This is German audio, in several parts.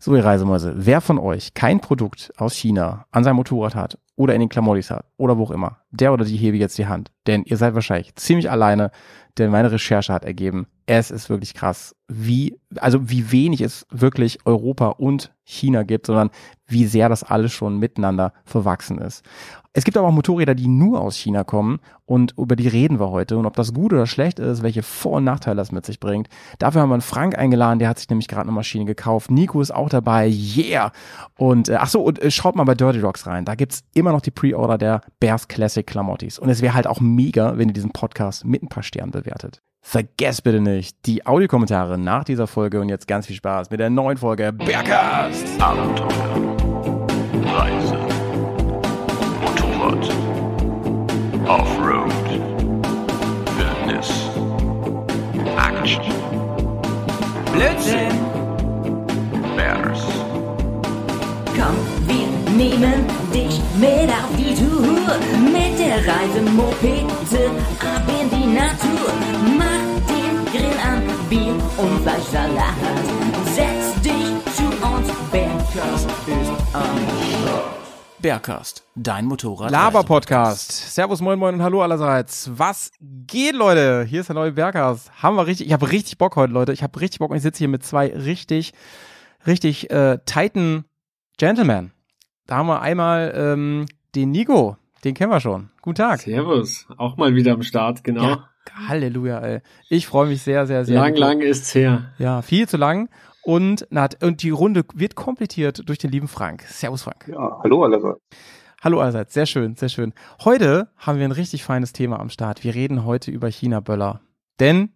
So, ihr Reisemäuse, wer von euch kein Produkt aus China an seinem Motorrad hat oder in den Klamottis hat oder wo auch immer, der oder die hebe jetzt die Hand. Denn ihr seid wahrscheinlich ziemlich alleine, denn meine Recherche hat ergeben, es ist wirklich krass, wie, also wie wenig es wirklich Europa und China gibt, sondern wie sehr das alles schon miteinander verwachsen ist. Es gibt aber auch Motorräder, die nur aus China kommen und über die reden wir heute. Und ob das gut oder schlecht ist, welche Vor- und Nachteile das mit sich bringt. Dafür haben wir einen Frank eingeladen, der hat sich nämlich gerade eine Maschine gekauft. Nico ist auch dabei, yeah! Und äh, ach so, und äh, schaut mal bei Dirty Rocks rein. Da gibt's immer noch die Pre-Order der Bears Classic Klamottis. Und es wäre halt auch mega, wenn ihr diesen Podcast mit ein paar Sternen bewertet. Vergesst bitte nicht die Audiokommentare nach dieser Folge und jetzt ganz viel Spaß mit der neuen Folge Bergcast. Abenteuer, Reise, Motorrad, Offroad, Wildnis, Action, Blödsinn! Bears, Komm, wir nehmen dich mit auf die Tour. Mit der Reisemopete ab in die Natur. Und Fleischsalat. Setz dich zu uns, Bergkast ist am Bergcast, dein Motorrad. Laber-Podcast. Servus, moin, moin und hallo allerseits. Was geht, Leute? Hier ist der neue Bergcast. Haben wir richtig, ich habe richtig Bock heute, Leute. Ich habe richtig Bock und ich sitze hier mit zwei richtig, richtig äh, tighten Gentlemen. Da haben wir einmal ähm, den Nico, den kennen wir schon. Guten Tag. Servus, auch mal wieder am Start, genau. Ja, Halleluja, ey. Ich freue mich sehr, sehr, sehr. lang, Nico. lang ist's her. Ja, viel zu lang. Und, na, und die Runde wird komplettiert durch den lieben Frank. Servus, Frank. Ja, hallo allerseits. Hallo allerseits, sehr schön, sehr schön. Heute haben wir ein richtig feines Thema am Start. Wir reden heute über China-Böller. Denn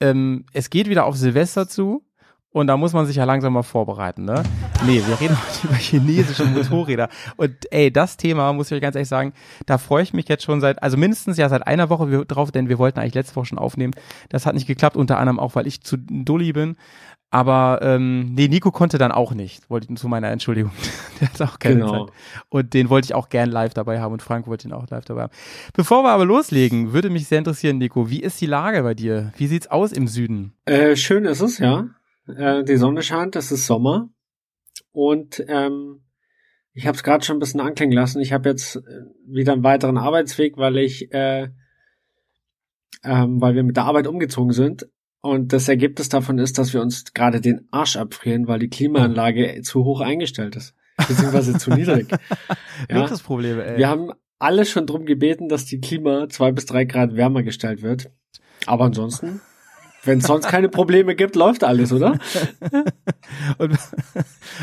ähm, es geht wieder auf Silvester zu und da muss man sich ja langsam mal vorbereiten, ne? Nee, wir reden heute über chinesische Motorräder. Und ey, das Thema, muss ich euch ganz ehrlich sagen, da freue ich mich jetzt schon seit, also mindestens ja seit einer Woche drauf, denn wir wollten eigentlich letzte Woche schon aufnehmen. Das hat nicht geklappt, unter anderem auch, weil ich zu dulli bin. Aber ähm, nee, Nico konnte dann auch nicht, wollte ich zu meiner Entschuldigung. Der hat auch keine Genau. Zeit. Und den wollte ich auch gern live dabei haben und Frank wollte ihn auch live dabei haben. Bevor wir aber loslegen, würde mich sehr interessieren, Nico, wie ist die Lage bei dir? Wie sieht's aus im Süden? Äh, schön ist es, ja. Äh, die Sonne scheint, es ist Sommer. Und ähm, ich habe es gerade schon ein bisschen anklingen lassen. Ich habe jetzt äh, wieder einen weiteren Arbeitsweg, weil ich, äh, ähm, weil wir mit der Arbeit umgezogen sind. Und das Ergebnis davon ist, dass wir uns gerade den Arsch abfrieren, weil die Klimaanlage zu hoch eingestellt ist. Beziehungsweise zu niedrig. Ja. Luxusprobleme, ey. Wir haben alle schon drum gebeten, dass die Klima zwei bis drei Grad wärmer gestellt wird. Aber ansonsten, wenn es sonst keine Probleme gibt, läuft alles, oder? und,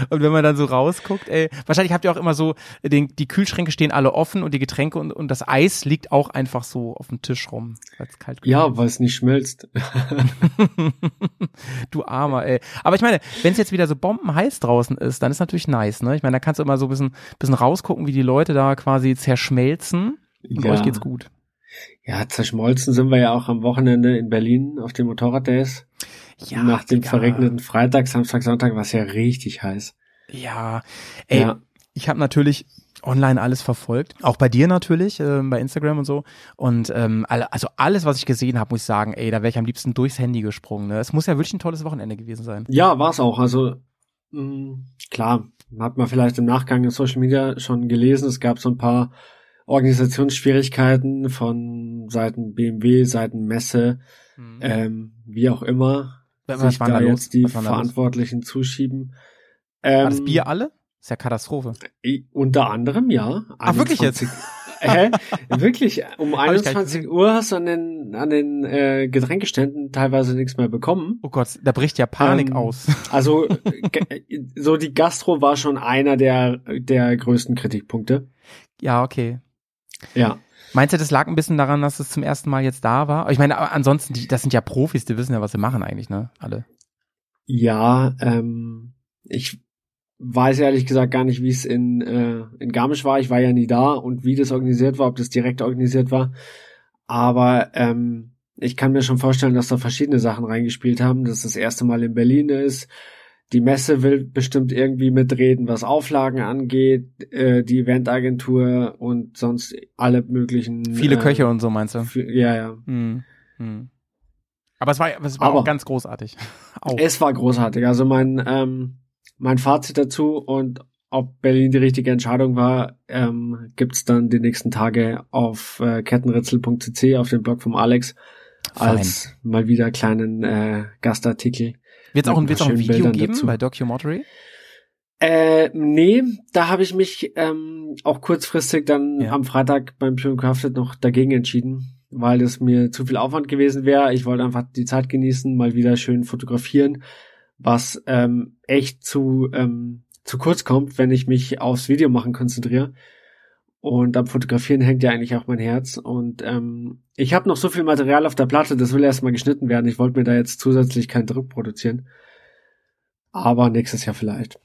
und wenn man dann so rausguckt, ey, wahrscheinlich habt ihr auch immer so, den, die Kühlschränke stehen alle offen und die Getränke und, und das Eis liegt auch einfach so auf dem Tisch rum, weil es kalt Ja, weil es nicht schmilzt. du Armer, ey. Aber ich meine, wenn es jetzt wieder so bombenheiß draußen ist, dann ist natürlich nice, ne? Ich meine, da kannst du immer so ein bisschen, bisschen rausgucken, wie die Leute da quasi zerschmelzen. Und Ja. euch geht's gut. Ja, zerschmolzen sind wir ja auch am Wochenende in Berlin auf den Motorraddays. Ja, Nach dem Digga. verregneten Freitag, Samstag, Sonntag war es ja richtig heiß. Ja, ey, Ja. ich habe natürlich online alles verfolgt, auch bei dir natürlich, ähm, bei Instagram und so. Und ähm, alle, also alles, was ich gesehen habe, muss ich sagen, ey, da wäre ich am liebsten durchs Handy gesprungen. Ne? Es muss ja wirklich ein tolles Wochenende gewesen sein. Ja, war es auch. Also mh, klar, hat man vielleicht im Nachgang in Social Media schon gelesen. Es gab so ein paar Organisationsschwierigkeiten von Seiten BMW, Seiten Messe, ähm, wie auch immer, Was sich da da jetzt die? Verantwortlichen zuschieben. Ähm, War das Bier alle? Ist ja Katastrophe. Unter anderem, ja. Ach, wirklich jetzt? 21 Hä? Wirklich, um Hab ich gar nicht 21 Uhr hast du an den, an den äh, Getränkeständen teilweise nichts mehr bekommen. Oh Gott, da bricht ja Panik Ähm, aus. Also so die Gastro war schon einer der der größten Kritikpunkte. Ja, okay. Ja. Meinst du, das lag ein bisschen daran, dass es zum ersten Mal jetzt da war? Ich meine, ansonsten, die, das sind ja Profis, die wissen ja, was sie machen eigentlich, ne? Alle. Ja, ähm, ich weiß ehrlich gesagt gar nicht, wie es in, äh, in Garmisch war. Ich war ja nie da und wie das organisiert war, ob das direkt organisiert war. Aber ähm, ich kann mir schon vorstellen, dass da verschiedene Sachen reingespielt haben, dass das erste Mal in Berlin ist. Die Messe will bestimmt irgendwie mitreden, was Auflagen angeht, äh, die Eventagentur und sonst alle möglichen. Viele äh, Köche und so, meinst du? für, ja, ja. Hm. Hm. Aber es war, es war Aber- auch ganz großartig. Auch. Es war großartig. Also mein, ähm, mein Fazit dazu und ob Berlin die richtige Entscheidung war, ähm, gibt's dann die nächsten Tage auf äh, kettenritzel.cc auf dem Blog vom Alex Fein. als mal wieder kleinen äh, Gastartikel. Wird es auch, wird's auch ein Video Bildern geben dazu. bei Documentary? Äh, nee, da habe ich mich ähm, auch kurzfristig dann Ja. am Freitag beim Pure Crafted noch dagegen entschieden, weil es mir zu viel Aufwand gewesen wäre. Ich wollte einfach die Zeit genießen, mal wieder schön fotografieren, was ähm, echt zu ähm, zu kurz kommt, wenn ich mich aufs Video machen konzentriere. Und am Fotografieren hängt ja eigentlich auch mein Herz. Und ähm, ich habe noch so viel Material auf der Platte, das will erstmal geschnitten werden. Ich wollte mir da jetzt zusätzlich keinen Druck produzieren. Aber nächstes Jahr vielleicht.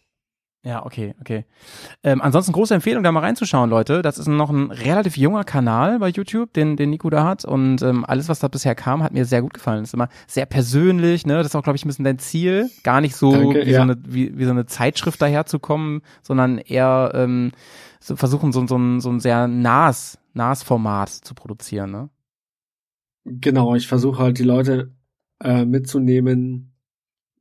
Ja, okay, okay. Ähm, ansonsten große Empfehlung, da mal reinzuschauen, Leute. Das ist noch ein relativ junger Kanal bei YouTube, den, den Nico da hat. Und ähm, alles, was da bisher kam, hat mir sehr gut gefallen. Das ist immer sehr persönlich, ne? Das ist auch, glaube ich, ein bisschen dein Ziel. Gar nicht so, Danke, wie, ja. so eine, wie, wie so eine Zeitschrift daherzukommen, sondern eher ähm, so versuchen, so, so, ein, so ein sehr nahes, nahes Format zu produzieren, ne? Genau, ich versuche halt die Leute äh, mitzunehmen,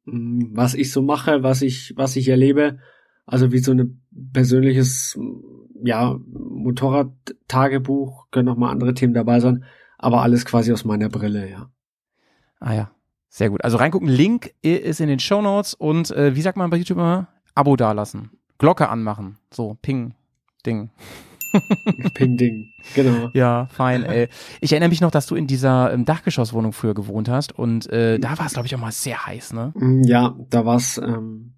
mh, was ich so mache, was ich, was ich erlebe. Also wie so ein persönliches, ja, Motorrad-Tagebuch, können auch mal andere Themen dabei sein, aber alles quasi aus meiner Brille, ja. Ah ja, sehr gut. Also reingucken, Link ist in den Show Notes und äh, wie sagt man bei YouTube immer? Abo dalassen. Glocke anmachen. So, Ping, Ding. Ping Ding, genau. Ja, fein, ey. Ich erinnere mich noch, dass du in dieser ähm, Dachgeschosswohnung früher gewohnt hast und äh, da war es, glaube ich, auch mal sehr heiß, ne? Mm, Ja, da war's, ähm,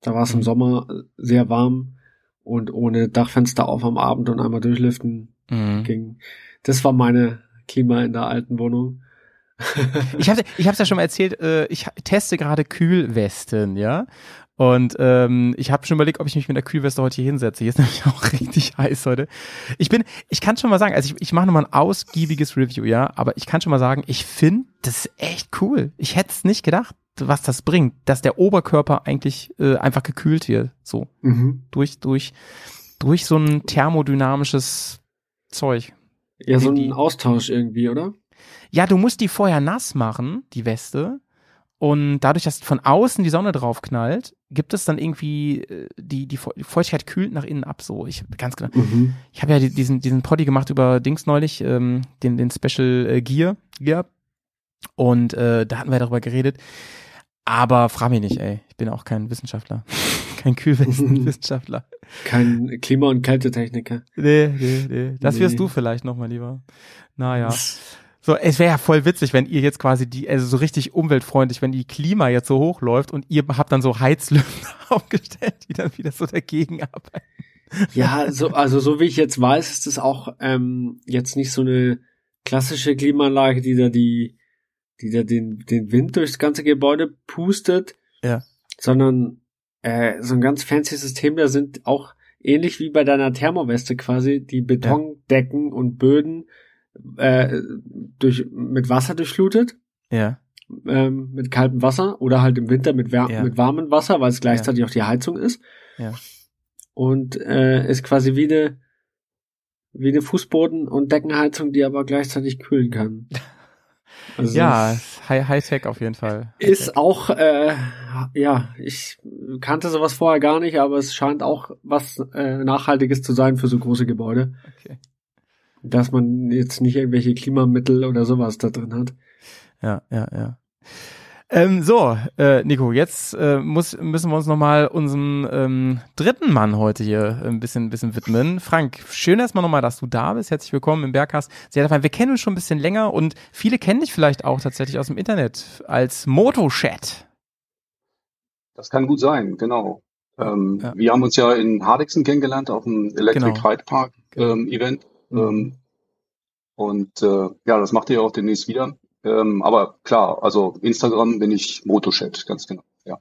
da war's im Mhm. Sommer sehr warm und ohne Dachfenster auf am Abend und einmal durchlüften Mhm. ging. Das war meine Klima in der alten Wohnung. Ich habe ich hab's ja schon mal erzählt, äh, ich teste gerade Kühlwesten, ja? Und ähm, ich habe schon überlegt, ob ich mich mit der Kühlweste heute hier hinsetze. Hier ist nämlich auch richtig heiß heute. Ich bin, ich kann schon mal sagen, also ich, ich mache nochmal ein ausgiebiges Review, ja, aber ich kann schon mal sagen, ich finde das ist echt cool. Ich hätte es nicht gedacht, was das bringt, dass der Oberkörper eigentlich äh, einfach gekühlt wird, so Mhm. durch durch durch so ein thermodynamisches Zeug. Ja, so ein Austausch irgendwie, oder? Ja, du musst die vorher nass machen, die Weste. Und dadurch, dass von außen die Sonne drauf knallt, gibt es dann irgendwie äh, die, die Feu- die Feuchtigkeit kühlt nach innen ab. So, ich ganz genau. Mhm. Ich habe ja die- diesen diesen Poddy gemacht über Dings neulich, ähm, den den Special äh, Gear, Gear. Und äh, da hatten wir darüber geredet. Aber frag mich nicht, ey. Ich bin auch kein Wissenschaftler, kein Kühlwestenwissenschaftler. Kein Klima- und Kältetechniker. Nee, nee, nee. Das wirst Nee. du vielleicht noch mal lieber. Naja. So, es wäre ja voll witzig, wenn ihr jetzt quasi die, also so richtig umweltfreundlich, wenn die Klima jetzt so hochläuft und ihr habt dann so Heizlüfter aufgestellt, die dann wieder so dagegen arbeiten. Ja, so, also so wie ich jetzt weiß, ist es auch ähm, jetzt nicht so eine klassische Klimaanlage, die da die, die da den, den Wind durchs ganze Gebäude pustet, Ja. sondern äh, so ein ganz fancy System, da sind auch ähnlich wie bei deiner Thermoweste quasi die Betondecken und Böden äh, durch, mit Wasser durchflutet. Ja. ähm, mit kaltem Wasser oder halt im Winter mit, wär Ja. mit warmem Wasser, weil es gleichzeitig auch die Heizung ist. Ja. Und äh, ist quasi wie eine, wie eine Fußboden- und Deckenheizung, die aber gleichzeitig kühlen kann. Also Ja, High- High-Tech auf jeden Fall. ist auch, äh, ja, ich kannte sowas vorher gar nicht, aber es scheint auch was äh, Nachhaltiges zu sein für so große Gebäude, Okay. Dass man jetzt nicht irgendwelche Klimamittel oder sowas da drin hat. Ja, ja, ja. Ähm, so, äh, Nico, jetzt äh, muss, müssen wir uns nochmal unserem ähm, dritten Mann heute hier ein bisschen, ein bisschen widmen. Frank, schön erstmal nochmal, dass du da bist. Herzlich willkommen im Berghaus. Sehr fein. Wir kennen uns schon ein bisschen länger und viele kennen dich vielleicht auch tatsächlich aus dem Internet als Motochat. Das kann gut sein, genau. Ähm, Ja. Wir haben uns ja in Hardixen kennengelernt auf dem Electric Genau. Ride Park ähm, Event. Ähm, und äh, ja, das macht ihr auch demnächst wieder. Ähm, aber klar, also Instagram bin ich Motochat, ganz genau. Ja.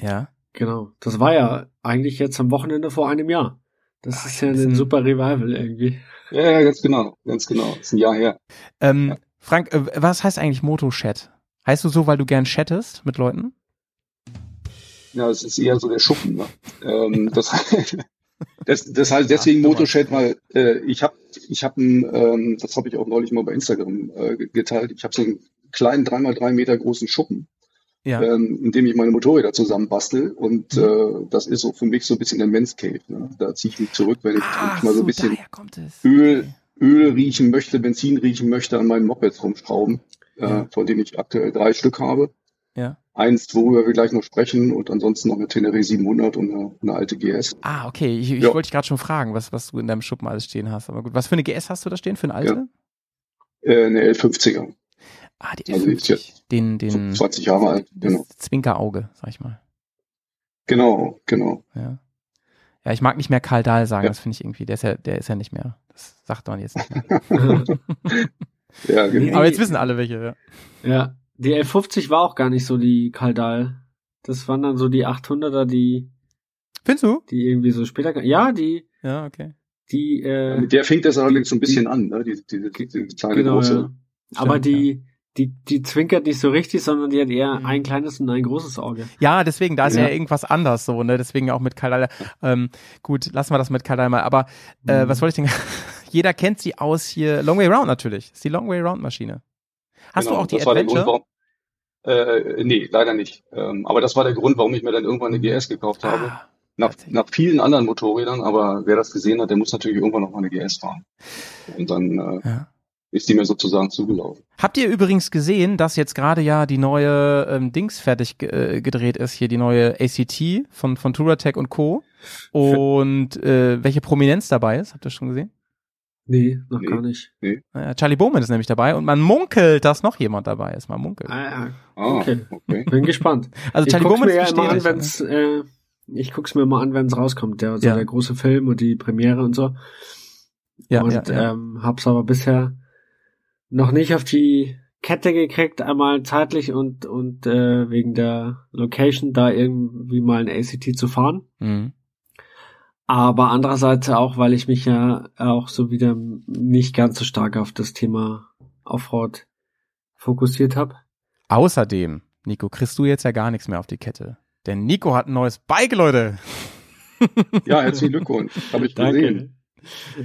Ja. Genau. Das war ja eigentlich jetzt am Wochenende vor einem Jahr. Das Ah, ist ja, ja ein ein super Revival irgendwie. ja, ja, ganz genau, ganz genau. Das ist ein Jahr her. Ähm, Ja. Frank, äh, was heißt eigentlich Motochat? Heißt du so, weil du gern chattest mit Leuten? Ja, es ist eher so der Schuppen. Ne? Ähm, das, das, das heißt deswegen mal. Motochat, weil äh, ich habe, ich habe, ähm, das habe ich auch neulich mal bei Instagram äh, geteilt. Ich habe so einen kleinen 3x3 Meter großen Schuppen. Ja. ähm, in dem ich meine Motorräder zusammenbastel. Und Mhm. äh, das ist so für mich so ein bisschen der Men's Cave. Ne? Da ziehe ich mich zurück, wenn ich Ach mal so ein bisschen. Öl, Okay. Öl riechen möchte, Benzin riechen möchte an meinen Mopeds rumschrauben, Ja. äh, von denen ich aktuell drei Stück habe. Ja. Eins, worüber wir gleich noch sprechen, und ansonsten noch eine Tenere 700 und eine, eine alte GS. Ah, okay. Ich, ich Ja. wollte dich gerade schon fragen, was, was du in deinem Schuppen alles stehen hast. Aber gut, was für eine GS hast du da stehen? Für eine alte? Äh, eine L50er, Ah, die Also die ist L50. Den, den, 20 Jahre alt. das Genau, Zwinkerauge, sag ich mal. genau. genau. Ja. Ja, ich mag nicht mehr Karl Dahl sagen, Ja. das finde ich irgendwie, der ist ja, der ist ja nicht mehr. Das sagt man jetzt nicht mehr. Ja, genau. Aber jetzt wissen alle welche, ja. ja, die L50 war auch gar nicht so die Kaldal. Das waren dann so die 800er, die, Findest du? die irgendwie so später, ja, die, Ja, okay. die, äh, Mit der fängt das allerdings so ein bisschen an, ne? die, die, die, die kleine genau, große. ja. Aber Stimmt, die, die, die zwinkert nicht so richtig, sondern die hat eher Mhm. ein kleines und ein großes Auge. Ja, deswegen, da ist ja, Ja. irgendwas anders so, ne? Deswegen auch mit Karl Dahl. Ähm, gut, lassen wir das mit Karl Dahl mal. Aber äh, Mhm. was wollte ich denn? Jeder kennt sie aus hier. Long Way Round natürlich. ist die Long Way Round Maschine. Hast Genau, du auch die Adventure? Grund, warum, äh, nee, leider nicht. Ähm, aber das war der Grund, warum ich mir dann irgendwann eine GS gekauft habe. ah, Nach, nach vielen anderen Motorrädern, aber wer das gesehen hat, der muss natürlich irgendwann noch mal eine GS fahren. Und dann äh, ja. ist die mir sozusagen zugelaufen. Habt ihr übrigens gesehen, dass jetzt gerade ja die neue ähm, Dings fertig äh, gedreht ist, hier die neue ACT von, von Touratech und Co. Und äh, welche Prominenz dabei ist, habt ihr schon gesehen? Nee, noch Nee. gar nicht. Naja, Charlie Bowman ist nämlich dabei und man munkelt, dass noch jemand dabei ist. Man munkelt. Ah, Ah, Okay. okay. bin gespannt. Also ich Charlie guck's Bowman mir ja ist immer an, ne? wenn's, äh, ich guck's mir mal an, wenn's rauskommt, der, so Ja. der große Film und die Premiere und so. Ja, und ja, ja. Ähm, hab's aber bisher noch nicht auf die Kette gekriegt, einmal zeitlich und und äh, wegen der Location da irgendwie mal ein ACT zu fahren. Mhm. Aber andererseits auch, weil ich mich ja auch so wieder nicht ganz so stark auf das Thema Offroad fokussiert habe. Außerdem, Nico, kriegst du jetzt ja gar nichts mehr auf die Kette. Denn Nico hat ein neues Bike, Leute. Ja, herzlichen Glückwunsch. Habe ich gesehen.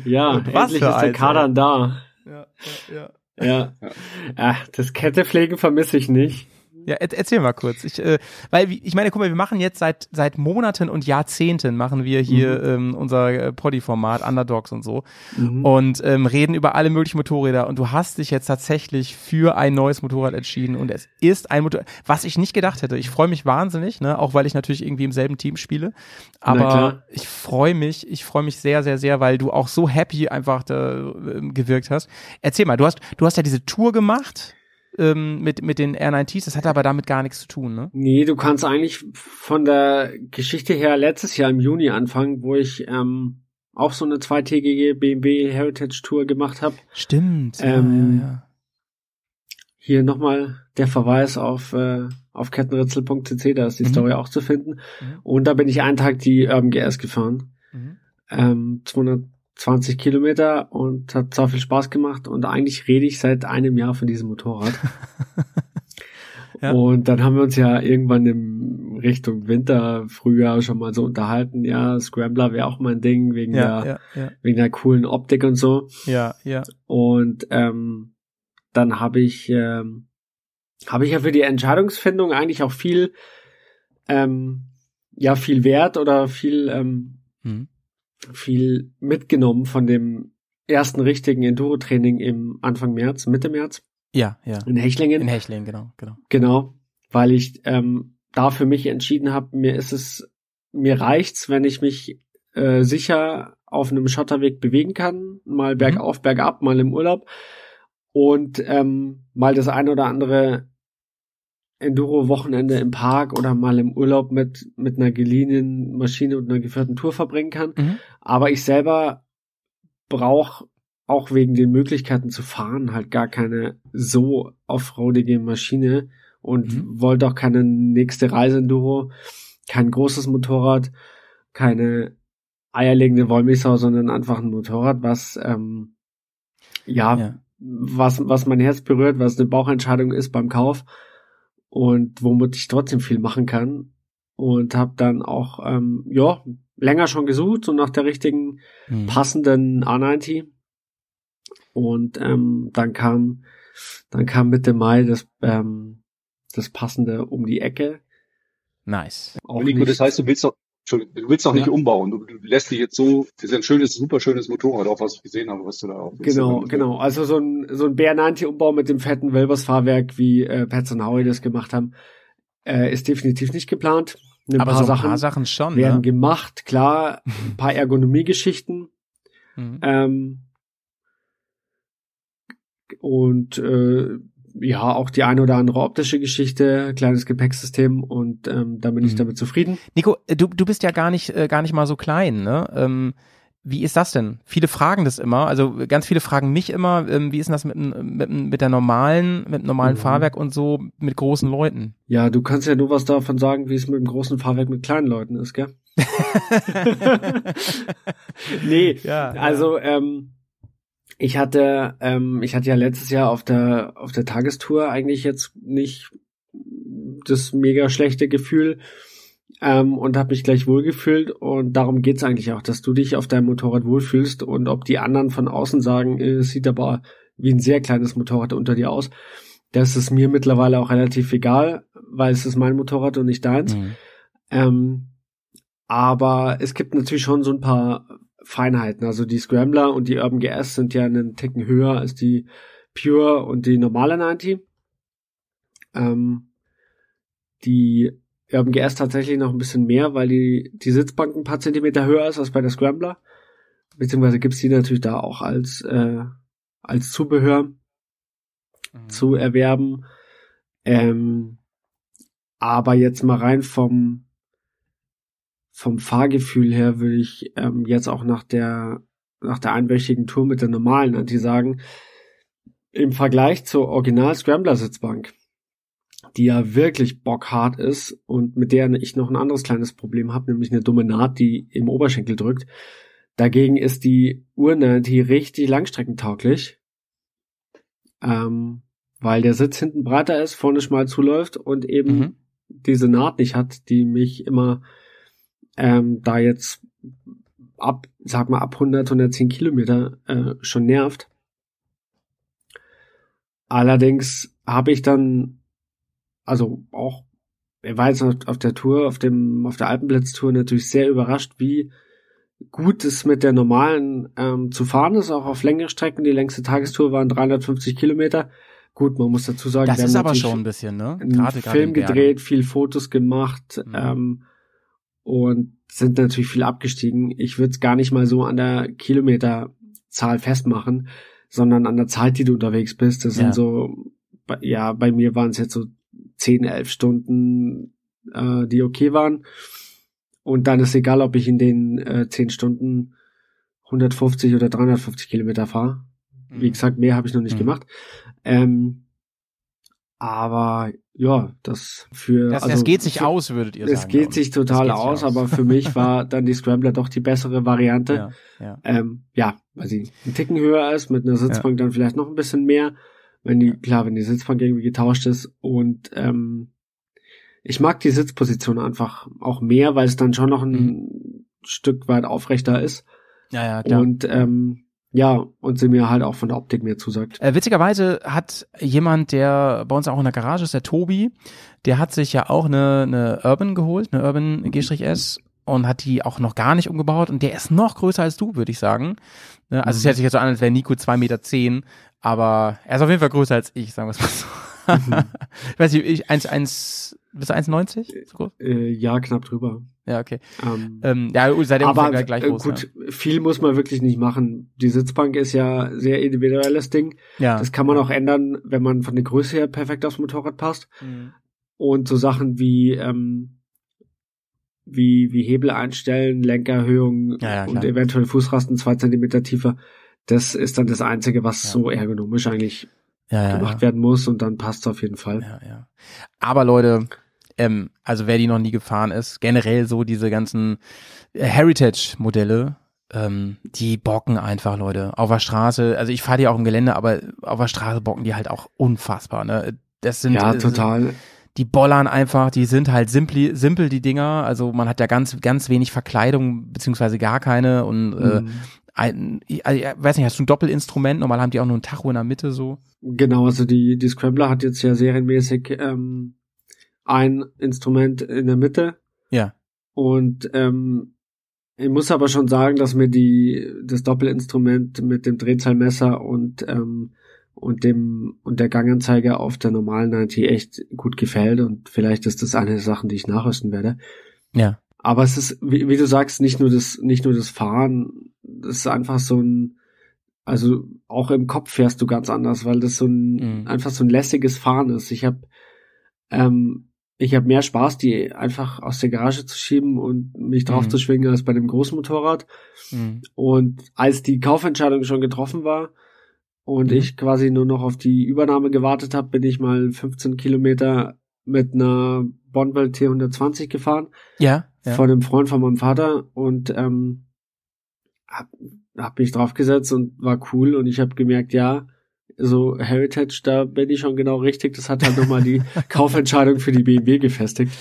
Ja, Und was endlich ist der eins, Kadern da. Ja, ja, ja. Ja. Ja. Ach, das Kettepflegen vermisse ich nicht. Ja, er, erzähl mal kurz. Ich, äh, weil ich meine, guck mal, wir machen jetzt seit seit Monaten und Jahrzehnten machen wir hier ähm, unser äh, Poddy-Format Underdogs und so Mhm. und ähm, reden über alle möglichen Motorräder. Und du hast dich jetzt tatsächlich für ein neues Motorrad entschieden und es ist ein Motorrad, was ich nicht gedacht hätte. Ich freue mich wahnsinnig, ne, auch weil ich natürlich irgendwie im selben Team spiele. Aber ich freue mich, ich freue mich sehr, sehr, sehr, weil du auch so happy einfach da, ähm, gewirkt hast. Erzähl mal, du hast, du hast ja diese Tour gemacht ähm, mit, mit den R9Ts, das hat aber damit gar nichts zu tun, ne? Nee, du kannst eigentlich von der Geschichte her letztes Jahr im Juni anfangen, wo ich ähm, auch so eine zweitägige BMW Heritage Tour gemacht habe. Stimmt. Ähm, ja, ja, Hier nochmal der Verweis auf, äh, auf kettenritzel.cc, da ist die Mhm. Story auch zu finden. Mhm. Und da bin ich einen Tag die Urban GS gefahren. ja. Mhm. Ähm, 220 Kilometer und hat so viel Spaß gemacht und eigentlich rede ich seit einem Jahr von diesem Motorrad. Ja. Und dann haben wir uns ja irgendwann im Richtung Winter, Frühjahr schon mal so unterhalten, ja, Scrambler wäre auch mein Ding, wegen Ja, der, ja, wegen der coolen Optik und so. ja, ja. Und ähm, dann habe ich ähm, habe ich ja für die Entscheidungsfindung eigentlich auch viel ähm, ja viel Wert oder viel ähm, Mhm. Viel mitgenommen von dem ersten richtigen Enduro-Training im Anfang März, Mitte März Ja, ja. in Hechlingen. In Hechlingen, genau, genau. Genau, weil ich ähm, da für mich entschieden habe, mir ist es, mir reicht's, wenn ich mich äh, sicher auf einem Schotterweg bewegen kann, mal bergauf, bergab, mal im Urlaub und ähm, mal das ein oder andere Enduro-Wochenende im Park oder mal im Urlaub mit mit einer geliehenen Maschine und einer geführten Tour verbringen kann. Mhm. Aber ich selber brauche auch wegen den Möglichkeiten zu fahren halt gar keine so offroadige Maschine und Mhm. wollte auch keine nächste Reiseenduro, kein großes Motorrad, keine eierlegende Wollmilchsau, sondern einfach ein Motorrad, was ähm, ja, Ja. was was mein Herz berührt, was eine Bauchentscheidung ist beim Kauf und womit ich trotzdem viel machen kann und habe dann auch ähm, ja länger schon gesucht so nach der richtigen Mhm. passenden A90 und ähm, dann kam dann kam Mitte Mai das ähm, das Passende um die Ecke. Nice. Auch Nico, nicht- das heißt, du willst doch, du willst doch nicht Ja. umbauen. Du, du lässt dich jetzt so, das ist ein schönes, super schönes Motorrad, auch was ich gesehen habe, was du da auf Genau, genau. Also so ein, so ein BR90-Umbau mit dem fetten Wilbers-Fahrwerk, wie äh, Pets und Howie das gemacht haben, äh, ist definitiv nicht geplant. Ein Aber paar so ein Sachen paar Sachen schon. werden Ne? gemacht, klar, ein paar Ergonomie-Geschichten. Mhm. Ähm, und äh, ja, auch die eine oder andere optische Geschichte, kleines Gepäcksystem und ähm, da bin ich Mhm. damit zufrieden. Nico, äh, du, du bist ja gar nicht, äh, gar nicht mal so klein, ne? Ähm, wie ist das denn? Viele fragen das immer, also ganz viele fragen mich immer, ähm, wie ist denn das mit, mit, mit der normalen, mit dem normalen Mhm. Fahrwerk und so mit großen Leuten? Ja, du kannst ja nur was davon sagen, wie es mit dem großen Fahrwerk mit kleinen Leuten ist, gell? nee, Ja, also ähm, ich hatte, ähm, ich hatte ja letztes Jahr auf der auf der Tagestour eigentlich jetzt nicht das mega schlechte Gefühl ähm, und habe mich gleich wohlgefühlt und darum geht's eigentlich auch, dass du dich auf deinem Motorrad wohlfühlst und ob die anderen von außen sagen, äh, es sieht aber wie ein sehr kleines Motorrad unter dir aus, das ist mir mittlerweile auch relativ egal, weil es ist mein Motorrad und nicht deins. Mhm. Ähm, aber es gibt natürlich schon so ein paar Feinheiten. Also die Scrambler und die Urban GS sind ja einen Ticken höher als die Pure und die normale 90. Ähm, die Urban GS tatsächlich noch ein bisschen mehr, weil die, die Sitzbank ein paar Zentimeter höher ist als bei der Scrambler. Beziehungsweise gibt's die natürlich da auch als, äh, als Zubehör Mhm. zu erwerben. Ähm, aber jetzt mal rein vom, vom Fahrgefühl her würde ich ähm, jetzt auch nach der, nach der einwöchigen Tour mit der normalen Anti sagen, im Vergleich zur Original Scrambler Sitzbank, die ja wirklich bockhart ist und mit der ich noch ein anderes kleines Problem habe, nämlich eine dumme Naht, die im Oberschenkel drückt. Dagegen ist die Ur-90 richtig langstreckentauglich ähm, weil der Sitz hinten breiter ist, vorne schmal zuläuft und eben Mhm. diese Naht nicht hat, die mich immer ähm, da jetzt ab, sag mal, ab 100, 110 Kilometer äh, schon nervt. Allerdings habe ich dann, also auch, er war jetzt auf, der Tour, auf dem, auf der Alpenblitztour natürlich sehr überrascht, wie gut es mit der normalen ähm, zu fahren ist, auch auf längere Strecken. Die längste Tagestour waren 350 Kilometer. Gut, man muss dazu sagen, Das wir ist haben aber schon ein bisschen, ne? Gerade, gerade Film Bergen. gedreht, viel Fotos gemacht Mhm. ähm, und sind natürlich viel abgestiegen. Ich würde es gar nicht mal so an der Kilometerzahl festmachen, sondern an der Zeit, die du unterwegs bist. Das Ja. sind so, ja, bei mir waren es jetzt so 10, 11 Stunden, äh, die okay waren. Und dann ist egal, ob ich in den äh, 10 Stunden 150 oder 350 Kilometer fahre. Wie Mhm. gesagt, mehr habe ich noch nicht Mhm. gemacht. Ähm, aber ja, das für Das, also das geht sich für, aus, würdet ihr sagen. Es geht sich total sich aus, aber für mich war dann die Scrambler doch die bessere Variante. ja, ja. Ähm, ja, weil sie einen Ticken höher ist, mit einer Sitzbank dann vielleicht noch ein bisschen mehr. Wenn die, klar, wenn die Sitzbank irgendwie getauscht ist und ähm, ich mag die Sitzposition einfach auch mehr, weil es dann schon noch ein Mhm. Stück weit aufrechter ist. ja, ja, klar. Und ähm, ja, und sie mir halt auch von der Optik mehr zusagt. Äh, witzigerweise hat jemand, der bei uns auch in der Garage ist, der Tobi, der hat sich ja auch eine, eine Urban geholt, eine Urban G-S und hat die auch noch gar nicht umgebaut und der ist noch größer als du, würde ich sagen. Ne, Also es Mhm. hört sich jetzt so an, als wäre Nico zwei Meter, zehn, aber er ist auf jeden Fall größer als ich, sagen wir es mal so. Mhm. ich weiß nicht, ich, 1, 1, bist du 1,90? So groß? Äh, ja, knapp drüber. Ja, okay. Ähm, Ähm, ja, seitdem aber ungefähr gleich äh, groß. gut, viel muss man wirklich nicht machen. Die Sitzbank ist ja sehr individuelles Ding. ja. Das kann man auch ändern, wenn man von der Größe her perfekt aufs Motorrad passt. Mhm. Und so Sachen wie ähm, wie wie Hebel einstellen, Lenkererhöhung Ja, ja, und eventuell Fußrasten zwei Zentimeter tiefer. Das ist dann das Einzige, was Ja. so ergonomisch eigentlich ja, ja, gemacht ja. werden muss und dann passt es auf jeden Fall. Ja, ja. Aber Leute, ähm, also wer die noch nie gefahren ist, generell so diese ganzen äh, Heritage-Modelle, ähm, die bocken einfach, Leute. Auf der Straße, also ich fahre die auch im Gelände, aber auf der Straße bocken die halt auch unfassbar. Ne? Das sind Ja, äh, total. die bollern einfach, die sind halt simpel, simpel die Dinger. Also man hat ja ganz, ganz wenig Verkleidung, beziehungsweise gar keine. Und äh, Mhm. ein, ich, ich weiß nicht, hast du ein Doppelinstrument? Normal haben die auch nur ein Tacho in der Mitte so. Genau, also die, die Scrambler hat jetzt ja serienmäßig ähm, ein Instrument in der Mitte. Ja. Und ähm, ich muss aber schon sagen, dass mir die das Doppelinstrument mit dem Drehzahlmesser und ähm, und dem und der Ganganzeige auf der normalen 90 echt gut gefällt und vielleicht ist das eine der Sachen, die ich nachrüsten werde. Ja. Aber es ist, wie, wie du sagst, nicht nur das, nicht nur das Fahren, das ist einfach so ein, also auch im Kopf fährst du ganz anders, weil das so ein, Mhm. einfach so ein lässiges Fahren ist. Ich habe ähm, ich habe mehr Spaß, die einfach aus der Garage zu schieben und mich drauf Mhm. zu schwingen als bei dem großen Motorrad. Mhm. Und als die Kaufentscheidung schon getroffen war und Mhm. ich quasi nur noch auf die Übernahme gewartet habe, bin ich mal 15 Kilometer mit einer Bondwell T120 gefahren Ja. ja. von einem Freund von meinem Vater und ähm, hab, hab mich draufgesetzt und war cool und ich habe gemerkt, ja, so Heritage, da bin ich schon genau richtig. Das hat halt nochmal die Kaufentscheidung für die BMW gefestigt.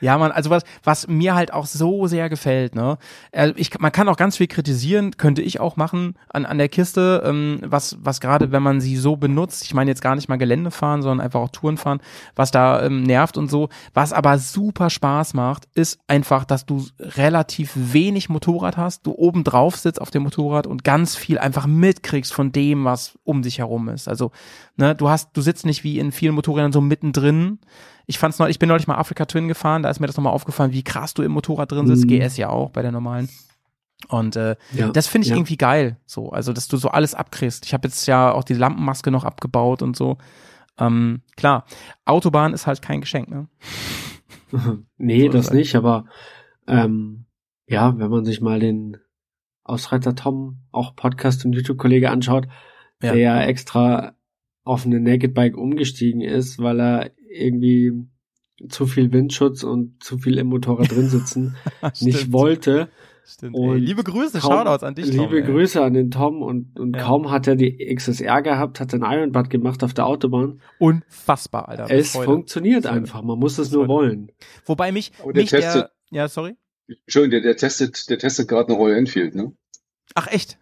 Ja, man, also was, was mir halt auch so sehr gefällt, ne? Also ich, man kann auch ganz viel kritisieren, könnte ich auch machen an, an der Kiste, ähm, was, was gerade, wenn man sie so benutzt, ich meine jetzt gar nicht mal Gelände fahren, sondern einfach auch Touren fahren, was da ähm, nervt und so. Was aber super Spaß macht, ist einfach, dass du relativ wenig Motorrad hast, du oben drauf sitzt auf dem Motorrad und ganz viel einfach mitkriegst von dem, was um dich herum ist. Also, ne, du hast, du sitzt nicht wie in vielen Motorrädern so mittendrin. Ich fand's neulich, ich bin neulich mal Africa Twin gefahren, da ist mir das nochmal aufgefallen, wie krass du im Motorrad drin sitzt, Mhm. GS ja auch bei der normalen. Und äh, Ja, das finde ich ja. irgendwie geil, so, also dass du so alles abkriegst. Ich habe jetzt ja auch die Lampenmaske noch abgebaut und so. Ähm, klar, Autobahn ist halt kein Geschenk, ne? nee, So das ist nicht, aber ähm, ja, wenn man sich mal den Ausreiter Tom, auch Podcast und YouTube-Kollege anschaut, Ja. der ja extra auf eine Naked Bike umgestiegen ist, weil er irgendwie zu viel Windschutz und zu viel im Motorrad drin sitzen nicht wollte. Stimmt. Liebe Grüße, kaum- Shoutouts an dich, Tom, Liebe ey. Grüße an den Tom und, und Ja. kaum hat er die XSR gehabt, hat er einen Ironbutt gemacht auf der Autobahn. Unfassbar, Alter. es heute. funktioniert heute. einfach, man muss es nur wollen. Wobei mich, Aber der mich der, testet- ja, sorry. Schön, der, der testet, der testet gerade eine Royal Enfield, ne? Ach echt?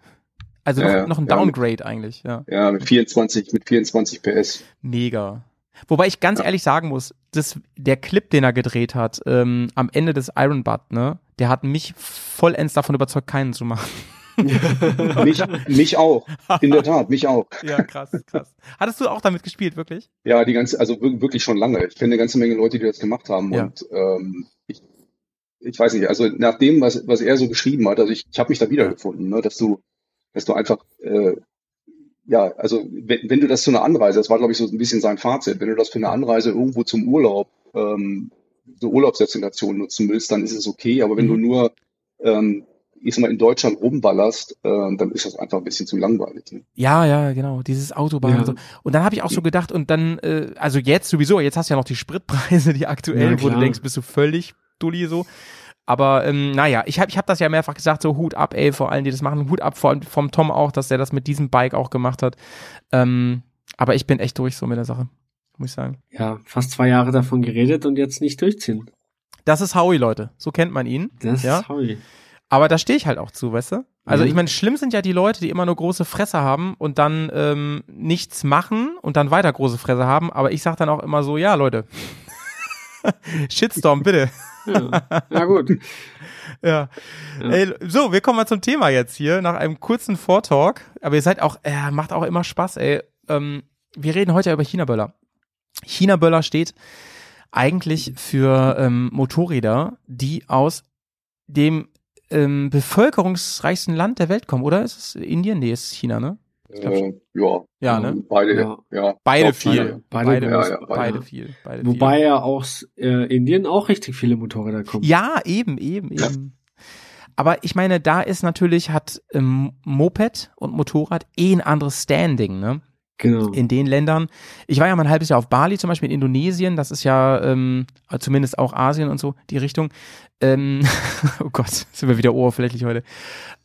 Also noch, Ja, noch ein Ja, mit- Downgrade eigentlich, ja. Ja, mit 24, mit 24 PS. Mega. Wobei ich ganz Ja. ehrlich sagen muss, das, der Clip, den er gedreht hat, ähm, am Ende des Iron Butt, ne, der hat mich vollends davon überzeugt, keinen zu machen. Mich, mich auch. In der Tat, mich auch. Ja, krass, krass. Hattest du auch damit gespielt, wirklich? Ja, die ganze, also wir- wirklich schon lange. Ich kenne eine ganze Menge Leute, die das gemacht haben. Ja. Und ähm, ich, ich weiß nicht, also nach dem, was, was er so geschrieben hat, also ich, ich habe mich da wiedergefunden, ne, dass du, dass du einfach, äh, ja, also wenn, wenn du das zu einer Anreise, das war glaube ich so ein bisschen sein Fazit, wenn du das für eine Anreise irgendwo zum Urlaub, ähm, so Urlaubsdestination nutzen willst, dann ist es okay. Aber wenn Mhm. du nur, ähm, ich sag mal, in Deutschland rumballerst, äh, dann ist das einfach ein bisschen zu langweilig. Ne? Ja, ja, genau, dieses Autobahn Ja. und so. Und dann habe ich auch so gedacht, und dann, äh, also jetzt sowieso, jetzt hast du ja noch die Spritpreise, die aktuell, Ja, wo du denkst, bist du völlig dulli so. Aber ähm, naja, ich habe ich hab das ja mehrfach gesagt, so Hut ab, ey, vor allen, die das machen, Hut ab, vor allem vom Tom auch, dass der das mit diesem Bike auch gemacht hat. Ähm, aber ich bin echt durch so mit der Sache, muss ich sagen. Ja, fast zwei Jahre davon geredet und jetzt nicht durchziehen. Das ist Howie, Leute. So kennt man ihn. Das Ja. ist Howie. Aber da stehe ich halt auch zu, weißt du? Also Mhm. ich meine, schlimm sind ja die Leute, die immer nur große Fresse haben und dann ähm, nichts machen und dann weiter große Fresse haben. Aber ich sag dann auch immer so, ja, Leute. Shitstorm, bitte. Ja, ja gut. Ja. Ja. Ey, so, wir kommen mal zum Thema jetzt hier, nach einem kurzen Vortalk. Aber ihr seid auch, äh, macht auch immer Spaß, ey. Ähm, wir reden heute über China-Böller. China-Böller steht eigentlich für ähm, Motorräder, die aus dem ähm, bevölkerungsreichsten Land der Welt kommen, oder? Ist es Indien? Nee, ist China, ne? Äh, ja. Ja, ne? Beide, Ja. ja. Beide viel. Beide beide, beide, ja, beide. viel. Beide Wobei ja aus äh, Indien auch richtig viele Motorräder kommen. viel. Ja, eben, eben, eben. Aber ich meine, da ist natürlich, hat ähm, Moped und Motorrad eh ein anderes Standing, ne? Genau. in den Ländern. Ich war ja mal ein halbes Jahr auf Bali, zum Beispiel in Indonesien, das ist ja ähm, zumindest auch Asien und so, die Richtung. Ähm, oh Gott, sind wir wieder oberflächlich heute.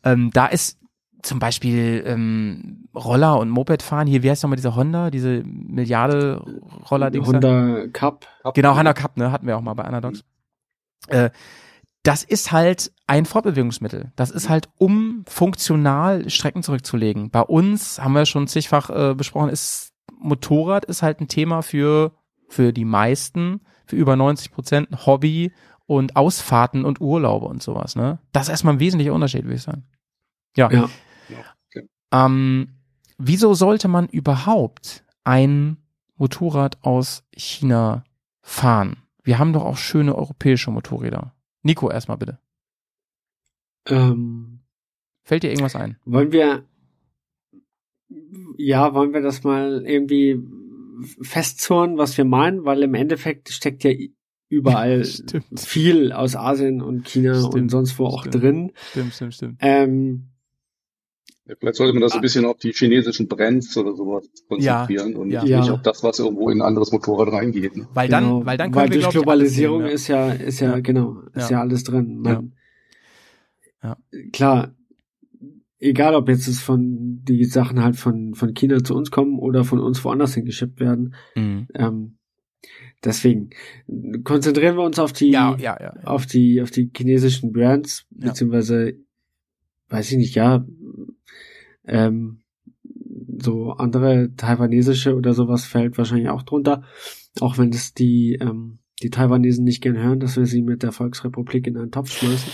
Ähm, da ist zum Beispiel ähm, Roller und Moped fahren. Hier, wie heißt nochmal diese Honda, diese Milliarde Roller-Dings? da? Honda Cup. Genau, Honda Cup, ne, hatten wir auch mal bei Anadox. Äh, das ist halt ein Fortbewegungsmittel. Das ist halt, um funktional Strecken zurückzulegen. Bei uns haben wir schon zigfach äh, besprochen, ist Motorrad ist halt ein Thema für für die meisten für über 90 Prozent ein Hobby und Ausfahrten und Urlaube und sowas. Ne? Das ist erstmal ein wesentlicher Unterschied, würde ich sagen. Ja. Ja. Ähm, wieso sollte man überhaupt ein Motorrad aus China fahren? Wir haben doch auch schöne europäische Motorräder. Nico, erstmal bitte. Ähm, Fällt dir irgendwas ein? wollen wir, ja, wollen wir das mal irgendwie festzurren, was wir meinen, weil im Endeffekt steckt ja überall viel aus Asien und China und Stimmt, sonst wo auch stimmt. drin. Stimmt, stimmt, stimmt. Ähm, Ja, Vielleicht sollte man das ein bisschen auf die chinesischen Brands oder sowas konzentrieren und ja. nicht Ja. auf das, was irgendwo in ein anderes Motorrad reingeht. Ne? Weil genau, dann, weil dann können weil wir, durch Globalisierung alles ist ja, ist ja, Ja. genau, ist ja, Ja. alles drin. Man, Ja. Klar, egal ob jetzt es von die Sachen halt von von China zu uns kommen oder von uns woanders hingeschippt werden. nehmen. Ähm, deswegen konzentrieren wir uns auf die Mhm. Ja, ja, ja. ja. auf die auf die chinesischen Brands Ja. beziehungsweise weiß ich nicht ja ähm, so andere taiwanesische oder sowas fällt wahrscheinlich auch drunter. Auch wenn das die ähm, die Taiwanesen nicht gern hören dass wir sie mit der Volksrepublik in einen Topf schmeißen.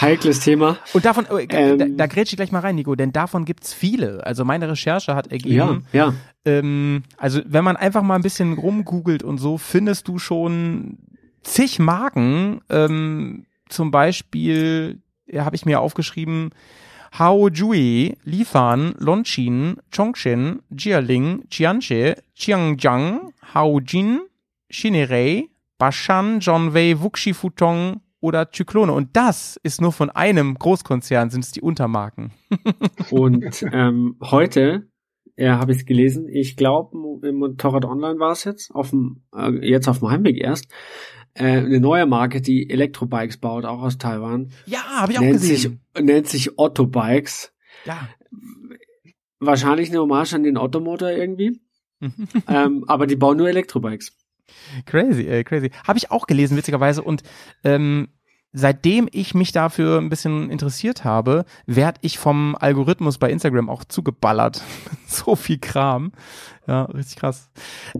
Heikles Thema. Und davon, äh, Ähm, da, da grätsch ich gleich mal rein, Nico, denn davon gibt's viele. Also meine Recherche hat ergeben, ja ja. ähm, also wenn man einfach mal ein bisschen rumgoogelt und so, findest du schon zig Marken, ähm, zum Beispiel, habe ich mir aufgeschrieben, Hao Jui, Lifan, Lonchin, Chongshin, Jialing, Jianche, Chiangjiang, Haojin, Shinirei, Bashan, Johnwei, Wuxi Futong oder Zyklone. Und das ist nur von einem Großkonzern, sind es die Untermarken. und ähm, heute ja, habe ich es gelesen. Ich glaube, im Motorrad Online war es jetzt, auf dem, äh, jetzt auf dem Heimweg erst. Äh, eine neue Marke, die Elektrobikes baut, auch aus Taiwan. Ja, habe ich auch nennt gesehen. sich, nennt sich Otto Bikes. ja. Wahrscheinlich eine Hommage an den Ottomotor irgendwie. ähm, aber die bauen nur Elektrobikes. Crazy, äh, crazy. Habe ich auch gelesen, witzigerweise. Und ähm, seitdem ich mich dafür ein bisschen interessiert habe, werd ich vom Algorithmus bei Instagram auch zugeballert. so viel Kram. Ja, richtig krass.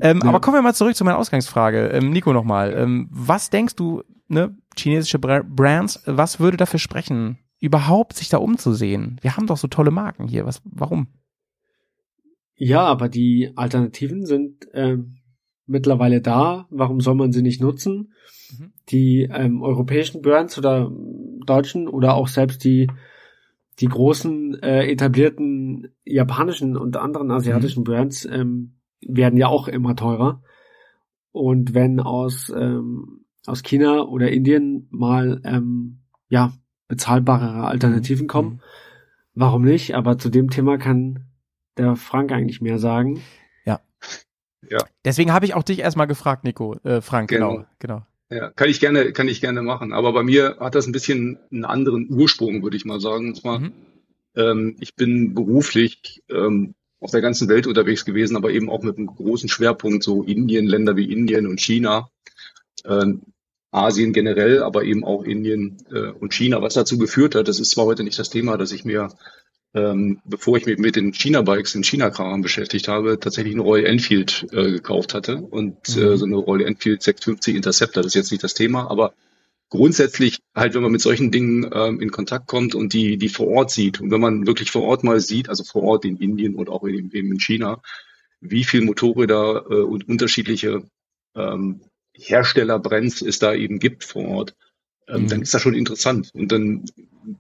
Ähm, Ja. Aber kommen wir mal zurück zu meiner Ausgangsfrage. Ähm, Nico nochmal. Ähm, was denkst du, ne, chinesische Bra Brands, was würde dafür sprechen, überhaupt sich da umzusehen? Wir haben doch so tolle Marken hier. Was, warum? Ja, aber die Alternativen sind ähm, mittlerweile da. Warum soll man sie nicht nutzen? Mhm. Die ähm, europäischen Brands oder ähm, deutschen oder auch selbst die die großen äh, etablierten japanischen und anderen asiatischen Brands ähm, werden ja auch immer teurer. Und wenn aus ähm, aus China oder Indien mal ähm, ja bezahlbarere Alternativen kommen, warum nicht? Aber zu dem Thema kann der Frank eigentlich mehr sagen. Deswegen habe ich auch dich erstmal gefragt, Nico. Äh, Frank, genau, Genau. genau. Ja, kann ich gerne, kann ich gerne machen. Aber bei mir hat das ein bisschen einen anderen Ursprung, würde ich mal sagen. Und zwar, Mhm. ähm, ich bin beruflich ähm, auf der ganzen Welt unterwegs gewesen, aber eben auch mit einem großen Schwerpunkt so Indien, Länder wie Indien und China, ähm, Asien generell, aber eben auch Indien äh, und China. Was dazu geführt hat, das ist zwar heute nicht das Thema, dass ich mir, ähm, bevor ich mich mit den China-Bikes, den China-Kram beschäftigt habe, tatsächlich eine Royal Enfield äh, gekauft hatte und Mhm. äh, so eine Royal Enfield 650 Interceptor. Das ist jetzt nicht das Thema, aber grundsätzlich halt, wenn man mit solchen Dingen ähm, in Kontakt kommt und die, die vor Ort sieht und wenn man wirklich vor Ort mal sieht, also vor Ort in Indien und auch eben, eben in China, wie viel Motorräder äh, und unterschiedliche ähm, Herstellerbrands es da eben gibt vor Ort, ähm, Mhm. dann ist das schon interessant. Und dann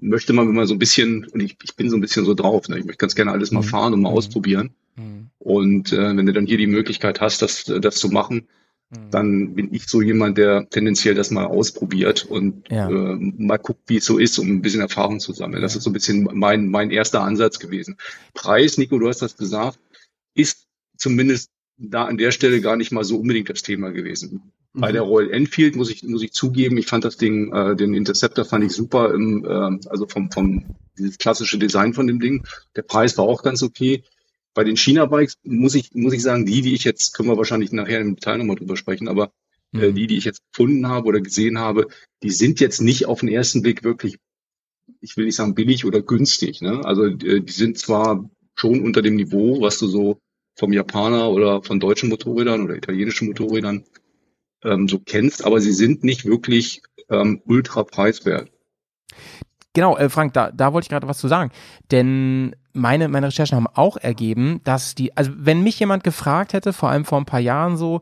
möchte man, wenn man so ein bisschen, und ich, ich bin so ein bisschen so drauf, ne? ich möchte ganz gerne alles mal Mhm. fahren und mal Mhm. ausprobieren. Mhm. Und äh, wenn du dann hier die Möglichkeit hast, das, das zu machen, Mhm. dann bin ich so jemand, der tendenziell das mal ausprobiert und Ja. äh, mal guckt, wie es so ist, um ein bisschen Erfahrung zu sammeln. Das Ja. ist so ein bisschen mein, mein erster Ansatz gewesen. Preis, Nico, du hast das gesagt, ist zumindest da an der Stelle gar nicht mal so unbedingt das Thema gewesen. Bei der Royal Enfield muss ich, muss ich zugeben, ich fand das Ding, äh, den Interceptor fand ich super, im, äh, also vom, vom dieses klassische Design von dem Ding. Der Preis war auch ganz okay. Bei den China-Bikes muss ich, muss ich sagen, die, die ich jetzt, können wir wahrscheinlich nachher im Detail nochmal drüber sprechen, aber äh, Mhm. die, die ich jetzt gefunden habe oder gesehen habe, die sind jetzt nicht auf den ersten Blick wirklich, ich will nicht sagen billig oder günstig. Ne? Also äh, die sind zwar schon unter dem Niveau, was du so vom Japaner oder von deutschen Motorrädern oder italienischen Motorrädern ähm, so kennst, aber sie sind nicht wirklich ähm, ultra preiswert. Genau, äh, Frank, da, da wollte ich gerade was zu sagen. Denn meine, meine Recherchen haben auch ergeben, dass die, also wenn mich jemand gefragt hätte, vor allem vor ein paar Jahren so,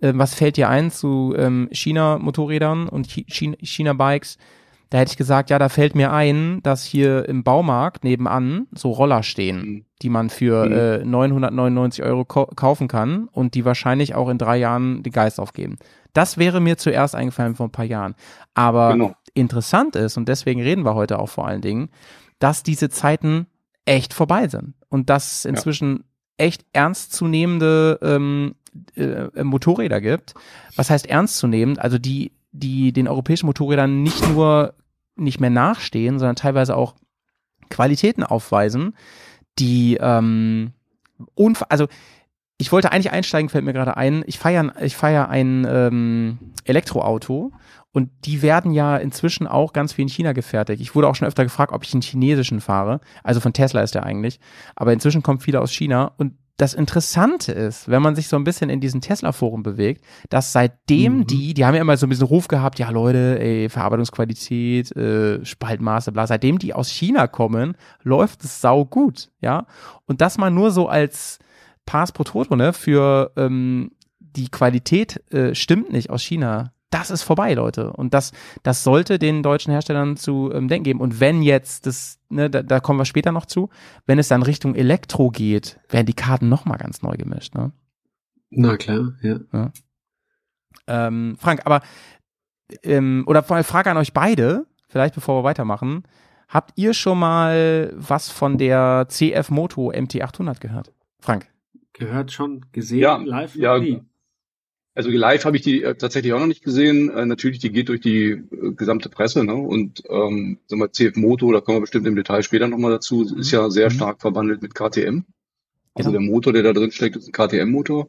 äh, was fällt dir ein zu ähm, China-Motorrädern und China-Bikes, da hätte ich gesagt, ja, da fällt mir ein, dass hier im Baumarkt nebenan so Roller stehen, Mhm. die man für Mhm. äh, 999 Euro kau- kaufen kann und die wahrscheinlich auch in drei Jahren den Geist aufgeben. Das wäre mir zuerst eingefallen vor ein paar Jahren. Aber Genau. interessant ist, und deswegen reden wir heute auch vor allen Dingen, dass diese Zeiten echt vorbei sind und dass es inzwischen echt ernstzunehmende ähm, äh, Motorräder gibt. Was heißt ernstzunehmend? Also die, die den europäischen Motorrädern nicht nur nicht mehr nachstehen, sondern teilweise auch Qualitäten aufweisen, die ähm, also ich wollte eigentlich einsteigen, fällt mir gerade ein. Ich feiere ich feier ein ähm, Elektroauto und die werden ja inzwischen auch ganz viel in China gefertigt. Ich wurde auch schon öfter gefragt, ob ich einen chinesischen fahre. Also von Tesla ist der eigentlich. Aber inzwischen kommen viele aus China. Und das Interessante ist, wenn man sich so ein bisschen in diesen Tesla-Forum bewegt, dass seitdem Mhm. die, die haben ja immer so ein bisschen Ruf gehabt, ja Leute, ey, Verarbeitungsqualität, äh, Spaltmaße, bla, seitdem die aus China kommen, läuft es sau gut, ja. Und das mal nur so als Pass pro Toto, ne, für ähm, die Qualität äh, stimmt nicht aus China. Das ist vorbei, Leute. Und das, das sollte den deutschen Herstellern zu ähm, denken geben. Und wenn jetzt das, ne, da, da kommen wir später noch zu, wenn es dann Richtung Elektro geht, werden die Karten nochmal ganz neu gemischt, ne? Na klar, ja. Ähm, Frank, aber ähm, oder vor allem Frage an euch beide, vielleicht bevor wir weitermachen. Habt ihr schon mal was von der CF Moto MT800 gehört? Frank? Gehört schon, gesehen, Ja, live ja. nie. Also live habe ich die äh, tatsächlich auch noch nicht gesehen. Äh, natürlich, die geht durch die äh, gesamte Presse, ne? Und ähm, sagen wir, CF Moto, da kommen wir bestimmt im Detail später nochmal dazu, ist ja sehr Mhm. stark verbandelt mit KTM. Also Genau. der Motor, der da drin steckt, ist ein KTM-Motor.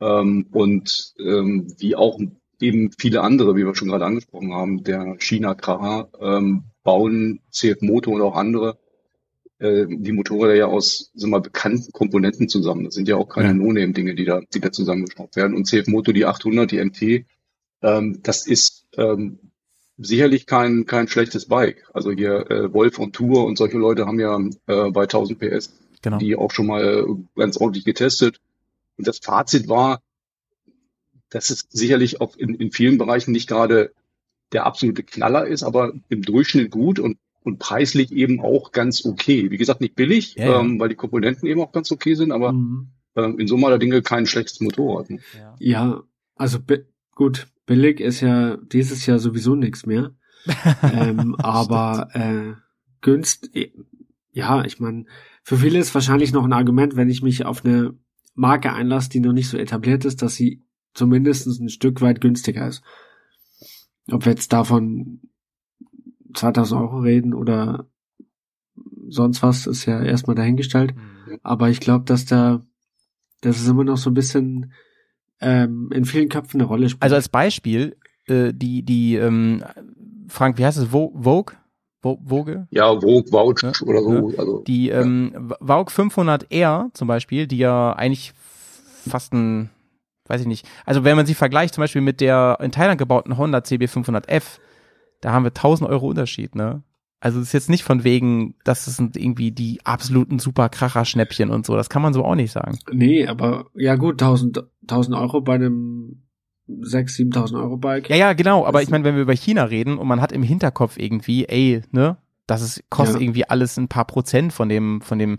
Ähm, und ähm, wie auch eben viele andere, wie wir schon gerade angesprochen haben, der China-Kracher, ähm, bauen CF Moto und auch andere äh, die Motorräder ja aus wir mal, bekannten Komponenten zusammen. Das sind ja auch keine Ja. No-Name-Dinge, die da, die da zusammengeschraubt werden. Und CF Moto, die 800, die MT, ähm, das ist ähm, sicherlich kein, kein schlechtes Bike. Also hier äh, Wolf und Tour und solche Leute haben ja äh, bei 1000 PS Genau. die auch schon mal ganz ordentlich getestet. Und das Fazit war, dass es sicherlich auch in, in vielen Bereichen nicht gerade der absolute Knaller ist, aber im Durchschnitt gut und, und preislich eben auch ganz okay. Wie gesagt, nicht billig, Ja, ja. Ähm, weil die Komponenten eben auch ganz okay sind, aber Mhm. ähm, in Summe aller Dinge kein schlechtes Motorrad. Ne? Ja. Ja, also gut, billig ist ja dieses Jahr sowieso nichts mehr. ähm, aber äh, günst, ja, ich meine, für viele ist wahrscheinlich noch ein Argument, wenn ich mich auf eine Marke einlasse, die noch nicht so etabliert ist, dass sie zumindest ein Stück weit günstiger ist. Ob wir jetzt davon 2000 Euro reden oder sonst was, ist ja erstmal dahingestellt. Aber ich glaube, dass da, dass es immer noch so ein bisschen ähm, in vielen Köpfen eine Rolle spielt. Also als Beispiel, äh, die, die, ähm, Frank, wie heißt es? Vo- Vogue? Vo- Vogue? Ja, Vogue, Vouch Ja, oder so. Also, Die ähm, Vogue 500R zum Beispiel, die ja eigentlich fast ein, weiß ich nicht, also wenn man sie vergleicht zum Beispiel mit der in Thailand gebauten Honda CB 500F, da haben wir 1000 Euro Unterschied, ne? Also es ist jetzt nicht von wegen, das sind irgendwie die absoluten super Kracher-Schnäppchen und so, das kann man so auch nicht sagen. nee, aber ja gut, 1000, 1000 Euro bei einem 6.000, 7.000 Euro Bike. Ja, ja, genau, aber Das- ich meine, wenn wir über China reden und man hat im Hinterkopf irgendwie, ey, ne, das ist, kostet Ja. irgendwie alles ein paar Prozent von dem, von dem,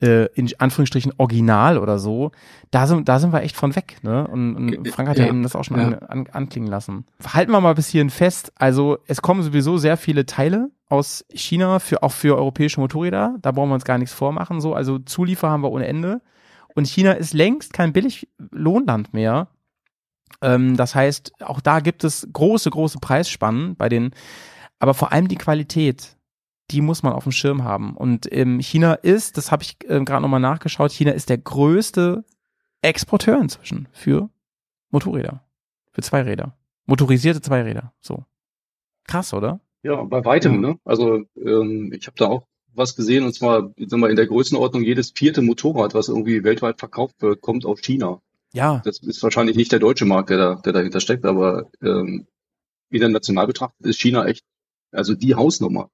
äh, in Anführungsstrichen Original oder so, da sind, da sind wir echt von weg, ne? Und, und Frank hat ja, ja, eben das auch schon ja. an, an, anklingen lassen. Halten wir mal bis hierhin fest. Also es kommen sowieso sehr viele Teile aus China für auch für europäische Motorräder. Da brauchen wir uns gar nichts vormachen. So, also Zuliefer haben wir ohne Ende. Und China ist längst kein Billiglohnland mehr. Ähm, das heißt, auch da gibt es große, große Preisspannen bei den, aber vor allem die Qualität, die muss man auf dem Schirm haben. Und ähm, China ist, das habe ich ähm, gerade nochmal nachgeschaut, China ist der größte Exporteur inzwischen für Motorräder, für Zweiräder, motorisierte Zweiräder. So krass, oder? Ja, bei weitem, Ja. ne? Also ähm, ich habe da auch was gesehen und zwar, sagen wir, in der Größenordnung jedes vierte Motorrad, was irgendwie weltweit verkauft wird, kommt aus China. Ja, Das ist wahrscheinlich nicht der deutsche Markt, der, da, der dahinter steckt, aber ähm, international betrachtet ist China echt, also die Hausnummer.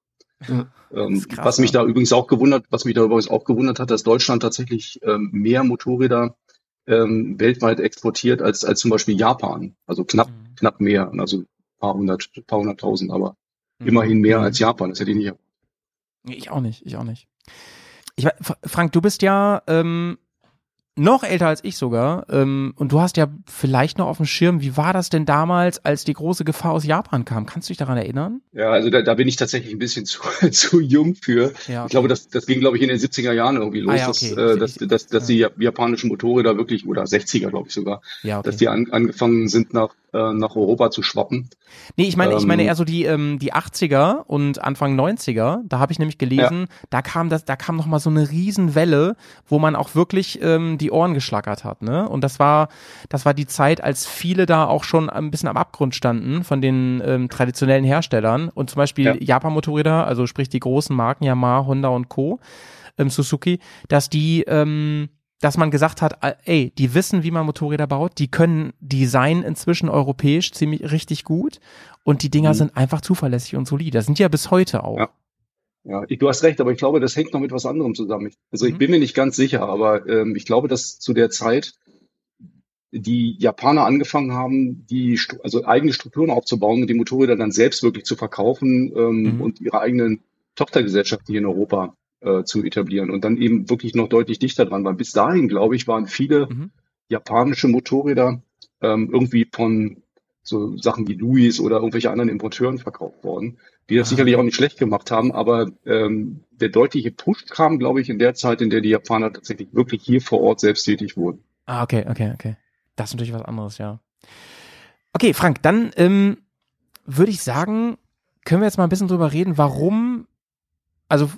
Ja. Ähm, krass, was mich da übrigens auch gewundert, was mich da übrigens auch gewundert hat, dass Deutschland tatsächlich ähm, mehr Motorräder ähm, weltweit exportiert als, als zum Beispiel Japan. Also knapp, Mhm. knapp mehr, also ein paar hundert, paar hunderttausend, aber Mhm. immerhin mehr Mhm. als Japan. Das hätte ich nicht. Ich auch nicht, ich auch nicht. Ich, Frank, du bist ja ähm, noch älter als ich sogar ähm, und du hast ja vielleicht noch auf dem Schirm, wie war das denn damals, als die große Gefahr aus Japan kam? Kannst du dich daran erinnern? Ja, also da, da bin ich tatsächlich ein bisschen zu, zu jung für. Ja, Ich glaube, das, das ging, glaube ich, in den 70er Jahren irgendwie los, Ah ja, dass, okay. äh, dass, dass, dass die ja- japanischen Motorräder wirklich, oder 60er, glaube ich sogar, ja, okay. dass die an, angefangen sind, nach, äh, nach Europa zu schwappen. Nee, ich meine, ich meine Ähm, eher so die ähm, die 80er und Anfang 90er, da habe ich nämlich gelesen, da kam das da kam noch mal so eine Riesenwelle, wo man auch wirklich ähm, die Ohren geschlackert hat, ne? Und das war das war die Zeit, als viele da auch schon ein bisschen am Abgrund standen von den ähm, traditionellen Herstellern und zum Beispiel Ja. Japan Motorräder, also sprich die großen Marken Yamaha, Honda und Co. Ähm, Suzuki, dass die ähm, dass man gesagt hat, äh, ey, die wissen, wie man Motorräder baut, die können Design inzwischen europäisch ziemlich richtig gut und die Dinger Mhm. sind einfach zuverlässig und solide. Das sind ja bis heute auch. Ja. Ja, du hast recht, aber ich glaube, das hängt noch mit was anderem zusammen. Also ich Mhm. bin mir nicht ganz sicher, aber ähm, ich glaube, dass zu der Zeit die Japaner angefangen haben, die also eigene Strukturen aufzubauen und die Motorräder dann selbst wirklich zu verkaufen ähm, Mhm. und ihre eigenen Tochtergesellschaften hier in Europa äh, zu etablieren und dann eben wirklich noch deutlich dichter dran waren. Bis dahin, glaube ich, waren viele Mhm. japanische Motorräder ähm, irgendwie von so Sachen wie Louis oder irgendwelche anderen Importeuren verkauft worden, die das sicherlich auch nicht schlecht gemacht haben, aber ähm, der deutliche Push kam, glaube ich, in der Zeit, in der die Japaner tatsächlich wirklich hier vor Ort selbst tätig wurden. Ah, okay, okay, okay. Das ist natürlich was anderes, ja. Okay, Frank, dann ähm, würde ich sagen, können wir jetzt mal ein bisschen drüber reden, warum, also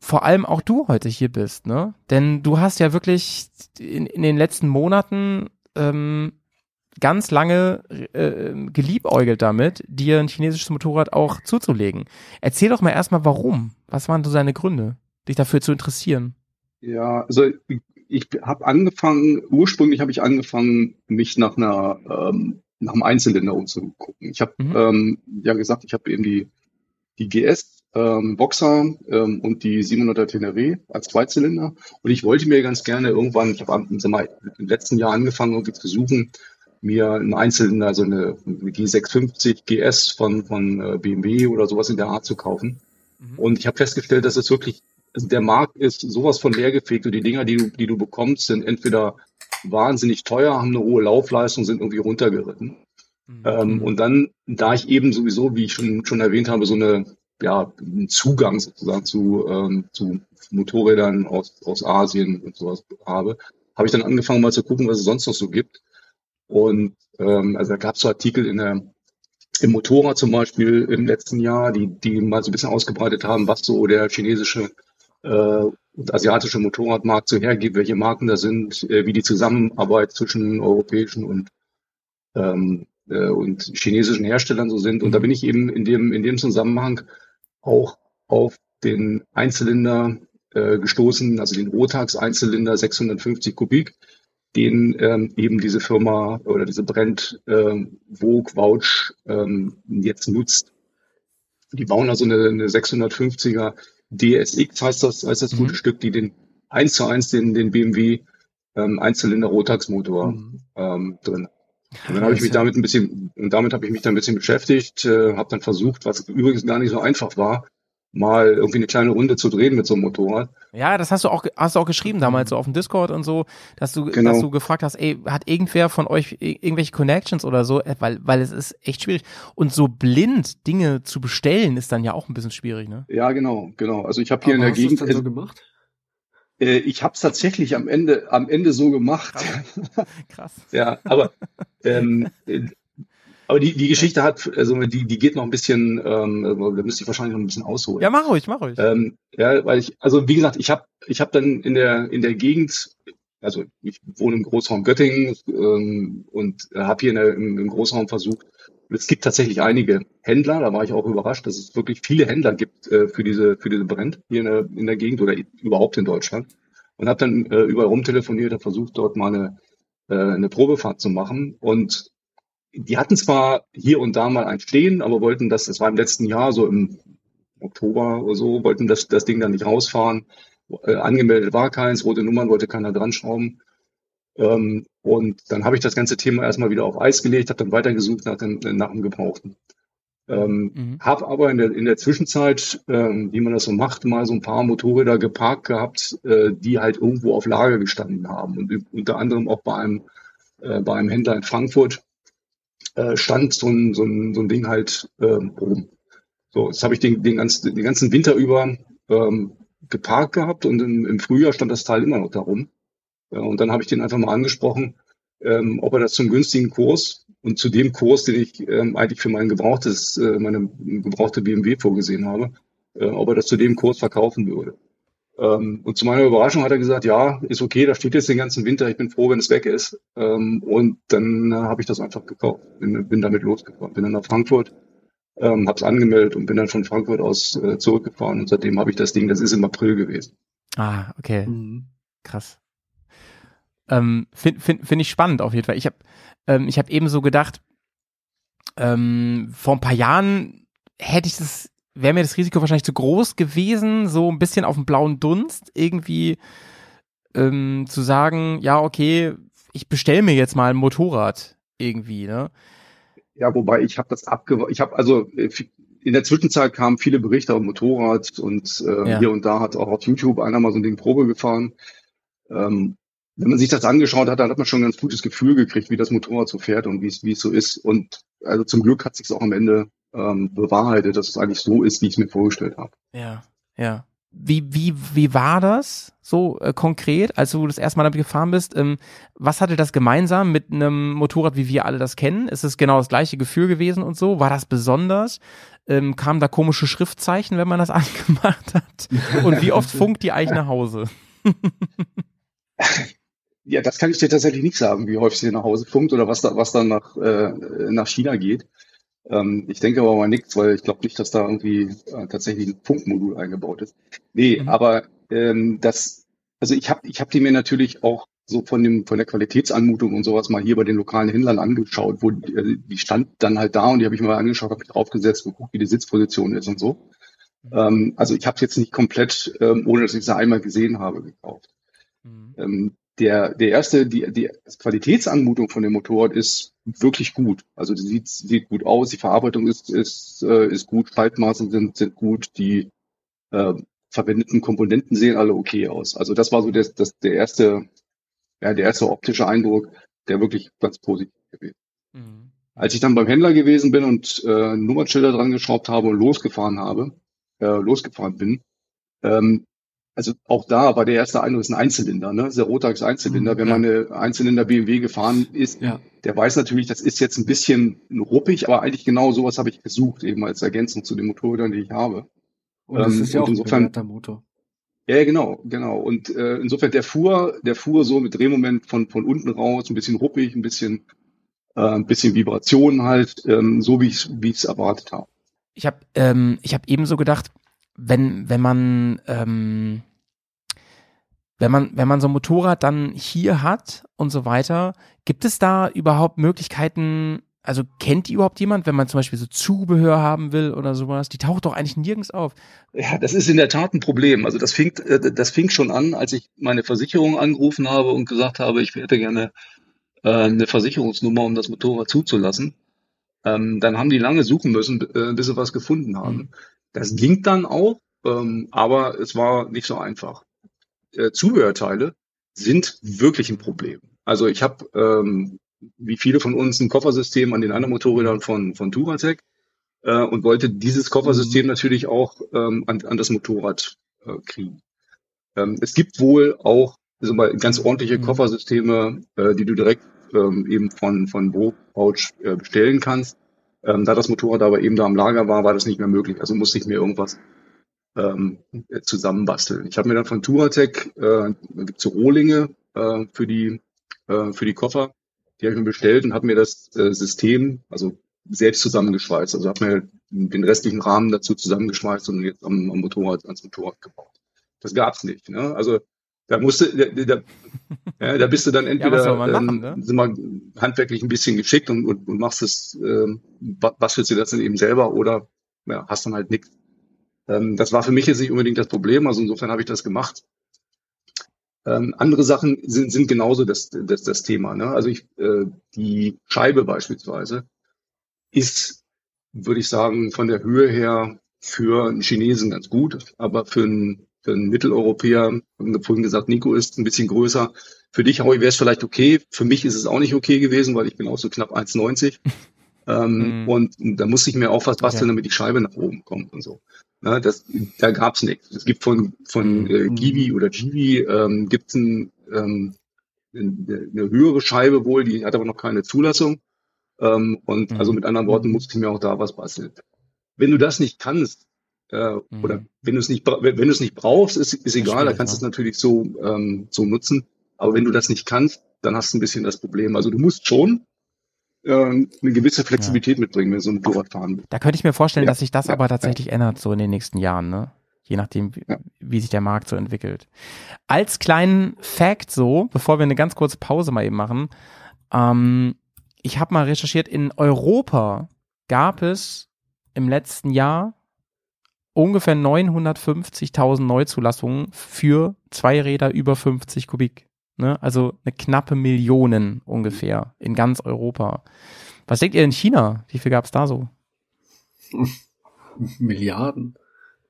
vor allem auch du heute hier bist, ne? Denn du hast ja wirklich in, in den letzten Monaten ähm, ganz lange äh, geliebäugelt damit, dir ein chinesisches Motorrad auch zuzulegen. Erzähl doch mal erstmal, warum. Was waren so seine Gründe, dich dafür zu interessieren? Ja, also ich, habe angefangen, ursprünglich habe ich angefangen, mich nach einer ähm, nach einem Einzylinder umzugucken. Ich habe Mhm. ähm, ja gesagt, ich habe eben die die GS ähm, Boxer ähm, und die 700er Tenere als Zweizylinder und ich wollte mir ganz gerne irgendwann, ich habe im im letzten Jahr angefangen irgendwie zu suchen, mir einen Einzylinder, also eine, eine G650 GS von von äh, BMW oder sowas in der Art zu kaufen. Mhm. Und ich habe festgestellt, dass es wirklich, also der Markt ist sowas von leergefegt und die Dinger, die du, die du bekommst, sind entweder wahnsinnig teuer, haben eine hohe Laufleistung, sind irgendwie runtergeritten. Mhm. Ähm, und dann, da ich eben sowieso, wie ich schon, schon erwähnt habe, so eine, ja, einen Zugang sozusagen zu, ähm, zu Motorrädern aus, aus Asien und sowas habe, habe ich dann angefangen mal zu gucken, was es sonst noch so gibt. Und ähm, also da gab es so Artikel in der im Motorrad zum Beispiel im letzten Jahr, die, die mal so ein bisschen ausgebreitet haben, was so der chinesische äh, und asiatische Motorradmarkt so hergibt, welche Marken da sind, äh, wie die Zusammenarbeit zwischen europäischen und ähm, äh, und chinesischen Herstellern so sind. Und da bin ich eben in dem in dem Zusammenhang auch auf den Einzylinder äh, gestoßen, also den Rotax Einzylinder 650 Kubik, den ähm, eben diese Firma oder diese Brand ähm, Vogue Vouch ähm, jetzt nutzt. Die bauen also eine, eine 650er DSX, heißt das, heißt das Mhm. gute Stück, die den eins zu eins den, den BMW ähm, Einzylinder Rotax Motor Mhm. ähm, drin. Und dann habe ich mich damit ein bisschen, und damit habe ich mich dann ein bisschen beschäftigt, äh, habe dann versucht, was übrigens gar nicht so einfach war, mal irgendwie eine kleine Runde zu drehen mit so einem Motorrad. Ja, das hast du auch, hast du auch geschrieben damals so auf dem Discord und so, dass du, Genau. dass du gefragt hast, ey, hat irgendwer von euch irgendwelche Connections oder so, Äh, weil, weil es ist echt schwierig. Und so blind Dinge zu bestellen ist dann ja auch ein bisschen schwierig, ne? Ja, genau, genau. Also ich habe hier Aber in der hast du es Gegend, dann so gemacht? äh, ich habe es tatsächlich am Ende, am Ende so gemacht. Krass. Ja, aber ähm, äh, aber die, die Geschichte hat, also die, die geht noch ein bisschen, ähm, da müsste ich wahrscheinlich noch ein bisschen ausholen. Ja, mach ruhig, mach ruhig. Ähm, ja, weil ich, also wie gesagt, ich habe ich hab dann in der in der Gegend, also ich wohne im Großraum Göttingen ähm, und habe hier in der, im, im Großraum versucht. Es gibt tatsächlich einige Händler, da war ich auch überrascht, dass es wirklich viele Händler gibt äh, für diese für diese Brand hier in der, in der Gegend oder überhaupt in Deutschland. Und habe dann äh, überall rumtelefoniert, habe versucht, dort mal eine, äh, eine Probefahrt zu machen. Und die hatten zwar hier und da mal ein Stehen, aber wollten das, das war im letzten Jahr, so im Oktober oder so, wollten das, das Ding dann nicht rausfahren. Äh, angemeldet war keins, rote Nummern wollte keiner dran schrauben. Ähm, und dann habe ich das ganze Thema erstmal wieder auf Eis gelegt, habe dann weitergesucht nach dem, nach dem Gebrauchten. Ähm, Mhm. Habe aber in der, in der Zwischenzeit, ähm, wie man das so macht, mal so ein paar Motorräder geparkt gehabt, äh, die halt irgendwo auf Lager gestanden haben. Und unter anderem auch bei einem, äh, bei einem Händler in Frankfurt äh, stand so ein, so ein, so ein Ding halt ähm, rum. So, jetzt habe ich den, den, ganzen, den ganzen Winter über ähm, geparkt gehabt und im, im Frühjahr stand das Teil immer noch da rum. Ja, und dann habe ich den einfach mal angesprochen, ähm, ob er das zum günstigen Kurs und zu dem Kurs, den ich ähm, eigentlich für mein gebrauchtes, äh, meine gebrauchte BMW vorgesehen habe, äh, ob er das zu dem Kurs verkaufen würde. Ähm, und zu meiner Überraschung hat er gesagt, ja, ist okay, da steht jetzt den ganzen Winter, ich bin froh, wenn es weg ist. Ähm, und dann äh, habe ich das einfach gekauft, bin, bin damit losgefahren, bin dann nach Frankfurt, ähm, habe es angemeldet und bin dann von Frankfurt aus äh, zurückgefahren. Und seitdem habe ich das Ding, das ist im April gewesen. Ah, okay. Mhm. Krass. Ähm, Finde find, find ich spannend auf jeden Fall. Ich habe ähm, ich hab eben so gedacht, ähm, vor ein paar Jahren hätte ich das, wäre mir das Risiko wahrscheinlich zu groß gewesen, so ein bisschen auf dem blauen Dunst irgendwie ähm, zu sagen, ja, okay, ich bestelle mir jetzt mal ein Motorrad irgendwie, ne? Ja, wobei ich habe das abgewartet. Ich habe also äh, in der Zwischenzeit kamen viele Berichte auf Motorrad und äh, Ja. hier und da hat auch auf YouTube einer mal so ein Ding Probe gefahren. Ähm, wenn man sich das angeschaut hat, dann hat man schon ein ganz gutes Gefühl gekriegt, wie das Motorrad so fährt und wie es wie es so ist. Und also zum Glück hat sich auch am Ende ähm, bewahrheitet, dass es eigentlich so ist, wie ich es mir vorgestellt habe. Ja, ja. Wie, wie, wie war das so äh, konkret, als du das erste Mal damit gefahren bist? Ähm, was hatte das gemeinsam mit einem Motorrad, wie wir alle das kennen? Ist es genau das gleiche Gefühl gewesen und so? War das besonders? Ähm, kamen da komische Schriftzeichen, wenn man das angemacht hat? Und wie oft funkt die eigentlich nach Hause? Ja, das kann ich dir tatsächlich nicht sagen, wie häufig sie nach Hause funkt oder was da was dann nach äh, nach China geht. Ähm, ich denke aber mal nichts, weil ich glaube nicht, dass da irgendwie äh, tatsächlich ein Funkmodul eingebaut ist. Nee, Mhm. aber ähm, das, also ich habe ich hab die mir natürlich auch so von dem von der Qualitätsanmutung und sowas mal hier bei den lokalen Händlern angeschaut, wo die, äh, die stand dann halt da und die habe ich mir mal angeschaut, habe mich draufgesetzt, geguckt, wie die Sitzposition ist und so. Ähm, also ich habe es jetzt nicht komplett, ähm, ohne dass ich es einmal gesehen habe, gekauft. Ähm, der, der erste, die, die Qualitätsanmutung von dem Motorrad ist wirklich gut. Also die sieht, sieht gut aus, die Verarbeitung ist, ist, äh, ist gut, Schaltmaße sind, sind gut, die äh, verwendeten Komponenten sehen alle okay aus. Also das war so das, das, der erste, ja, der erste optische Eindruck, der wirklich ganz positiv gewesen. Mhm. Als ich dann beim Händler gewesen bin und äh, Nummernschilder dran geschraubt habe und losgefahren habe, äh, losgefahren bin, ähm, also auch da war der erste Eindruck, ist ein Einzylinder, ne? Der Rotax Einzylinder. Mhm, Wenn ja. man eine Einzylinder BMW gefahren ist, Ja. der weiß natürlich, das ist jetzt ein bisschen ruppig, aber eigentlich genau sowas habe ich gesucht, eben als Ergänzung zu den Motorrädern, die ich habe. Und das Ähm, ist ja auch ein insofern- bewährter Motor. Ja, genau, genau. Und äh, insofern der fuhr, der fuhr so mit Drehmoment von von unten raus, ein bisschen ruppig, ein bisschen, äh, ein bisschen Vibration halt, ähm, so wie ich wie es erwartet habe. Ich habe ähm, ich hab ebenso gedacht, wenn, wenn man, ähm, wenn man, wenn man so ein Motorrad dann hier hat und so weiter, gibt es da überhaupt Möglichkeiten, also kennt die überhaupt jemand, wenn man zum Beispiel so Zubehör haben will oder sowas? Die taucht doch eigentlich nirgends auf. Ja, das ist in der Tat ein Problem. Also das fing, äh, das fing schon an, als ich meine Versicherung angerufen habe und gesagt habe, ich hätte gerne äh, eine Versicherungsnummer, um das Motorrad zuzulassen. Ähm, dann haben die lange suchen müssen, äh, bis sie was gefunden haben. Das ging dann auch, ähm, aber es war nicht so einfach. Äh, Zubehörteile sind wirklich ein Problem. Also ich habe, ähm, wie viele von uns, ein Koffersystem an den anderen Motorrädern von, von Touratec äh, und wollte dieses Koffersystem natürlich auch ähm, an, an das Motorrad äh, kriegen. Ähm, es gibt wohl auch also mal ganz ordentliche Mhm. Koffersysteme, äh, die du direkt ähm, eben von von Bro-Pouch äh, bestellen kannst. Ähm, da das Motorrad aber eben da am Lager war, war das nicht mehr möglich. Also musste ich mir irgendwas ähm, äh, zusammenbasteln. Ich habe mir dann von Touratec, äh, da gibt's so Rohlinge äh, für die äh, für die Koffer, die habe ich mir bestellt und habe mir das äh, System, also selbst zusammengeschweißt. Also habe mir den restlichen Rahmen dazu zusammengeschweißt und jetzt am, am Motorrad, ans Motorrad gebaut. Das gab's nicht. Ne? Also Da musst du, da, da, ja, da bist du dann entweder man machen, ähm, ne? sind wir handwerklich ein bisschen geschickt und, und, und machst es, ähm, ba- bastelst dir das dann eben selber oder ja, hast dann halt nichts. Ähm, das war für mich jetzt nicht unbedingt das Problem, also insofern habe ich das gemacht. Ähm, andere Sachen sind, sind genauso das, das, das Thema. Ne? Also ich, äh, die Scheibe beispielsweise ist, würde ich sagen, von der Höhe her für einen Chinesen ganz gut, aber für einen, für einen Mitteleuropäer, haben vorhin gesagt, Nico ist ein bisschen größer. Für dich, Howie, wäre es vielleicht okay. Für mich ist es auch nicht okay gewesen, weil ich bin auch so knapp 1,90. Ähm, Mhm. Und da musste ich mir auch was basteln, Okay. damit die Scheibe nach oben kommt und so. Ne, das, da gab's nichts. Es gibt von, von äh, Givi oder Givi ähm, gibt's ein, ähm, eine, eine höhere Scheibe wohl, die hat aber noch keine Zulassung. Ähm, und Mhm. also mit anderen Worten musste ich mir auch da was basteln. Wenn du das nicht kannst, äh, Mhm. oder wenn du es nicht, wenn du es nicht brauchst, ist, ist egal, da kannst du ja. es natürlich so, ähm, so nutzen. Aber wenn du das nicht kannst, dann hast du ein bisschen das Problem. Also du musst schon ähm, eine gewisse Flexibilität mitbringen, wenn du so ein Motorrad fahren willst. Da könnte ich mir vorstellen, Ja, dass sich das ja, aber tatsächlich ändert, so in den nächsten Jahren, ne? Je nachdem, wie, Ja. wie sich der Markt so entwickelt. Als kleinen Fact so, bevor wir eine ganz kurze Pause mal eben machen, ähm, ich habe mal recherchiert, in Europa gab es im letzten Jahr ungefähr 950.000 Neuzulassungen für Zweiräder über 50 Kubik. Ne? Also eine knappe Million ungefähr in ganz Europa. Was denkt ihr in China? Wie viel gab es da so? Milliarden.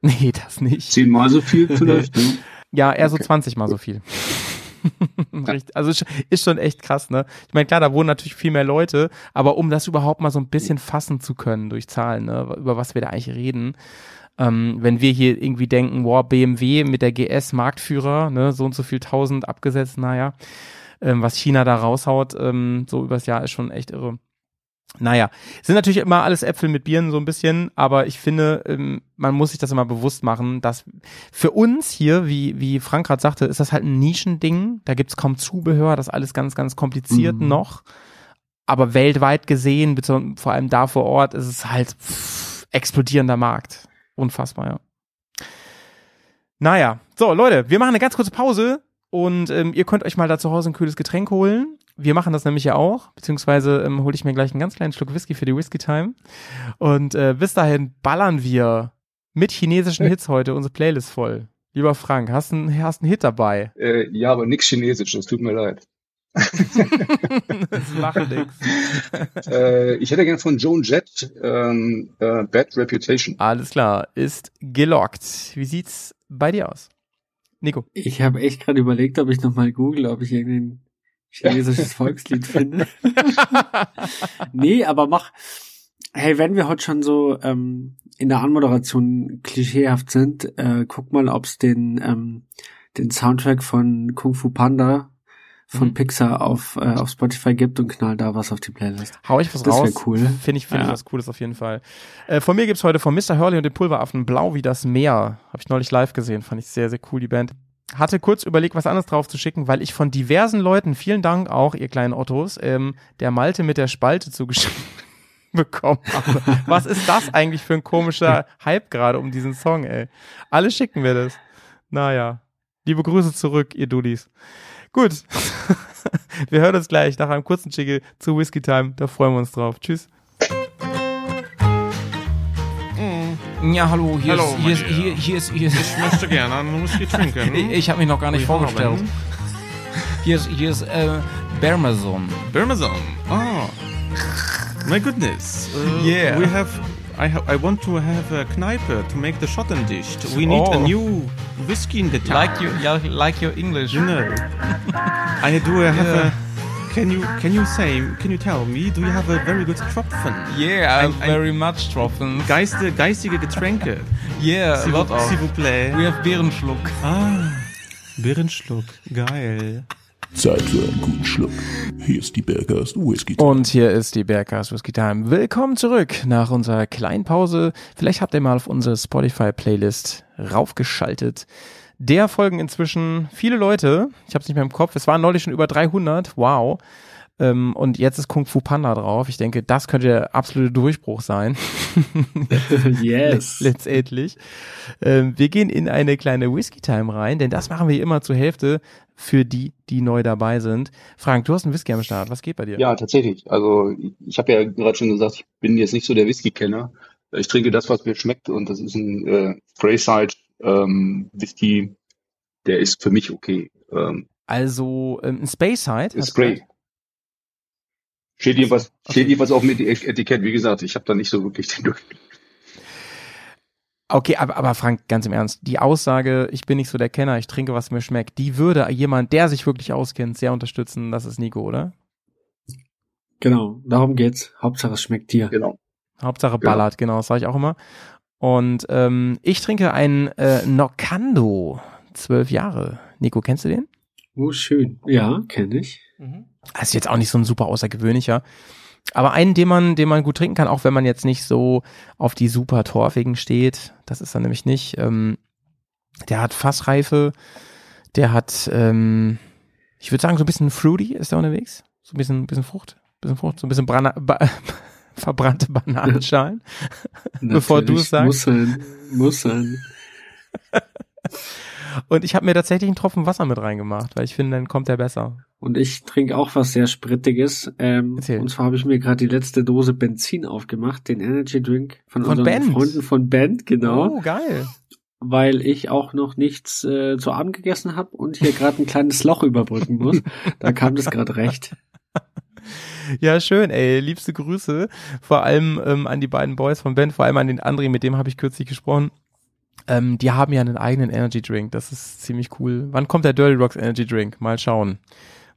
Nee, das nicht. Zehnmal so viel vielleicht. ne? Ja, eher so Okay. 20 mal so viel. Also ist- ist schon echt krass, ne? Ich meine, klar, da wohnen natürlich viel mehr Leute, aber um das überhaupt mal so ein bisschen fassen zu können durch Zahlen, ne, über was wir da eigentlich reden, ähm, wenn wir hier irgendwie denken, boah, BMW mit der GS Marktführer, ne, so und so viel tausend abgesetzt, naja, ähm, was China da raushaut, ähm, so übers Jahr ist schon echt irre. Naja, sind natürlich immer alles Äpfel mit Birnen so ein bisschen, aber ich finde, ähm, man muss sich das immer bewusst machen, dass für uns hier, wie, wie Frank gerade sagte, ist das halt ein Nischending. Da gibt's kaum Zubehör, das ist alles ganz, ganz kompliziert Mhm. noch. Aber weltweit gesehen, vor allem da vor Ort, ist es halt pff, explodierender Markt. Unfassbar, ja. Naja, so Leute, wir machen eine ganz kurze Pause und ähm, ihr könnt euch mal da zu Hause ein kühles Getränk holen. Wir machen das nämlich ja auch, beziehungsweise ähm, hole ich mir gleich einen ganz kleinen Schluck Whisky für die Whisky Time. Und äh, bis dahin ballern wir mit chinesischen Hits heute unsere Playlist voll. Lieber Frank, hast du einen, hast einen Hit dabei? Äh, ja, aber nix Chinesisch, das tut mir leid. Das macht nichts. äh, ich hätte gern von Joan Jett ähm, äh, Bad Reputation. Alles klar, ist gelockt. Wie sieht's bei dir aus? Nico. Ich habe echt gerade überlegt, ob ich nochmal google, ob ich irgendein chinesisches Volkslied finde. nee, aber mach. Hey, wenn wir heute schon so ähm, in der Anmoderation klischeehaft sind, äh, guck mal, ob es den ähm, den Soundtrack von Kung Fu Panda von Mhm. Pixar auf äh, auf Spotify gibt und knall da was auf die Playlist. Hau ich was Das raus. cool. Finde ich, finde ich Ja. was Cooles auf jeden Fall. Äh, von mir gibt's heute von Mr. Hurley und den Pulveraffen Blau wie das Meer. Habe ich neulich live gesehen. Fand ich sehr, sehr cool, die Band. Hatte kurz überlegt, was anderes drauf zu schicken, weil ich von diversen Leuten, vielen Dank auch, ihr kleinen Ottos, ähm, der Malte mit der Spalte zugeschrieben bekommen habe. Was ist das eigentlich für ein komischer Hype gerade um diesen Song, ey? Alle schicken mir das. Naja. Liebe Grüße zurück, ihr Dudis. Gut. wir hören uns gleich nach einem kurzen Jingle zu Whiskey Time. Da freuen wir uns drauf. Tschüss. Ja, hallo, hier Hallo, ist, hier ist, mein hier, hier ist, hier ist, Ich möchte gerne einen Whisky trinken. ich, ich habe mich noch gar nicht haben vorgestellt. Hier ist, hier ist, äh, Bermason. Parmesan. Ah. My goodness. Uh, Yeah. We have. I have. I want to have a Kneipe to make the Schottendicht. We need Oh. a new whiskey in the town. Like you, yeah, like your English. You know. I do have Yeah. a. Can you can you say can you tell me do you have a very good Tropfen? Yeah, Ein- ein- very much Tropfen. Geiste, geistige Getränke. Yeah, S'il vous, vous plaît. We have Bärenschluck. Ah, Birrenschluck. Geil. Zeit für einen guten Schluck. Hier ist die Bergers Whisky. Und hier ist die Bergcast Whisky Time. Willkommen zurück nach unserer kleinen Pause. Vielleicht habt ihr mal auf unsere Spotify-Playlist raufgeschaltet. Der folgen inzwischen viele Leute. Ich habe es nicht mehr im Kopf. Es waren neulich schon über 300. Wow. Ähm, und jetzt ist Kung Fu Panda drauf. Ich denke, das könnte der absolute Durchbruch sein. yes. Letztendlich. Ähm, wir gehen in eine kleine Whisky-Time rein, denn das machen wir immer zur Hälfte für die, die neu dabei sind. Frank, du hast einen Whisky am Start. Was geht bei dir? Ja, tatsächlich. Also ich, habe ja gerade schon gesagt, ich bin jetzt nicht so der Whisky-Kenner. Ich trinke das, was mir schmeckt und das ist ein äh, Sprayside ähm, Whisky, der ist für mich okay. Ähm, Also ähm, ein ist hast du Spray. gesagt? Steht jedenfalls, Okay. steht jedenfalls auf dem Etikett. Wie gesagt, ich habe da nicht so wirklich den Durch. Okay, aber, aber Frank, ganz im Ernst, die Aussage, ich bin nicht so der Kenner, ich trinke, was mir schmeckt, die würde jemand, der sich wirklich auskennt, sehr unterstützen. Das ist Nico, oder? Genau, darum geht's. Hauptsache es schmeckt dir. Genau. Hauptsache Genau. ballert, genau, das sage ich auch immer. Und ähm, ich trinke einen äh, Nocando, zwölf Jahre. Nico, kennst du den? Oh, schön. Ja, kenne ich. Das ist jetzt auch nicht so ein super außergewöhnlicher. Aber einen, den man, den man gut trinken kann, auch wenn man jetzt nicht so auf die super torfigen steht. Das ist er nämlich nicht. Ähm, der hat Fassreife, der hat, ähm, ich würde sagen, so ein bisschen fruity ist er unterwegs. So ein bisschen, bisschen Frucht, bisschen Frucht, so ein bisschen Brana ba verbrannte Bananenschalen. Bevor du es sagst. Muss sein. Muss sein. Und ich habe mir tatsächlich einen Tropfen Wasser mit reingemacht, weil ich finde, dann kommt er besser. Und ich trinke auch was sehr Sprittiges. Ähm, Erzähl. und zwar habe ich mir gerade die letzte Dose Benzin aufgemacht, den Energy Drink von, Von unseren Bend. Freunden von Band, genau. Oh, geil. Weil ich auch noch nichts äh, zu Abend gegessen habe und hier gerade ein kleines Loch überbrücken muss. Da kam das gerade recht. Ja, schön, ey. Liebste Grüße. Vor allem ähm, an die beiden Boys von Ben, vor allem an den André, mit dem habe ich kürzlich gesprochen. Ähm, die haben ja einen eigenen Energy Drink. Das ist ziemlich cool. Wann kommt der Dirty Rocks Energy Drink? Mal schauen.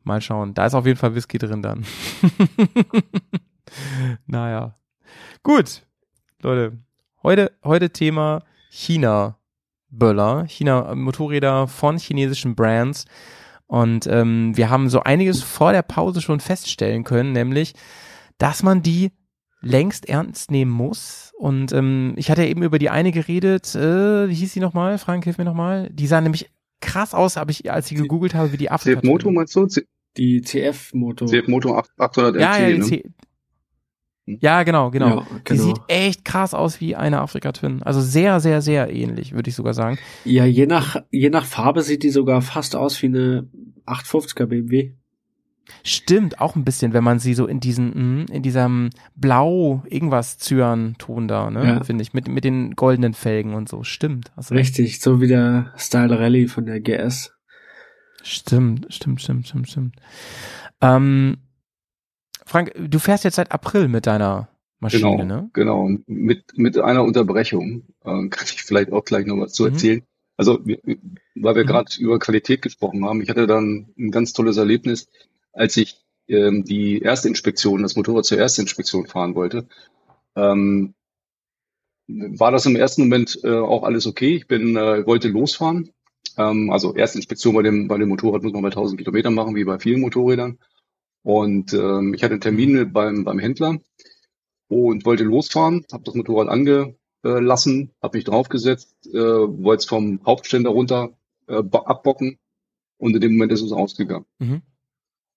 Mal schauen. Da ist auf jeden Fall Whisky drin dann. naja. Gut. Leute. Heute, heute Thema China. Böller. China Motorräder von chinesischen Brands. Und ähm, wir haben so einiges vor der Pause schon feststellen können, nämlich, dass man die längst ernst nehmen muss. Und ähm, ich hatte eben über die eine geredet, äh, wie hieß sie nochmal? Frank, hilf mir nochmal. Die sah nämlich krass aus, habe ich, als ich gegoogelt habe, wie die Afrika. CF Moto meinst du? Die CF-Moto. CF Moto 800 LT, ja, ja, die ne? C ja, genau, genau. Ja, Die genau. sieht echt krass aus wie eine Afrika Twin. Also sehr, sehr, sehr ähnlich, würde ich sogar sagen. Ja, je nach, je nach Farbe sieht die sogar fast aus wie eine 850er BMW. Stimmt, auch ein bisschen, wenn man sie so in diesen, mh, in diesem blau irgendwas Zyan-Ton da, ne, Ja. finde ich, mit, mit den goldenen Felgen und so. Stimmt. Recht. Richtig, so wie der Style Rally von der GS. Stimmt, stimmt, stimmt, stimmt, stimmt. Ähm, Frank, du fährst jetzt seit April mit deiner Maschine, Genau, ne? genau. Mit, mit einer Unterbrechung ähm, kann ich vielleicht auch gleich noch was zu Mhm. erzählen. Also, weil wir Mhm. gerade über Qualität gesprochen haben, ich hatte dann ein ganz tolles Erlebnis, als ich ähm, die erste Inspektion, das Motorrad zur ersten Inspektion fahren wollte. Ähm, war das im ersten Moment äh, auch alles okay? Ich bin, äh, wollte losfahren. Ähm, also erste Inspektion bei dem, bei dem Motorrad muss man bei 1000 Kilometern machen, wie bei vielen Motorrädern. Und ähm, ich hatte einen Termin beim, beim Händler und wollte losfahren, habe das Motorrad angelassen, habe mich draufgesetzt, äh, wollte es vom Hauptständer runter äh, bo- abbocken und in dem Moment ist es ausgegangen. Mhm.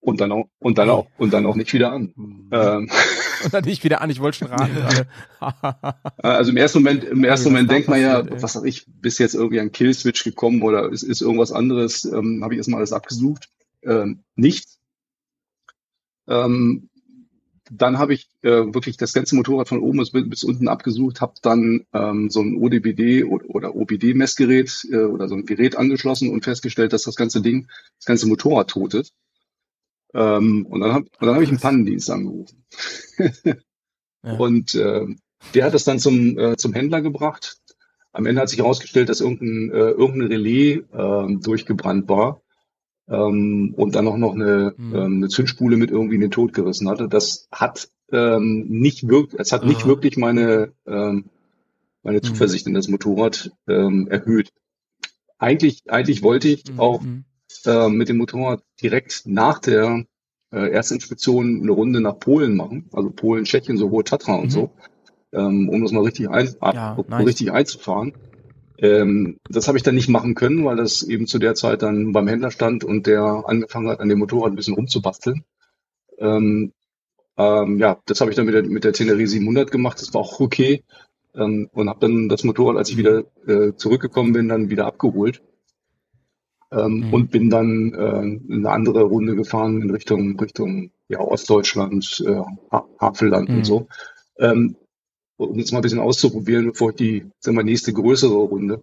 Und dann auch, und dann auch, und dann auch nicht wieder an. Ähm, Und dann nicht wieder an, ich wollte schon raten gerade. also im ersten Moment, im ersten Moment denkt man ja, ey. was sag ich, bis jetzt irgendwie ein Killswitch gekommen oder ist, ist irgendwas anderes, ähm, habe ich erstmal alles abgesucht. Ähm, nichts. Ähm, dann habe ich äh, wirklich das ganze Motorrad von oben bis, bis unten abgesucht, habe dann ähm, so ein ODBD oder, OBD-Messgerät äh, oder so ein Gerät angeschlossen und festgestellt, dass das ganze Ding, das ganze Motorrad tot ist. Ähm, und dann habe hab ich einen Pannendienst angerufen. Ja. Und äh, der hat das dann zum, äh, zum Händler gebracht. Am Ende hat sich herausgestellt, dass irgendein, äh, irgendein Relais ähm, durchgebrannt war ähm, und dann auch noch eine, Mhm. ähm, eine Zündspule mit irgendwie in den Tod gerissen hatte. Das hat ähm, nicht wirklich, es hat nicht Aha. wirklich meine, ähm, meine Mhm. Zuversicht in das Motorrad ähm, erhöht. Eigentlich, eigentlich wollte ich auch Mhm. Äh, mit dem Motorrad direkt nach der äh, Erstinspektion eine Runde nach Polen machen, also Polen, Tschechien, so hohe Tatra und Mhm. so, ähm, um das mal richtig, ein, Ja, um nice. richtig einzufahren. Ähm, das habe ich dann nicht machen können, weil das eben zu der Zeit dann beim Händler stand und der angefangen hat, an dem Motorrad ein bisschen rumzubasteln. Ähm, ähm, ja, das habe ich dann mit der, mit der Tenere 700 gemacht. Das war auch okay. Ähm, und habe dann das Motorrad, als ich wieder äh, zurückgekommen bin, dann wieder abgeholt. Ähm, Mhm. Und bin dann äh, eine andere Runde gefahren in Richtung Richtung ja, Ostdeutschland, äh, ha Havelland Mhm. und so. Ähm, um jetzt mal ein bisschen auszuprobieren, bevor ich die sagen wir, nächste größere Runde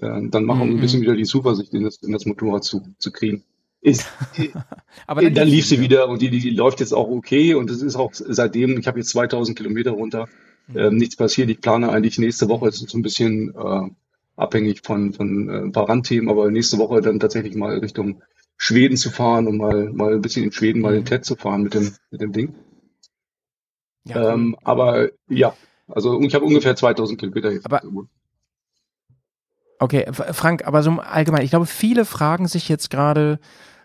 äh, dann machen, um ein bisschen Mhm. wieder die Zuversicht in das, in das Motorrad zu, zu kriegen. Ist, Aber dann, lief lief sie wieder und die, die, die läuft jetzt auch okay und es ist auch seitdem, ich habe jetzt 2000 Kilometer runter, Mhm. ähm, nichts passiert. Ich plane eigentlich nächste Woche, ist so ein bisschen äh, abhängig von, von äh, ein paar Randthemen, aber nächste Woche dann tatsächlich mal Richtung Schweden zu fahren und mal, mal ein bisschen in Schweden mal den Mhm. TED zu fahren mit dem, mit dem Ding. Ja. Ähm, aber ja, also ich habe ungefähr 2000 Kilometer jetzt. Aber- Okay, Frank, aber so im allgemein, ich glaube, viele fragen sich jetzt gerade,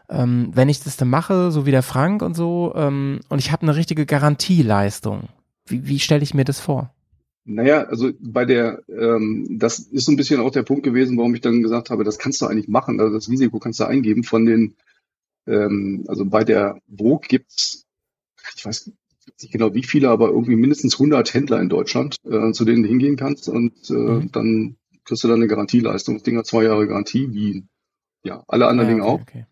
ähm, wenn ich das dann mache, so wie der Frank und so, ähm, und ich habe eine richtige Garantieleistung. Wie, wie stelle ich mir das vor? Naja, also bei der, ähm, das ist so ein bisschen auch der Punkt gewesen, warum ich dann gesagt habe, das kannst du eigentlich machen, also das Risiko kannst du eingeben von den, ähm, also bei der Vogue gibt's, ich weiß nicht genau wie viele, aber irgendwie mindestens 100 Händler in Deutschland, äh, zu denen du hingehen kannst und äh, Mhm. dann kriegst du dann eine Garantieleistung. Das Ding hat zwei Jahre Garantie, wie ja alle anderen Ah, Dinge okay, auch. okay.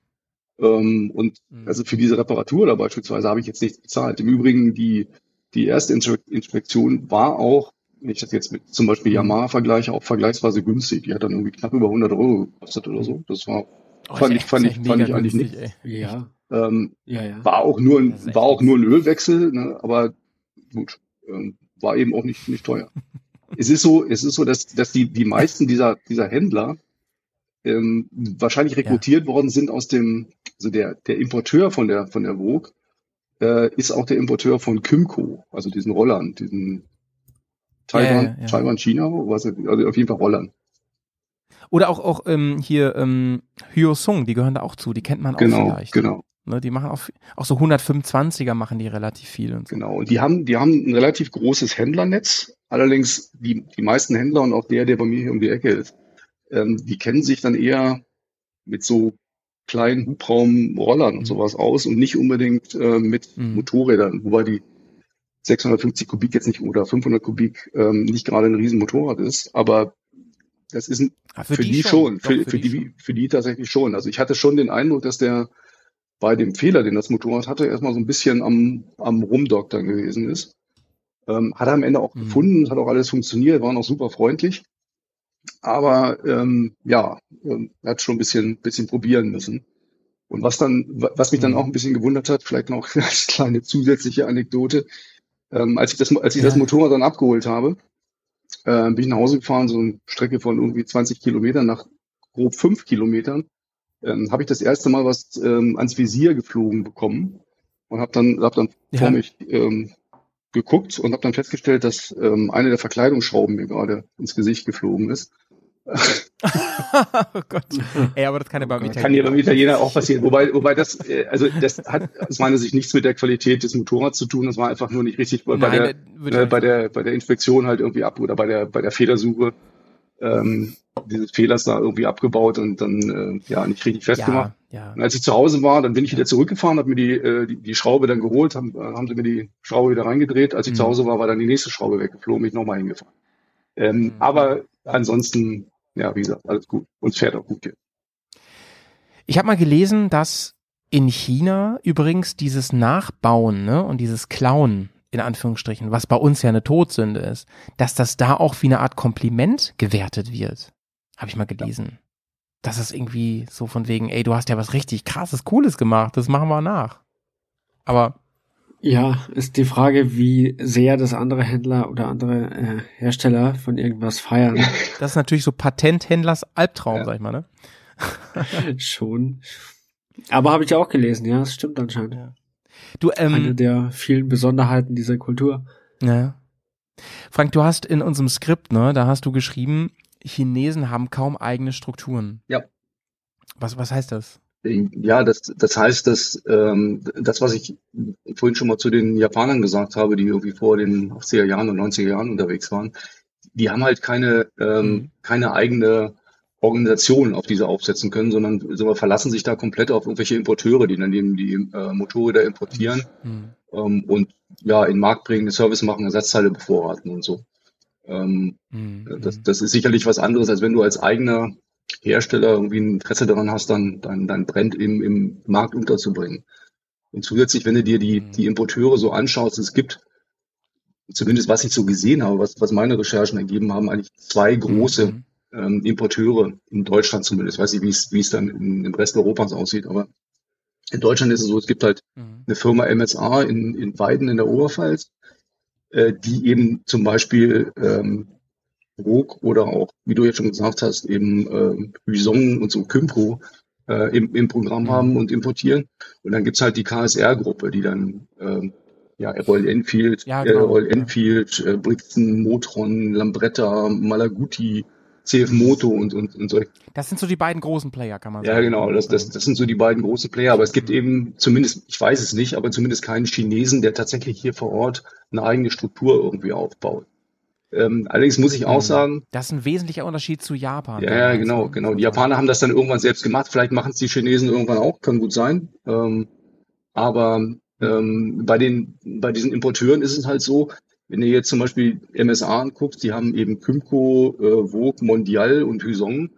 Ähm, und Mhm. also für diese Reparatur da beispielsweise habe ich jetzt nichts bezahlt. Im Übrigen, die, die erste Inspe- Inspektion war auch, wenn ich das jetzt mit zum Beispiel Mhm. Yamaha vergleiche, auch vergleichsweise günstig. Die hat dann irgendwie knapp über 100 Euro gekostet oder so. Das war, Oh, fand ich, fand ich, fand ich eigentlich günstig, nicht. ey. Ja, Ähm, ja, ja. war auch nur ein, war auch nur ein Ölwechsel, ne, aber gut, ähm, war eben auch nicht, nicht teuer. es ist so, es ist so, dass, dass die, die meisten dieser, dieser Händler ähm, wahrscheinlich rekrutiert worden sind aus dem, also der, der Importeur von der, von der Vogue, äh, ist auch der Importeur von Kymco, also diesen Rollern, diesen Taiwan, Ja, ja, ja. Taiwan, China, was, also auf jeden Fall Rollern. Oder auch, auch ähm, hier ähm, Hyosung, die gehören da auch zu, die kennt man auch Genau, vielleicht. genau. Ne, die machen auch, auch so 125er machen die relativ viel und so. Genau. Und die haben, die haben ein relativ großes Händlernetz. Allerdings die, die meisten Händler und auch der, der bei mir hier um die Ecke ist, ähm, die kennen sich dann eher mit so kleinen Hubraumrollern und Mhm. sowas aus und nicht unbedingt äh, mit Mhm. Motorrädern, wobei die 650 Kubik jetzt nicht oder 500 Kubik ähm, nicht gerade ein Riesenmotorrad ist, aber das ist ein, Ah, für, die, schon, Doch, für, für, die, schon. für die tatsächlich schon. Also ich hatte schon den Eindruck, dass der bei dem Fehler, den das Motorrad hatte, erstmal so ein bisschen am, am Rumdoktern gewesen ist. Ähm, hat er am Ende auch Mhm. gefunden, hat auch alles funktioniert, waren auch super freundlich. Aber ähm, ja, ähm, er hat schon ein bisschen, bisschen probieren müssen. Und was dann, wa- was mich dann Mhm. auch ein bisschen gewundert hat, vielleicht noch als kleine zusätzliche Anekdote, ähm, als ich das, als ich Ja. das Motorrad dann abgeholt habe, äh, bin ich nach Hause gefahren, so eine Strecke von irgendwie 20 Kilometern nach grob fünf Kilometern, ähm, habe ich das erste Mal was ähm, ans Visier geflogen bekommen und habe dann, hab dann Ja. vor mich ähm, geguckt und habe dann festgestellt, dass ähm, eine der Verkleidungsschrauben mir gerade ins Gesicht geflogen ist. oh Gott. Ey, aber das kann ja beim Italiener. Kann ja beim Italiener auch passieren. Wobei, wobei das, äh, also das hat aus meiner Sicht nichts mit der Qualität des Motorrads zu tun. Das war einfach nur nicht richtig bei, Nein, der, wird äh, bei der, bei der Inspektion halt irgendwie ab oder bei der, bei der Fehlersuche ähm, dieses Fehlers da irgendwie abgebaut und dann äh, ja nicht richtig festgemacht. Ja, ja. Und als ich zu Hause war, dann bin ich wieder zurückgefahren, habe mir die, äh, die, die Schraube dann geholt, haben, äh, haben sie mir die Schraube wieder reingedreht. Als ich Mhm. zu Hause war, war dann die nächste Schraube weggeflogen, bin ich nochmal hingefahren. Ähm, Mhm. Aber ansonsten, ja, wie gesagt, alles gut. Und es fährt auch gut hier. Ich habe mal gelesen, dass in China übrigens dieses Nachbauen ne, und dieses Klauen, in Anführungsstrichen, was bei uns ja eine Todsünde ist, dass das da auch wie eine Art Kompliment gewertet wird. Habe ich mal gelesen. Das ist irgendwie so von wegen, ey, du hast ja was richtig krasses, cooles gemacht, das machen wir nach. Aber Ja, ist die Frage, wie sehr das andere Händler oder andere äh, Hersteller von irgendwas feiern. das ist natürlich so Patenthändlers Albtraum, Ja. sag ich mal, ne? Schon. Aber habe ich auch gelesen, ja, es stimmt anscheinend. Ja. Du, Eine ähm, der vielen Besonderheiten dieser Kultur. ja. Frank, du hast in unserem Skript, ne, da hast du geschrieben, Chinesen haben kaum eigene Strukturen. Ja. Was, was heißt das? Ja, das, das heißt, dass ähm, das, was ich vorhin schon mal zu den Japanern gesagt habe, die irgendwie vor den 80er Jahren und 90er Jahren unterwegs waren, die haben halt keine, ähm, Mhm. keine eigene Organisationen auf diese aufsetzen können, sondern sondern verlassen sich da komplett auf irgendwelche Importeure, die dann eben die äh, Motorräder importieren Hm. ähm, und ja in den Markt bringen, eine Service machen, Ersatzteile bevorraten und so. Ähm, Hm. das, das ist sicherlich was anderes, als wenn du als eigener Hersteller irgendwie ein Interesse daran hast, dann dein, dein Brand im, im Markt unterzubringen. Und zusätzlich, wenn du dir die, Mhm. die Importeure so anschaust, es gibt, zumindest was ich so gesehen habe, was, was meine Recherchen ergeben haben, eigentlich zwei große Mhm. ähm, Importeure in Deutschland zumindest. Ich weiß nicht, wie es, wie es dann in, im Rest Europas aussieht, aber in Deutschland ist es so, es gibt halt Mhm. eine Firma MSA in, in Weiden in der Oberpfalz, äh, die eben zum Beispiel ähm, Rook oder auch, wie du jetzt schon gesagt hast, eben Huizong und so Kymco äh, im, im Programm Mhm. haben und importieren. Und dann gibt's halt die KSR-Gruppe, die dann ähm, ja, Royal Enfield, Ja, äh, genau, Royal. Enfield, äh, Brixton, Motron, Lambretta, Malaguti, CF Moto und, und, und solche Das sind so die beiden großen Player, kann man sagen. ja, genau. Das, das, das sind so die beiden großen Player. Aber es gibt eben zumindest, ich weiß es nicht, aber zumindest keinen Chinesen, der tatsächlich hier vor Ort eine eigene Struktur irgendwie aufbaut. Ähm, allerdings muss ich auch sagen, Das ist ein wesentlicher Unterschied zu Japan. ja, ja, genau, genau. Die Japaner haben das dann irgendwann selbst gemacht. Vielleicht machen es die Chinesen irgendwann auch, kann gut sein. Ähm, aber ähm, bei den, bei diesen Importeuren ist es halt so, wenn du jetzt zum Beispiel MSA anguckst, die haben eben Kymco, äh, Vogue, Mondial und Huizong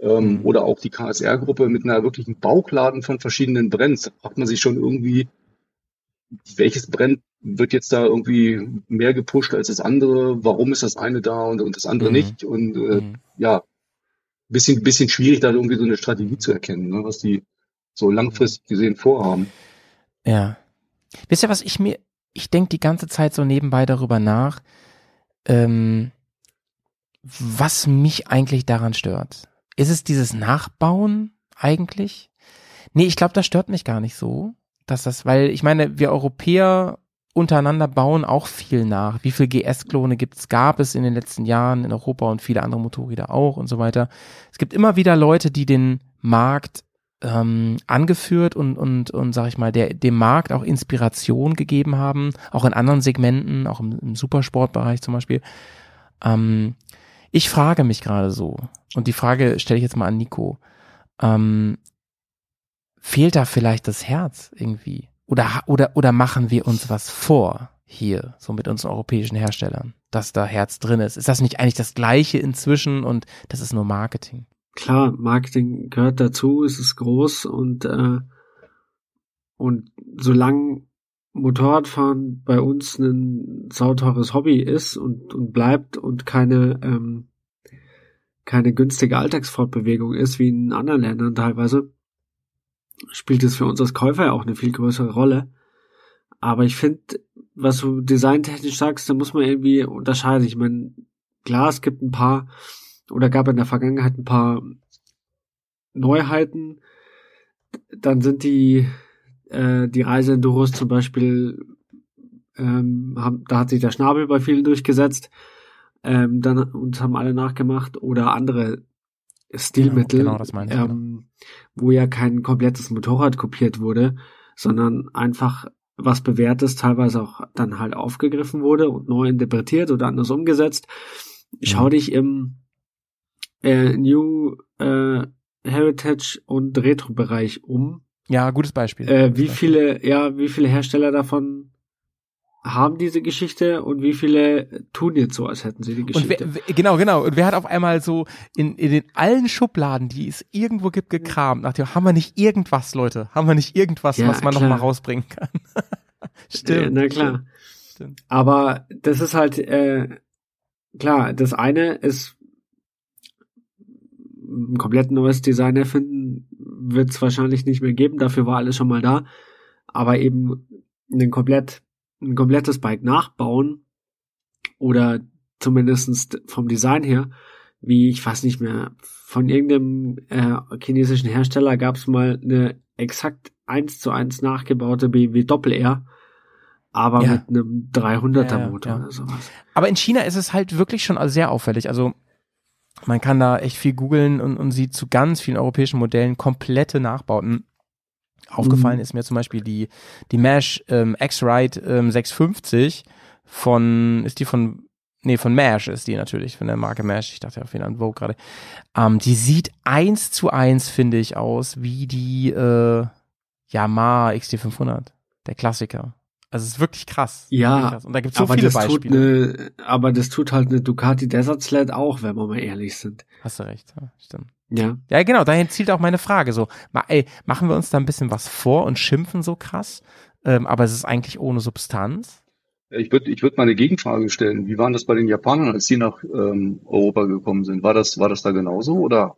ähm, Mhm. oder auch die KSR-Gruppe mit einer wirklichen Bauchladen von verschiedenen Brands. Da fragt man sich schon irgendwie, welches Brand wird jetzt da irgendwie mehr gepusht als das andere? Warum ist das eine da und, und das andere Mhm. nicht? Und äh, Mhm. ja, bisschen, bisschen schwierig, da irgendwie so eine Strategie zu erkennen, ne, was die so langfristig gesehen vorhaben. Ja. Wisst ihr, was ich mir, ich denke die ganze Zeit so nebenbei darüber nach, ähm, was mich eigentlich daran stört. Ist es dieses Nachbauen eigentlich? Nee, ich glaube, das stört mich gar nicht so, dass das, weil ich meine, wir Europäer untereinander bauen auch viel nach. Wie viel GS-Klone gibt's, gab es in den letzten Jahren in Europa und viele andere Motorräder auch und so weiter. Es gibt immer wieder Leute, die den Markt ähm, angeführt und, und, und sag ich mal, der, dem Markt auch Inspiration gegeben haben, auch in anderen Segmenten, auch im, im Supersportbereich zum Beispiel. Ähm, ich frage mich gerade so, und die Frage stelle ich jetzt mal an Nico, ähm, fehlt da vielleicht das Herz irgendwie? Oder, oder, oder machen wir uns was vor hier, so mit unseren europäischen Herstellern, dass da Herz drin ist? Ist das nicht eigentlich das Gleiche inzwischen und das ist nur Marketing? Klar, Marketing gehört dazu, es ist groß und äh, und solange Motorradfahren bei uns ein sauteures Hobby ist und, und bleibt und keine ähm, keine günstige Alltagsfortbewegung ist, wie in anderen Ländern teilweise, spielt es für uns als Käufer ja auch eine viel größere Rolle. Aber ich finde, was du designtechnisch sagst, da muss man irgendwie unterscheiden. Ich meine, klar, es gibt ein paar oder gab in der Vergangenheit ein paar Neuheiten. Dann sind die äh, die Reiseenduros zum Beispiel, ähm, haben, da hat sich der Schnabel bei vielen durchgesetzt. Ähm, dann uns haben alle nachgemacht oder andere Stilmittel, Genau, genau, ich, ähm, wo ja kein komplettes Motorrad kopiert wurde, sondern einfach was bewährtes teilweise auch dann halt aufgegriffen wurde und neu interpretiert oder anders umgesetzt. Schau Mhm. dich im äh, New äh, Heritage und Retro-Bereich um. Ja, gutes Beispiel. Äh, wie viele, ja, wie viele Hersteller davon haben diese Geschichte und wie viele tun jetzt so, als hätten sie die Und Geschichte? wer, wer, genau, genau. Und wer hat auf einmal so in, in den allen Schubladen, die es irgendwo gibt, gekramt, nach dem, haben wir nicht irgendwas, Leute? Haben wir nicht irgendwas, Ja, was man noch klar. mal rausbringen kann? Stimmt. na klar. Stimmt. Aber das ist halt, äh, klar, das eine ist ein komplett neues Design erfinden, wird es wahrscheinlich nicht mehr geben, dafür war alles schon mal da. Aber eben ein komplett, ein komplettes Bike nachbauen oder zumindest vom Design her, wie ich weiß nicht mehr, von irgendeinem äh, chinesischen Hersteller gab es mal eine exakt eins zu eins nachgebaute BMW Doppel R, aber Ja. mit einem 300er Ja, ja, Motor ja. oder sowas. Aber in China ist es halt wirklich schon sehr auffällig. Also man kann da echt viel googeln und, und sieht zu ganz vielen europäischen Modellen komplette Nachbauten. Aufgefallen Mhm. ist mir zum Beispiel die, die Mesh ähm, X-Ride ähm, 650 von, ist die von nee, von Mash ist die natürlich, von der Marke Mash. Ich dachte ja auf jeden Fall an Vogue gerade. Ähm, die sieht eins zu eins, finde ich, aus wie die äh, Yamaha XT500, der Klassiker. Also es ist wirklich krass. Ja, wirklich krass. Und da gibt es so aber viele das tut Beispiele. eine, aber das tut halt eine Ducati Desert Sled auch, wenn wir mal ehrlich sind. Hast du recht, ja, stimmt. Ja. Ja, genau, dahin zielt auch meine Frage. So, ey, machen wir uns da ein bisschen was vor und schimpfen so krass, ähm, aber es ist eigentlich ohne Substanz. Ich würde ich würd mal eine Gegenfrage stellen. Wie waren das bei den Japanern, als die nach ähm, Europa gekommen sind? War das, war das da genauso oder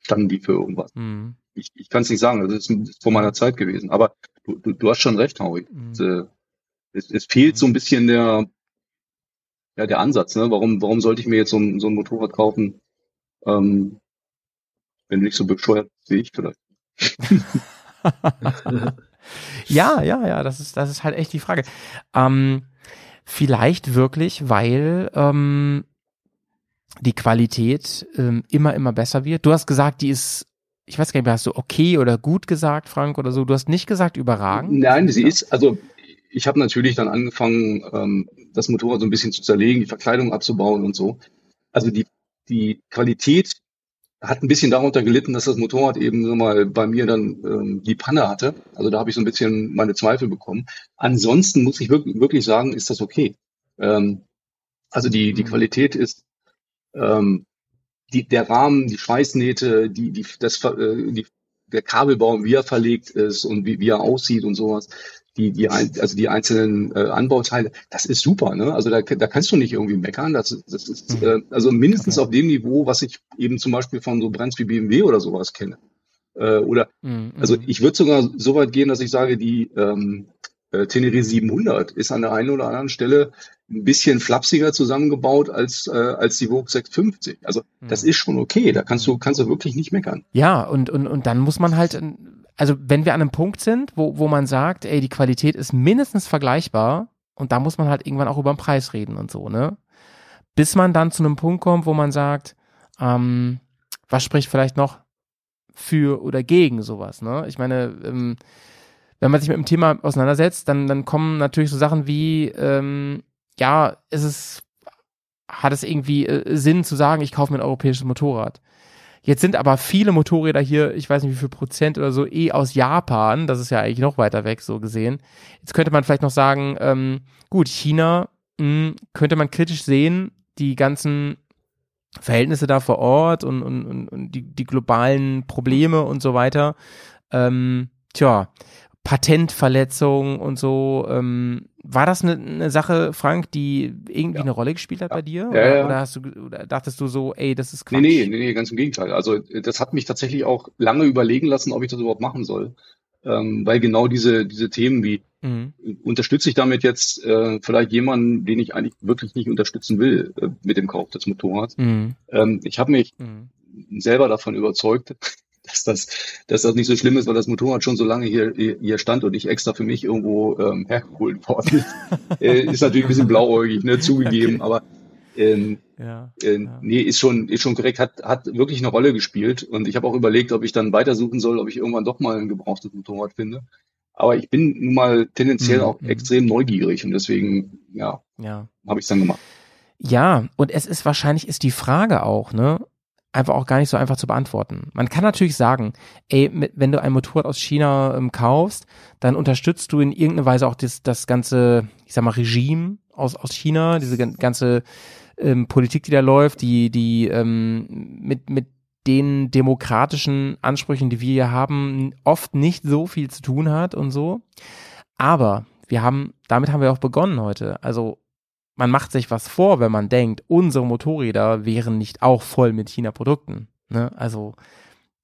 standen die für irgendwas? Hm. Ich, ich kann es nicht sagen, das ist, das ist vor meiner Zeit gewesen. Aber du, du, du hast schon recht, Howie. Mhm. Es, äh, es, es fehlt so ein bisschen der, ja, der Ansatz. Ne? Warum, warum sollte ich mir jetzt so ein, so ein Motorrad kaufen, ähm, wenn du nicht so bescheuert bist wie ich vielleicht? Ja, ja, ja, das ist, das ist halt echt die Frage. Ähm, vielleicht wirklich, weil ähm, die Qualität ähm, immer, immer besser wird. Du hast gesagt, die ist, ich weiß gar nicht mehr, hast du okay oder gut gesagt, Frank, oder so? Du hast nicht gesagt überragend. Nein, sie ist, also ich habe natürlich dann angefangen, ähm, das Motorrad so ein bisschen zu zerlegen, die Verkleidung abzubauen und so. Also die, die Qualität hat ein bisschen darunter gelitten, dass das Motorrad eben so mal bei mir dann ähm, die Panne hatte. Also da habe ich so ein bisschen meine Zweifel bekommen. Ansonsten muss ich wirklich, wirklich sagen, ist das okay. Ähm, also die, die Mhm. Qualität ist ähm, die, der Rahmen, die Schweißnähte, die, die, das, äh, die, der Kabelbaum, wie er verlegt ist und wie, wie er aussieht und sowas, die, die, ein, also die einzelnen äh, Anbauteile, das ist super, ne? Also da, da kannst du nicht irgendwie meckern. Das, das ist Mhm. äh, also mindestens Okay. auf dem Niveau, was ich eben zum Beispiel von so Brands wie BMW oder sowas kenne. Äh, oder Mhm, also ich würde sogar so weit gehen, dass ich sage, die ähm, äh, Tenere 700 ist an der einen oder anderen Stelle ein bisschen flapsiger zusammengebaut als äh, als die Vogue 650. Also das Mhm. ist schon okay. Da kannst du kannst du wirklich nicht meckern. Ja, und, und, und dann muss man halt, also wenn wir an einem Punkt sind, wo, wo man sagt, ey, die Qualität ist mindestens vergleichbar und da muss man halt irgendwann auch über den Preis reden und so, ne? Bis man dann zu einem Punkt kommt, wo man sagt, ähm, was spricht vielleicht noch für oder gegen sowas, ne? Ich meine, ähm, wenn man sich mit dem Thema auseinandersetzt, dann, dann kommen natürlich so Sachen wie, ähm, ja, ist es, hat es irgendwie äh, Sinn zu sagen, ich kaufe mir ein europäisches Motorrad. Jetzt sind aber viele Motorräder hier, ich weiß nicht wie viel Prozent oder so, eh aus Japan. Das ist ja eigentlich noch weiter weg, so gesehen. Jetzt könnte man vielleicht noch sagen, ähm, gut, China mh, könnte man kritisch sehen, die ganzen Verhältnisse da vor Ort und, und, und, und die, die globalen Probleme und so weiter. Ähm, tja, Patentverletzungen und so. Ähm, war das eine, eine Sache, Frank, die irgendwie Ja. eine Rolle gespielt hat bei dir? Ja, oder, ja. oder hast du oder dachtest du so, ey, das ist Quatsch? Nee, nee, nee, nee, ganz im Gegenteil. Also äh, das hat mich tatsächlich auch lange überlegen lassen, ob ich das überhaupt machen soll. Ähm, weil genau diese, diese Themen wie, Mhm. unterstütze ich damit jetzt äh, vielleicht jemanden, den ich eigentlich wirklich nicht unterstützen will äh, mit dem Kauf des Motorrads. Mhm. Ähm, ich habe mich Mhm. selber davon überzeugt, dass das, dass das nicht so schlimm ist, weil das Motorrad schon so lange hier, hier stand und ich extra für mich irgendwo ähm, hergeholt worden ist. äh, ist natürlich ein bisschen blauäugig, ne, zugegeben, Okay. aber ähm, Ja. äh, Ja. nee, ist schon, ist schon korrekt, hat, hat wirklich eine Rolle gespielt. Und ich habe auch überlegt, ob ich dann weitersuchen soll, ob ich irgendwann doch mal ein gebrauchtes Motorrad finde. Aber ich bin nun mal tendenziell Mhm, auch mhm. extrem neugierig und deswegen, ja, Ja. habe ich es dann gemacht. Ja, und es ist wahrscheinlich ist die Frage auch, ne? Einfach auch gar nicht so einfach zu beantworten. Man kann natürlich sagen, ey, mit, wenn du ein Motorrad aus China ähm, kaufst, dann unterstützt du in irgendeiner Weise auch das, das ganze, ich sag mal, Regime aus, aus China, diese gan- ganze ähm, Politik, die da läuft, die, die ähm, mit, mit den demokratischen Ansprüchen, die wir hier haben, oft nicht so viel zu tun hat und so. Aber wir haben, damit haben wir auch begonnen heute. Also man macht sich was vor, wenn man denkt, unsere Motorräder wären nicht auch voll mit China-Produkten. Ne? Also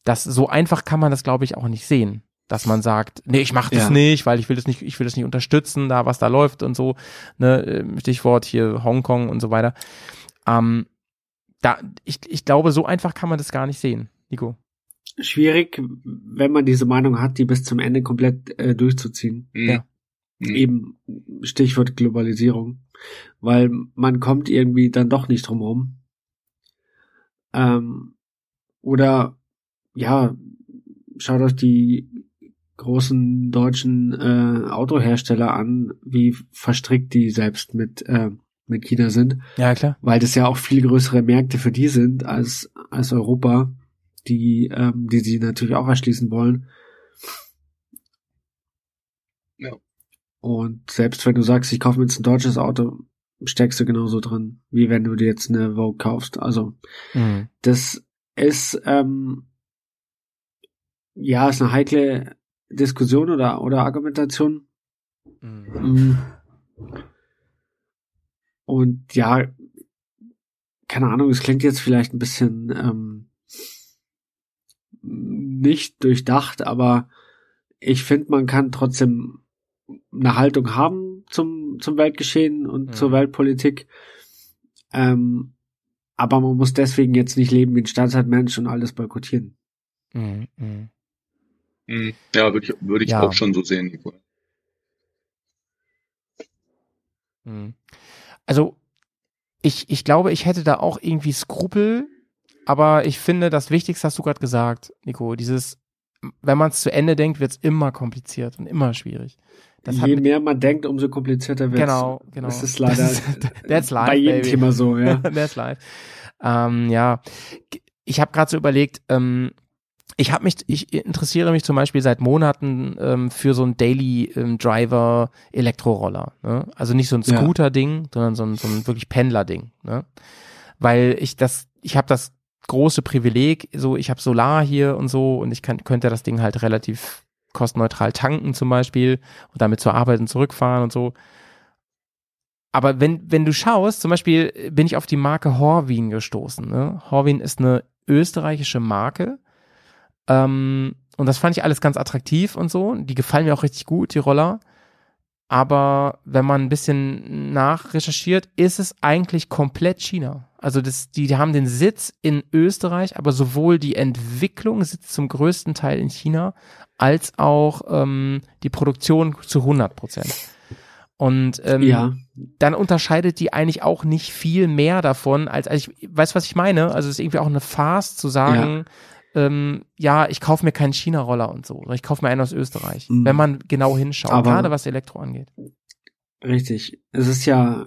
das so einfach kann man das, glaube ich, auch nicht sehen, dass man sagt, nee, ich mache das Ja. nicht, weil ich will das nicht, ich will das nicht unterstützen, da was da läuft und so. Ne? Ähm, Stichwort hier Hongkong und so weiter. Ähm, da, ich, ich glaube, so einfach kann man das gar nicht sehen, Nico. Schwierig, wenn man diese Meinung hat, die bis zum Ende komplett äh, durchzuziehen. Ja. Mhm. Eben Stichwort Globalisierung, weil man kommt irgendwie dann doch nicht drum rum. Ähm, oder ja, schaut euch die großen deutschen äh, Autohersteller an, wie verstrickt die selbst mit äh, mit China sind, Ja, klar. weil das ja auch viel größere Märkte für die sind als, als Europa, die, ähm, die sie natürlich auch erschließen wollen. Ja. Und selbst wenn du sagst, ich kaufe mir jetzt ein deutsches Auto, steckst du genauso drin, wie wenn du dir jetzt eine Vogue kaufst. Also Mhm. das ist ähm, ja ist eine heikle Diskussion oder oder Argumentation. Mhm. Mm. Und ja, keine Ahnung, es klingt jetzt vielleicht ein bisschen ähm, nicht durchdacht, aber ich finde, man kann trotzdem eine Haltung haben zum, zum Weltgeschehen und Mhm. zur Weltpolitik. Ähm, aber man muss deswegen jetzt nicht leben wie ein Staatsmensch und alles boykottieren. Mhm. Mhm. Mhm. Ja, würde ich, würde ich Ja. auch schon so sehen, Nico. Mhm. Also, ich, ich glaube, ich hätte da auch irgendwie Skrupel, aber ich finde, das Wichtigste hast du gerade gesagt, Nico, dieses, wenn man es zu Ende denkt, wird es immer kompliziert und immer schwierig. Das Je mehr man denkt, umso komplizierter wird genau, genau. Das ist leider Das ist- that's life, bei jedem baby. Thema so, ja. That's live. Ähm, ja, ich habe gerade so überlegt, ähm, ich habe mich, ich interessiere mich zum Beispiel seit Monaten ähm, für so ein Daily ähm, Driver Elektroroller. Ne? Also nicht so ein Ja. Scooter-Ding, sondern so ein, so ein wirklich Pendler-Ding. Ne? Weil ich das, ich habe das große Privileg, so ich habe Solar hier und so und ich kann, könnte das Ding halt relativ kostenneutral tanken zum Beispiel und damit zur Arbeit und zurückfahren und so. Aber wenn, wenn du schaust, zum Beispiel bin ich auf die Marke Horwin gestoßen. Ne? Horwin ist eine österreichische Marke. Ähm, und das fand ich alles ganz attraktiv und so. Die gefallen mir auch richtig gut, die Roller. Aber wenn man ein bisschen nachrecherchiert, ist es eigentlich komplett China. Also das, die, die haben den Sitz in Österreich, aber sowohl die Entwicklung sitzt zum größten Teil in China, als auch ähm, die Produktion zu 100 Prozent. Und ähm, ja, dann unterscheidet die eigentlich auch nicht viel mehr davon, als, als ich, weißt du, was ich meine? Also es ist irgendwie auch eine Farce zu sagen, ja, ähm, ja ich kaufe mir keinen China-Roller und so, sondern ich kaufe mir einen aus Österreich, Mhm. wenn man genau hinschaut, Aber- gerade was Elektro angeht. richtig. Es ist ja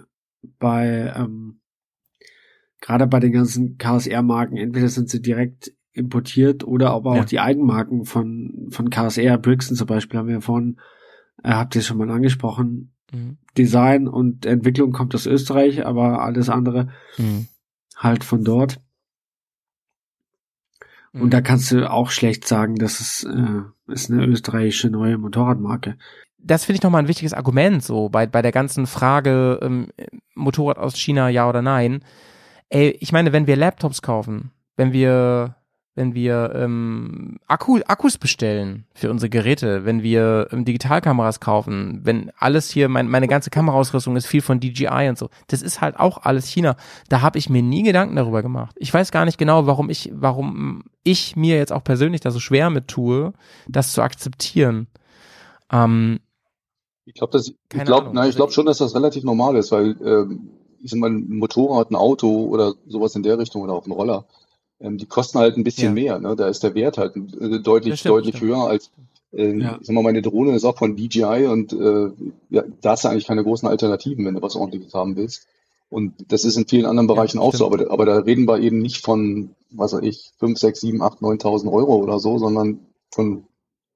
bei ähm, gerade bei den ganzen KSR-Marken, entweder sind sie direkt importiert oder aber auch Ja. die Eigenmarken von von KSR, Brixton zum Beispiel haben wir vorhin, äh, habt ihr schon mal angesprochen. Mhm. Design und Entwicklung kommt aus Österreich, aber alles andere Mhm. halt von dort. Mhm. Und da kannst du auch schlecht sagen, das ist, äh, ist eine österreichische neue Motorradmarke. das finde ich nochmal ein wichtiges Argument, so bei, bei der ganzen Frage ähm, Motorrad aus China, ja oder nein. Ey, ich meine, wenn wir Laptops kaufen, wenn wir, wenn wir ähm, Akku, Akkus bestellen für unsere Geräte, wenn wir ähm, Digitalkameras kaufen, wenn alles hier, mein, meine ganze Kameraausrüstung ist viel von DJI und so, das ist halt auch alles China. Da habe ich mir nie Gedanken darüber gemacht. Ich weiß gar nicht genau, warum ich, warum ich mir jetzt auch persönlich da so schwer mit tue, das zu akzeptieren. Ähm, Ich glaube, das, ich glaube, ich glaube schon, dass das relativ normal ist, weil ähm, ich sag mal, ein Motorrad, ein Auto oder sowas in der Richtung oder auch ein Roller, die kosten halt ein bisschen Ja. mehr. Ne? Da ist der Wert halt äh, deutlich, stimmt, deutlich stimmt. höher als, äh, Ja. ich sag mal, meine Drohne ist auch von DJI und äh, ja, da hast du eigentlich keine großen Alternativen, wenn du was ordentliches haben willst. Und das ist in vielen anderen Ja, Bereichen auch so, stimmt. aber, aber da reden wir eben nicht von, was weiß ich, 5, 6, 7, 8, 9.000 Euro oder so, sondern von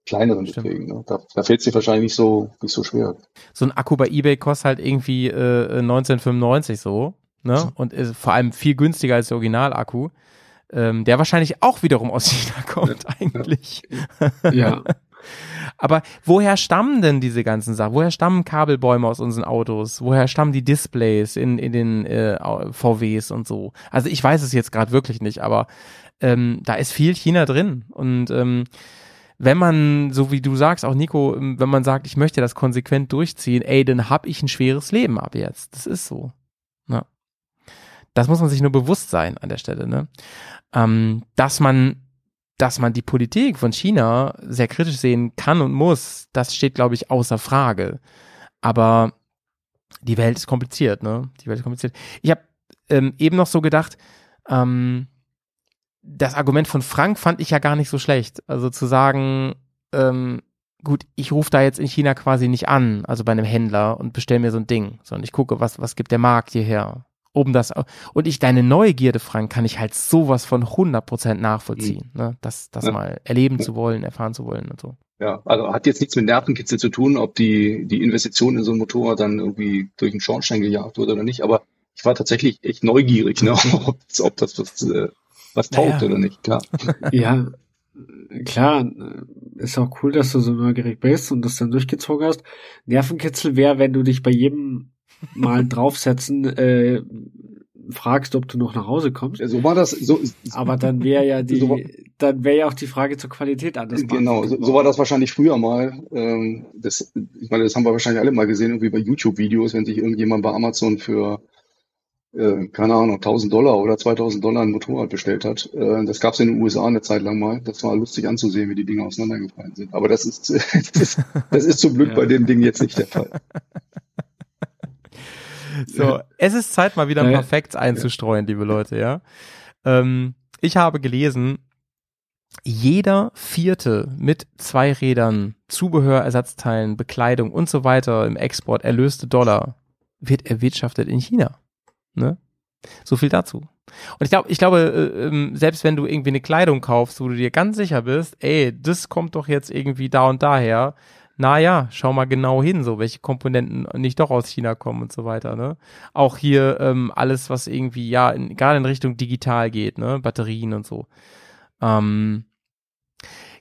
kleineren Stimmt. Beträgen. Ne? Da, da fällt es dir wahrscheinlich nicht so, nicht so schwer. so ein Akku bei eBay kostet halt irgendwie äh, 1995 so, ne? Und ist vor allem viel günstiger als der Originalakku. Ähm, der wahrscheinlich auch wiederum aus China kommt eigentlich. Ja, Aber woher stammen denn diese ganzen Sachen? Woher stammen Kabelbäume aus unseren Autos? Woher stammen die Displays in, in den äh, VWs und so? Also ich weiß es jetzt gerade wirklich nicht, aber ähm, da ist viel China drin. Und ähm, wenn man, so wie du sagst, auch Nico, ähm, wenn man sagt, ich möchte das konsequent durchziehen, ey, dann hab ich ein schweres Leben ab jetzt. Das ist so. Das muss man sich nur bewusst sein an der Stelle, ne? Ähm, dass man dass man die Politik von China sehr kritisch sehen kann und muss, das steht, glaube ich, außer Frage. Aber die Welt ist kompliziert, ne? Die Welt ist kompliziert. Ich habe ähm, eben noch so gedacht, ähm, das Argument von Frank fand ich ja gar nicht so schlecht. Also zu sagen, ähm, gut, ich rufe da jetzt in China quasi nicht an, also bei einem Händler und bestelle mir so ein Ding, sondern ich gucke, was, was gibt der Markt hierher. Um das, und ich deine Neugierde, Frank, kann ich halt sowas von 100% nachvollziehen, ne? das, das Ja. mal erleben zu wollen, erfahren zu wollen und so. Ja, also hat jetzt nichts mit Nervenkitzel zu tun, ob die, die Investition in so ein Motorrad dann irgendwie durch den Schornstein gejagt wurde oder nicht, aber ich war tatsächlich echt neugierig, ne, ob, das- ob das was, äh, was taugt Naja. oder nicht, klar. Ja, klar, ist auch cool, dass du so neugierig bist und das dann durchgezogen hast. Nervenkitzel wäre, wenn du dich bei jedem Mal draufsetzen äh, fragst, ob du noch nach Hause kommst. So war das, so, Aber dann wäre ja So die, dann wäre ja auch die Frage zur Qualität anders. genau, so, so war das wahrscheinlich früher mal. Ähm, das, ich meine, das haben wir wahrscheinlich alle mal gesehen, irgendwie bei YouTube-Videos, wenn sich irgendjemand bei Amazon für äh, keine Ahnung, 1000 Dollar oder 2000 Dollar ein Motorrad bestellt hat. Äh, das gab es in den USA eine Zeit lang mal. Das war lustig anzusehen, wie die Dinge auseinandergefallen sind. Aber das ist, das ist, das ist zum Glück Ja. bei dem Ding jetzt nicht der Fall. So, es ist Zeit, mal wieder ein paar Facts einzustreuen, liebe Leute, ja. Ähm, ich habe gelesen, jeder vierte mit zwei Rädern, Zubehör, Ersatzteilen, Bekleidung und so weiter im Export erlöste Dollar wird erwirtschaftet in China. Ne? So viel dazu. Und ich glaube, ich glaube, äh, ähm, selbst wenn du irgendwie eine Kleidung kaufst, wo du dir ganz sicher bist, ey, das kommt doch jetzt irgendwie da und daher, naja, schau mal genau hin, so welche Komponenten nicht doch aus China kommen und so weiter, ne? Auch hier ähm, alles, was irgendwie, ja, in, gerade in Richtung digital geht, ne? Batterien und so. Ähm,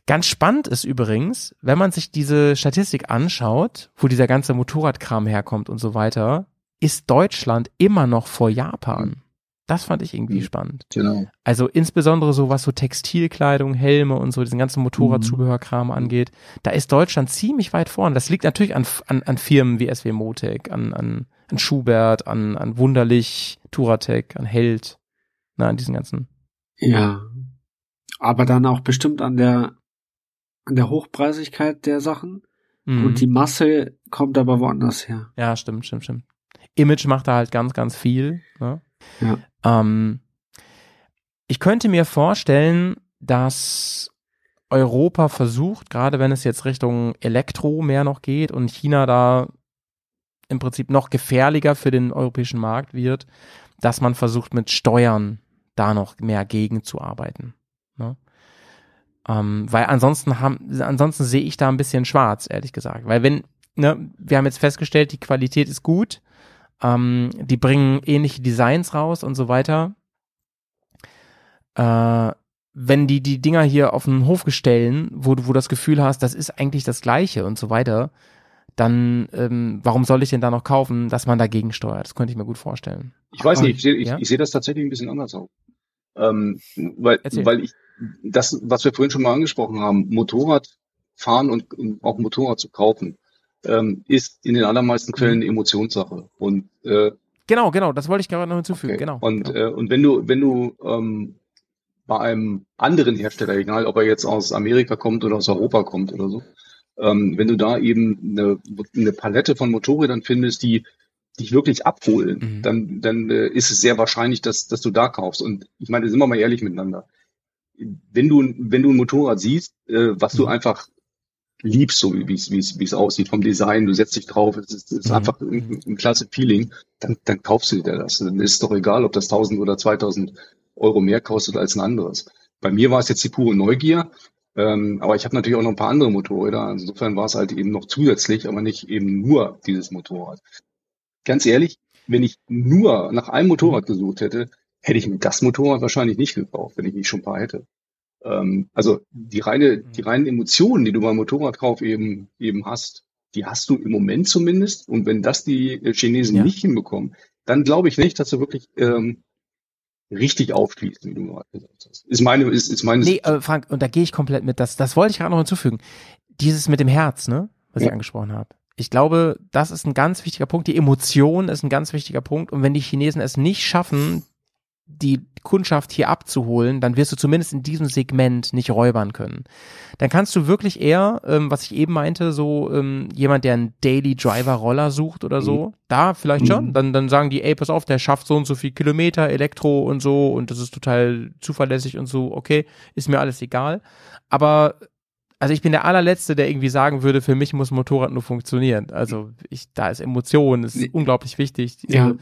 ganz spannend ist übrigens, wenn man sich diese Statistik anschaut, wo dieser ganze Motorradkram herkommt und so weiter, ist Deutschland immer noch vor Japan. Das fand ich irgendwie Mhm. spannend. Genau. Also insbesondere so, was so Textilkleidung, Helme und so diesen ganzen Motorradzubehörkram angeht, da ist Deutschland ziemlich weit vorn. Das liegt natürlich an, an, an Firmen wie SW Motec, an, an, an Schubert, an, an Wunderlich, Turatec, an Held, na, an diesen ganzen. Ja. Aber dann auch bestimmt an der, an der Hochpreisigkeit der Sachen. Mhm. Und die Masse kommt aber woanders her. Ja, stimmt, stimmt, stimmt. Image macht da halt ganz, ganz viel. Ne? Ja. Ähm, ich könnte mir vorstellen, dass Europa versucht, gerade wenn es jetzt Richtung Elektro mehr noch geht und China da im Prinzip noch gefährlicher für den europäischen Markt wird, dass man versucht mit Steuern da noch mehr gegenzuarbeiten. Ne? Ähm, weil ansonsten haben, ansonsten sehe ich da ein bisschen schwarz, ehrlich gesagt. Weil wenn, ne, wir haben jetzt festgestellt, die Qualität ist gut, ähm, die bringen ähnliche Designs raus und so weiter. Äh, wenn die die Dinger hier auf den Hof gestellen, wo du wo du das Gefühl hast, das ist eigentlich das Gleiche und so weiter, dann ähm, warum soll ich denn da noch kaufen, dass man dagegen steuert? Das könnte ich mir gut vorstellen. Ich weiß nicht, ich sehe ich, ja? ich sehe das tatsächlich ein bisschen anders auch. Ähm, weil, Erzähl. weil ich, das, was wir vorhin schon mal angesprochen haben, Motorrad fahren und, und auch Motorrad zu kaufen, ähm, ist in den allermeisten Fällen Mhm. eine Emotionssache. Und, äh, Genau, genau, das wollte ich gerade noch hinzufügen. okay. Genau. und, genau. äh, und wenn du, wenn du ähm, bei einem anderen Hersteller, egal ob er jetzt aus Amerika kommt oder aus Europa kommt oder so, ähm, wenn du da eben eine, eine Palette von Motorrädern findest, die dich wirklich abholen, Mhm. dann, dann äh, ist es sehr wahrscheinlich, dass, dass du da kaufst. Und ich meine, sind wir mal ehrlich miteinander. Wenn du, wenn du ein Motorrad siehst, äh, was du Mhm. einfach liebst, so wie es, wie es, wie es aussieht vom Design, du setzt dich drauf, es ist, ist Mhm. einfach ein, ein klasse Feeling, dann, dann kaufst du dir das. Dann ist es doch egal, ob das 1000 oder 2000 Euro mehr kostet als ein anderes. Bei mir war es jetzt die pure Neugier, ähm, aber ich habe natürlich auch noch ein paar andere Motorräder. Insofern war es halt eben noch zusätzlich, aber nicht eben nur dieses Motorrad. Ganz ehrlich, wenn ich nur nach einem Motorrad gesucht hätte, hätte ich mir das Motorrad wahrscheinlich nicht gekauft, wenn ich nicht schon ein paar hätte. Ähm, also die reine, die reinen Emotionen, die du beim Motorradkauf eben eben hast, die hast du im Moment zumindest. Und wenn das die äh, Chinesen Ja. nicht hinbekommen, dann glaube ich nicht, dass du wirklich ähm, richtig aufschließt, wie du gerade gesagt hast. Ist meine, ist, ist meine Nee, äh, Frank, und da gehe ich komplett mit. Das, das wollte ich gerade noch hinzufügen. Dieses mit dem Herz, ne, was ich Ja. angesprochen habe. Ich glaube, das ist ein ganz wichtiger Punkt. Die Emotion ist ein ganz wichtiger Punkt. Und wenn die Chinesen es nicht schaffen, die Kundschaft hier abzuholen, dann wirst du zumindest in diesem Segment nicht räubern können. Dann kannst du wirklich eher, ähm, was ich eben meinte, so ähm, jemand, der einen Daily Driver Roller sucht oder so, da vielleicht schon. Mhm. Dann, dann sagen die, ey, pass auf, der schafft so und so viel Kilometer, Elektro und so und das ist total zuverlässig und so, okay, ist mir alles egal. Aber also ich bin der allerletzte, der irgendwie sagen würde, für mich muss ein Motorrad nur funktionieren. Also ich, da ist Emotion, ist unglaublich wichtig. Ja.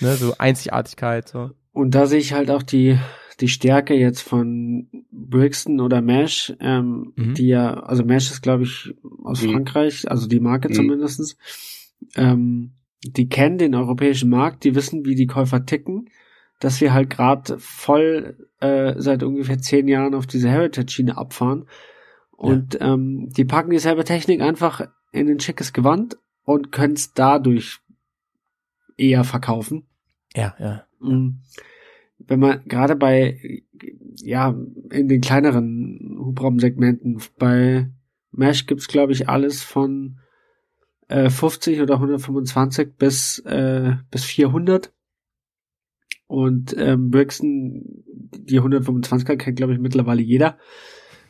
Ne, so Einzigartigkeit. So. Und da sehe ich halt auch die, die Stärke jetzt von Brixton oder Mesh, ähm, Mhm. die ja, also Mesh ist, glaube ich, aus Mhm. Frankreich, also die Marke Mhm. zumindestens. Ähm, die kennen den europäischen Markt, die wissen, wie die Käufer ticken, dass wir halt gerade voll äh, seit ungefähr zehn Jahren auf diese Heritage-Schiene abfahren. Und ähm, die packen dieselbe Technik einfach in ein schickes Gewand und können es dadurch eher verkaufen. Ja, ja. Mhm. Wenn man gerade bei, ja, in den kleineren Hubraumsegmenten, bei Mesh gibt's glaube ich, alles von äh, 50 oder 125 bis, äh, bis 400. Und ähm, Brixton, die 125er kennt, glaube ich, mittlerweile jeder.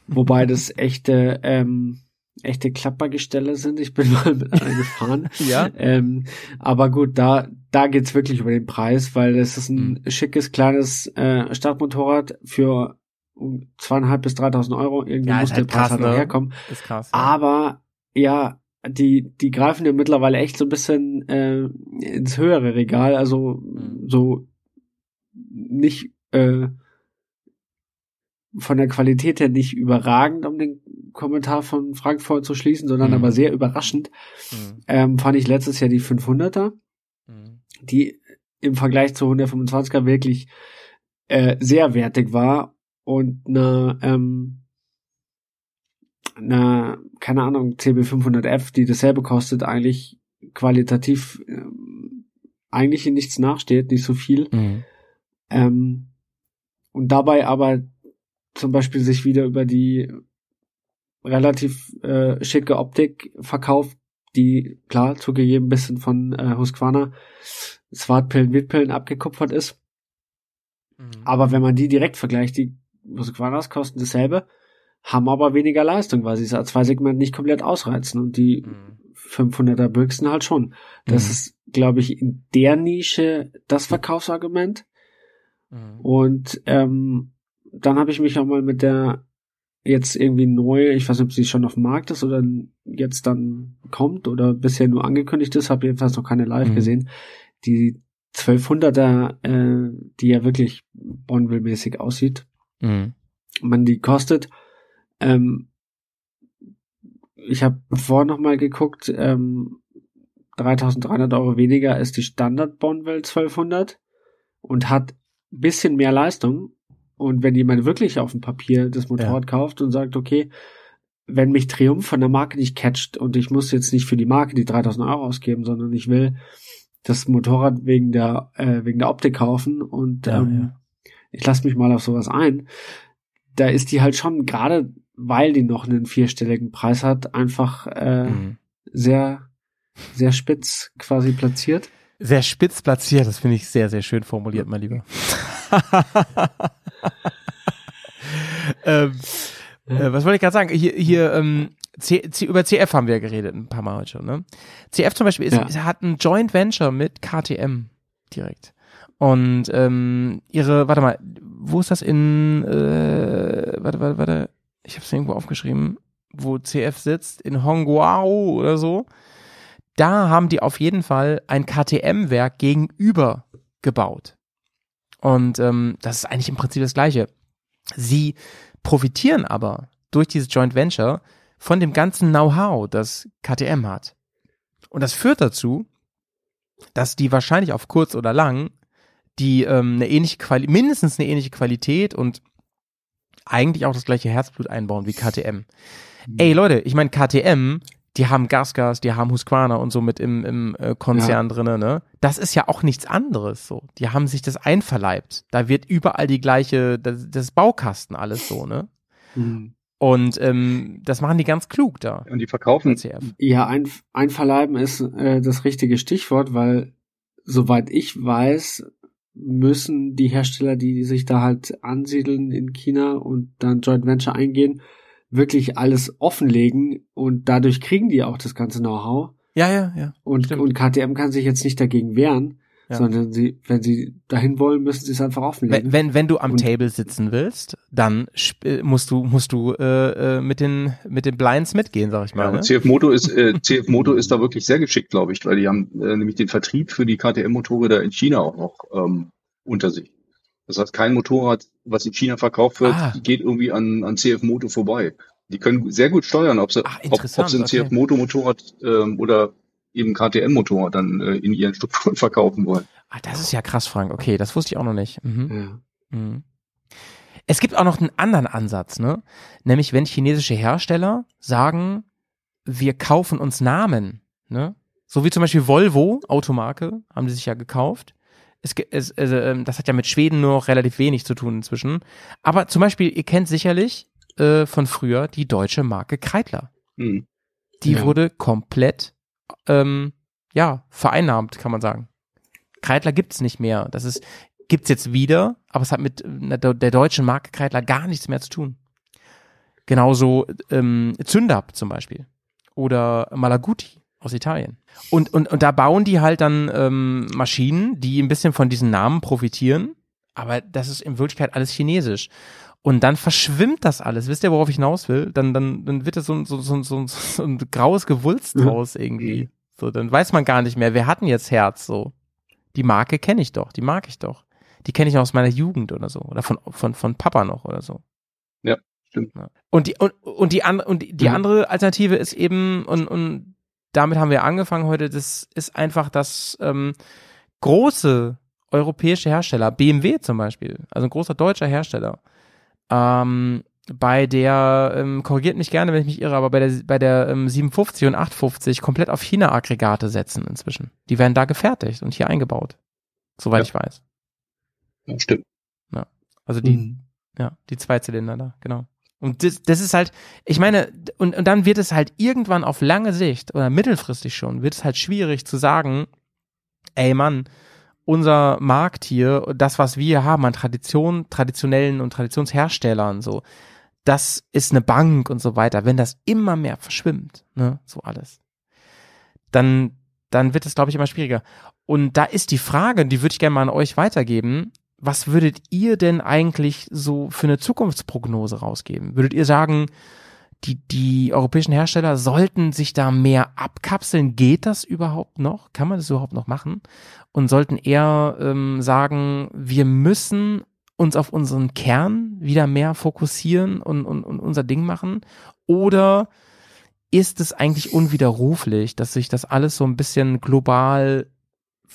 Wobei das echte, ähm, echte Klappergestelle sind. Ich bin mal mit einer gefahren. Ja. Ähm, aber gut, da, da geht's wirklich über den Preis, weil das ist ein schickes, kleines äh, Startmotorrad für um zweieinhalb bis 3.000 Euro. Irgendwie Ja, muss der halt Preis halt ne? herkommen. Ist krass. Ja. Aber ja, die, die greifen ja mittlerweile echt so ein bisschen äh, ins höhere Regal, also Mhm. so nicht äh, von der Qualität her nicht überragend, um den Kommentar von Frankfurt zu schließen, sondern Mhm. aber sehr überraschend. Mhm. Ähm, fand ich letztes Jahr die 500er, Mhm. Die im Vergleich zu 125er wirklich äh, sehr wertig war und eine, ähm, eine, keine Ahnung, CB500F, die dasselbe kostet, eigentlich qualitativ ähm, eigentlich in nichts nachsteht, nicht so viel. Mhm. Ähm, und dabei aber zum Beispiel sich wieder über die relativ äh, schicke Optik verkauft, die klar zugegeben bisschen von äh, Husqvarna Swartpillen, Witpillen abgekupfert ist. Mhm. Aber wenn man die direkt vergleicht, die Husqvarnas kosten dasselbe, haben aber weniger Leistung, weil sie das A2-Segment nicht komplett ausreizen und die Mhm. 500er Büchsen halt schon. Das Mhm. ist, glaube ich, in der Nische das Verkaufsargument. Mhm. Und ähm, dann habe ich mich auch mal mit der jetzt irgendwie neu, ich weiß nicht, ob sie schon auf dem Markt ist oder jetzt dann kommt oder bisher nur angekündigt ist, habe jedenfalls noch keine live Mhm. gesehen. Die 1200er, äh, die ja wirklich Bonville-mäßig aussieht. Mhm. Man die kostet. Ähm, ich habe vorher noch mal geguckt, ähm, 3.300 Euro weniger ist die Standard Bonville 1200 und hat bisschen mehr Leistung. Und wenn jemand wirklich auf dem Papier das Motorrad kauft und sagt, okay, wenn mich Triumph von der Marke nicht catcht und ich muss jetzt nicht für die Marke die 3000 Euro ausgeben, sondern ich will das Motorrad wegen der äh, wegen der Optik kaufen und Ja, ähm, ich lasse mich mal auf sowas ein. Da ist die halt schon gerade, weil die noch einen vierstelligen Preis hat, einfach äh, Mhm. sehr sehr spitz quasi platziert. Sehr spitz platziert, das finde ich sehr, sehr schön formuliert, mein Lieber. ähm, äh, was wollte ich gerade sagen? Hier, hier ähm, C, C, über CF haben wir ja geredet ein paar Mal heute schon. Ne? CF zum Beispiel ist, Ja. hat ein Joint Venture mit KTM direkt. Und ähm, ihre, warte mal, wo ist das in, äh, warte, warte, warte, ich habe es irgendwo aufgeschrieben, wo CF sitzt, in Hongguao oder so. Da haben die auf jeden Fall ein KTM-Werk gegenüber gebaut. Und ähm, das ist eigentlich im Prinzip das Gleiche. Sie profitieren aber durch dieses Joint Venture von dem ganzen Know-how, das KTM hat. Und das führt dazu, dass die wahrscheinlich auf kurz oder lang die ähm, eine ähnliche Quali mindestens eine ähnliche Qualität und eigentlich auch das gleiche Herzblut einbauen wie KTM. Ey Leute, ich meine KTM, die haben Gasgas, die haben Husqvarna und so mit im, im äh, Konzern drinne, ne? Das ist ja auch nichts anderes so. Die haben sich das einverleibt. Da wird überall die gleiche, das, das Baukasten alles so, ne? Mhm. Und ähm, das machen die ganz klug da. Und die verkaufen. Ja, ein, einverleiben ist äh, das richtige Stichwort, weil soweit ich weiß, müssen die Hersteller, die sich da halt ansiedeln in China und dann Joint Venture eingehen, wirklich alles offenlegen und dadurch kriegen die auch das ganze Know-how Ja, ja, ja. und, Stimmt. und KTM kann sich jetzt nicht dagegen wehren Ja. sondern sie, wenn sie dahin wollen, müssen sie es einfach offenlegen. Wenn, wenn, wenn du am Und- Table sitzen willst, dann äh, musst du, musst du äh, äh, mit den mit den Blinds mitgehen, sag ich mal. Ja, ne? CF Moto ist, äh, CF Moto ist da wirklich sehr geschickt, glaube ich, weil die haben äh, nämlich den Vertrieb für die KTM-Motorräder in China auch noch ähm, unter sich. Das heißt, kein Motorrad, was in China verkauft wird, Ah. geht irgendwie an, an CF Moto vorbei. Die können sehr gut steuern, ob sie, Ach, ob, ob sie ein okay. CF Moto Motorrad ähm, oder eben KTM-Motorrad dann äh, in ihren Strukturen verkaufen wollen. Ah, das ist ja krass, Frank. Okay, das wusste ich auch noch nicht. Mhm. ja. Mhm. Es gibt auch noch einen anderen Ansatz, ne? Nämlich wenn chinesische Hersteller sagen, wir kaufen uns Namen, ne? So wie zum Beispiel Volvo, Automarke, haben die sich ja gekauft. Es, es, es, ähm, das hat ja mit Schweden nur noch relativ wenig zu tun inzwischen. Aber zum Beispiel, ihr kennt sicherlich äh, von früher die deutsche Marke Kreidler. Hm. Die Ja. wurde komplett, ähm, ja, vereinnahmt, kann man sagen. Kreidler gibt's nicht mehr. Das ist, gibt's jetzt wieder, aber es hat mit äh, der, deutschen Marke Kreidler gar nichts mehr zu tun. Genauso ähm, Zündab zum Beispiel. Oder Malaguti aus Italien. Und, und, und da bauen die halt dann ähm, Maschinen, die ein bisschen von diesen Namen profitieren, aber das ist in Wirklichkeit alles chinesisch. Und dann verschwimmt das alles. Wisst ihr, worauf ich hinaus will? Dann, dann, dann wird das so, ein- so, so, so, so ein graues Gewulst Mhm. draus irgendwie. So, dann weiß man gar nicht mehr, wer hat denn jetzt Herz so. Die Marke kenne ich doch, die mag ich doch. Die kenne ich noch aus meiner Jugend oder so. Oder von, von, von Papa noch oder so. Ja, stimmt. Ja. Und die, und, und die, an, und die Ja. andere Alternative ist eben, und, und damit haben wir angefangen heute, das ist einfach, dass ähm, große europäische Hersteller, BMW zum Beispiel, also ein großer deutscher Hersteller, ähm, bei der, ähm, korrigiert mich gerne, wenn ich mich irre, aber bei der, bei der ähm, 750 und 850 komplett auf China-Aggregate setzen inzwischen. Die werden da gefertigt und hier eingebaut. Soweit Ja. ich weiß. Ja, stimmt. Also die, Mhm. ja, die Zweizylinder da, genau. Und das, das ist halt, ich meine, und, und dann wird es halt irgendwann auf lange Sicht oder mittelfristig schon, wird es halt schwierig zu sagen, ey Mann, unser Markt hier, das, was wir haben an Tradition, traditionellen und Traditionsherstellern, so, das ist eine Bank und so weiter. Wenn das immer mehr verschwimmt, ne, so alles, dann, dann wird es, glaube ich, immer schwieriger. Und da ist die Frage, die würde ich gerne mal an euch weitergeben. Was würdet ihr denn eigentlich so für eine Zukunftsprognose rausgeben? Würdet ihr sagen, die, die europäischen Hersteller sollten sich da mehr abkapseln? Geht das überhaupt noch? Kann man das überhaupt noch machen? Und sollten eher ähm, sagen, wir müssen uns auf unseren Kern wieder mehr fokussieren und, und, und unser Ding machen? Oder ist es eigentlich unwiderruflich, dass sich das alles so ein bisschen global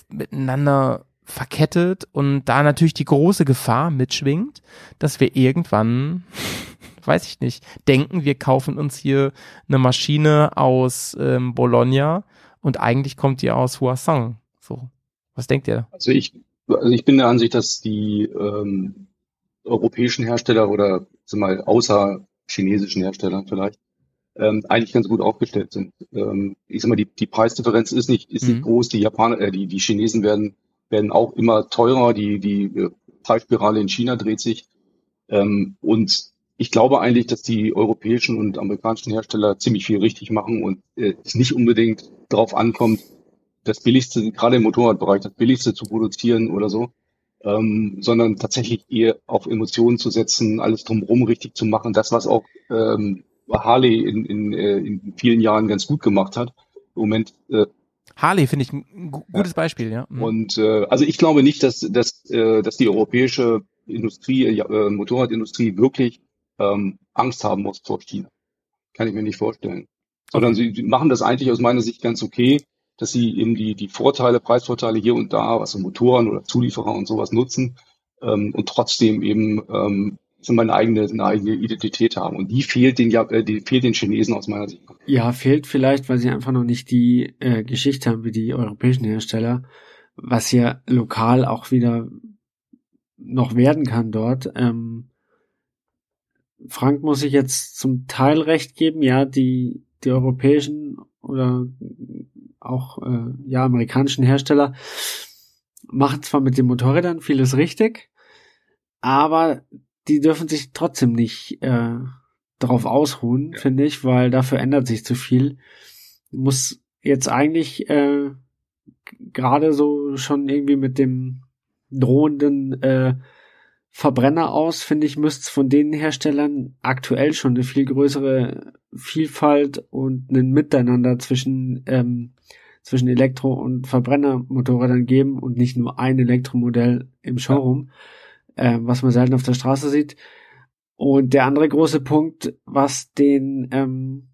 miteinander verkettet und da natürlich die große Gefahr mitschwingt, dass wir irgendwann, weiß ich nicht, denken, wir kaufen uns hier eine Maschine aus ähm, Bologna und eigentlich kommt die aus Huasang. So, was denkt ihr? Also ich, also ich bin der Ansicht, dass die ähm, europäischen Hersteller oder sag mal außer chinesischen Herstellern vielleicht ähm, eigentlich ganz gut aufgestellt sind. Ähm, ich sag mal, die, die Preisdifferenz ist nicht ist Mhm. nicht groß. Die Japaner, äh, die die Chinesen werden werden auch immer teurer. Die die äh, Preisspirale in China dreht sich. Ähm, und ich glaube eigentlich, dass die europäischen und amerikanischen Hersteller ziemlich viel richtig machen und äh, es nicht unbedingt darauf ankommt, das Billigste, gerade im Motorradbereich, das Billigste zu produzieren oder so, ähm, sondern tatsächlich eher auf Emotionen zu setzen, alles drumherum richtig zu machen. Das, was auch ähm, Harley in, in, äh, in vielen Jahren ganz gut gemacht hat. Im Moment äh, Harley finde ich ein gu- gutes Beispiel, ja. Mhm. und äh, also ich glaube nicht, dass, dass, äh, dass die europäische Industrie, äh, ja, äh, Motorradindustrie wirklich ähm, Angst haben muss vor China. Kann ich mir nicht vorstellen. Sondern sie, sie machen das eigentlich aus meiner Sicht ganz okay, dass sie eben die, die Vorteile, Preisvorteile hier und da, was so Motoren oder Zulieferer und sowas nutzen ähm, und trotzdem eben ähm, so eine eigene, eine eigene Identität haben. Und die fehlt den, äh, die fehlt den Chinesen aus meiner Sicht. Ja, fehlt vielleicht, weil sie einfach noch nicht die äh, Geschichte haben wie die europäischen Hersteller, was ja lokal auch wieder noch werden kann dort. Ähm, Frank muss ich jetzt zum Teil recht geben, ja, die, die europäischen oder auch äh, ja amerikanischen Hersteller machen zwar mit den Motorrädern vieles richtig, aber die dürfen sich trotzdem nicht äh, darauf ausruhen, finde ich, weil dafür ändert sich zu viel. Muss jetzt eigentlich äh, gerade so schon irgendwie mit dem drohenden äh, Verbrenner aus, finde ich, müsste es von den Herstellern aktuell schon eine viel größere Vielfalt und ein Miteinander zwischen, ähm, zwischen Elektro- und Verbrennermotorrädern geben und nicht nur ein Elektromodell im Showroom, äh, was man selten auf der Straße sieht. Und der andere große Punkt, was den ähm,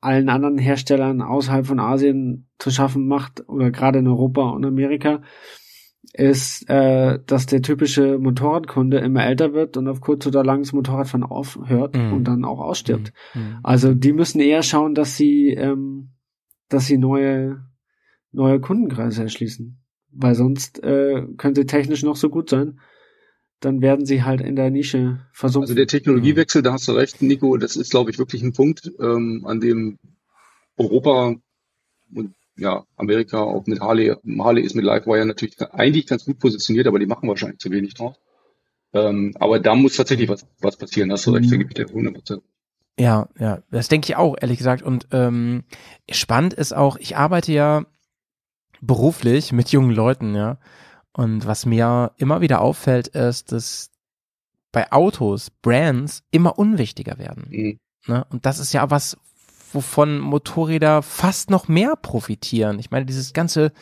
allen anderen Herstellern außerhalb von Asien zu schaffen macht, oder gerade in Europa und Amerika, ist, äh, dass der typische Motorradkunde immer älter wird und auf kurz oder lang das Motorradfahren aufhört Mhm. und dann auch ausstirbt. Mhm. Also die müssen eher schauen, dass sie, ähm, dass sie neue, neue Kundenkreise erschließen. Weil sonst äh, können sie technisch noch so gut sein, dann werden sie halt in der Nische versumpfen. Also der Technologiewechsel, da hast du recht, Nico, das ist, glaube ich, wirklich ein Punkt, ähm, an dem Europa und ja, Amerika auch mit Harley, Harley ist mit Livewire natürlich eigentlich ganz gut positioniert, aber die machen wahrscheinlich zu wenig drauf. Ähm, aber da muss tatsächlich was, was passieren, hast du recht, da gebe ich dir 100%. Ja, ja, das denke ich auch, ehrlich gesagt. Und ähm, spannend ist auch, ich arbeite ja beruflich mit jungen Leuten, ja. Und was mir immer wieder auffällt, ist, dass bei Autos Brands immer unwichtiger werden. Mhm. Ne? Und das ist ja was, wovon Motorräder fast noch mehr profitieren. Ich meine, dieses ganze,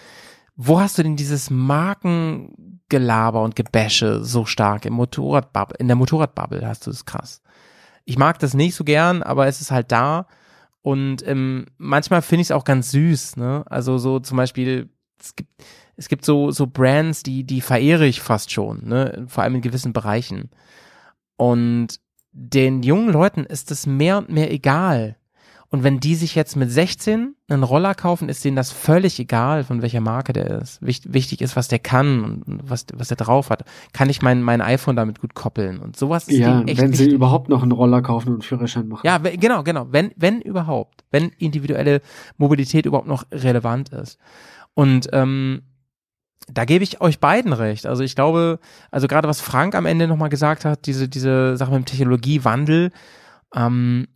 wo hast du denn dieses Markengelaber und Gebäsche so stark im Motorradbubble, in der Motorradbubble hast du es krass. Ich mag das nicht so gern, aber es ist halt da. Und ähm, manchmal finde ich es auch ganz süß, ne? Also so zum Beispiel, es gibt, es gibt so, so Brands, die, die verehre ich fast schon, ne? Vor allem in gewissen Bereichen. Und den jungen Leuten ist es mehr und mehr egal. Und wenn die sich jetzt mit 16 einen Roller kaufen, ist denen das völlig egal, von welcher Marke der ist. Wicht, wichtig ist, was der kann und was, was der drauf hat. Kann ich mein, mein iPhone damit gut koppeln und sowas ist ja, echt wenn sie wichtig. überhaupt noch einen Roller kaufen und einen Führerschein machen. Ja, genau, genau. Wenn, wenn überhaupt, wenn individuelle Mobilität überhaupt noch relevant ist. Und ähm, da gebe ich euch beiden recht. Also ich glaube, also gerade was Frank am Ende nochmal gesagt hat, diese, diese Sache mit dem Technologiewandel, ähm,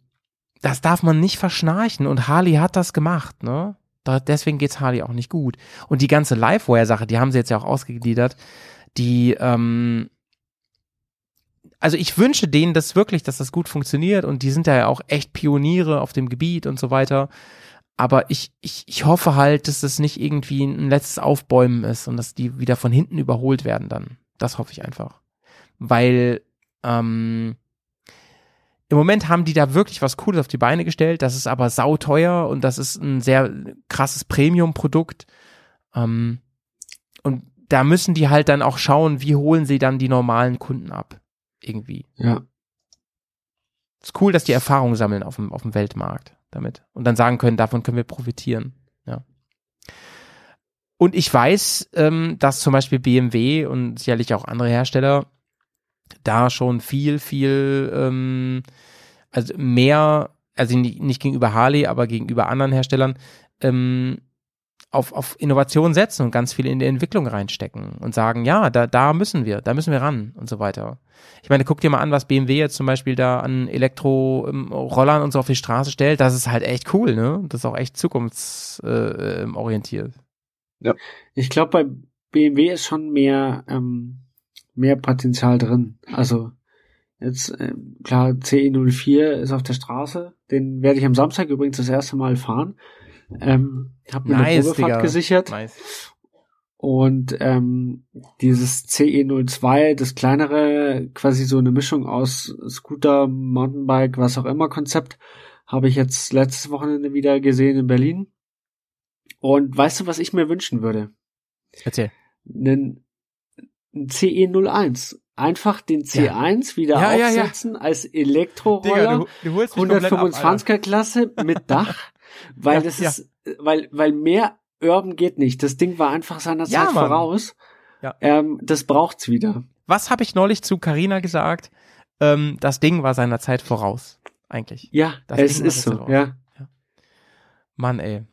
das darf man nicht verschnarchen und Harley hat das gemacht, ne? Da, deswegen geht's Harley auch nicht gut. Und die ganze Livewire-Sache, die haben sie jetzt ja auch ausgegliedert, die, ähm, also ich wünsche denen das wirklich, dass das gut funktioniert und die sind ja auch echt Pioniere auf dem Gebiet und so weiter. Aber ich, ich, ich hoffe halt, dass das nicht irgendwie ein letztes Aufbäumen ist und dass die wieder von hinten überholt werden dann. Das hoffe ich einfach. Weil ähm, im Moment haben die da wirklich was Cooles auf die Beine gestellt. Das ist aber sauteuer und das ist ein sehr krasses Premium-Produkt. Ähm, und da müssen die halt dann auch schauen, wie holen sie dann die normalen Kunden ab. Irgendwie. Ja. Ist cool, dass die Erfahrung sammeln auf dem, auf dem Weltmarkt damit und dann sagen können, davon können wir profitieren. Ja. Und ich weiß, ähm, dass zum Beispiel BMW und sicherlich auch andere Hersteller da schon viel, viel, ähm, also mehr, also nicht, nicht gegenüber Harley, aber gegenüber anderen Herstellern, ähm, auf, auf Innovation setzen und ganz viel in die Entwicklung reinstecken und sagen, ja, da, da müssen wir, da müssen wir ran und so weiter. Ich meine, guck dir mal an, was BMW jetzt zum Beispiel da an Elektro-Rollern und so auf die Straße stellt. Das ist halt echt cool, ne? Das ist auch echt zukunftsorientiert. Ich glaube, bei BMW ist schon mehr, ähm, mehr Potenzial drin. Also jetzt, äh, klar, CE04 ist auf der Straße. Den werde ich am Samstag übrigens das erste Mal fahren. Ähm, hab mir eine Probefahrt Digga. gesichert. Nice. Und ähm, dieses CE02, das kleinere, quasi so eine Mischung aus Scooter, Mountainbike, was auch immer Konzept, habe ich jetzt letztes Wochenende wieder gesehen in Berlin. Und weißt du, was ich mir wünschen würde? Erzähl. Einen, einen CE01. Einfach den C1 wieder Ja, ja, ja. aufsetzen als Elektroroller. du holst mich komplett ab, Alter. 125er Klasse mit Dach, weil Ja, das ja. ist, weil, weil mehr Urban geht nicht. Das Ding war einfach seiner Ja, Zeit Mann. voraus. Ja. Ähm, das braucht's wieder. Was habe ich neulich zu Carina gesagt? Ähm, das Ding war seiner Zeit voraus, eigentlich. Ja, Das es Ding ist so. drauf. Ja. Mann, ey.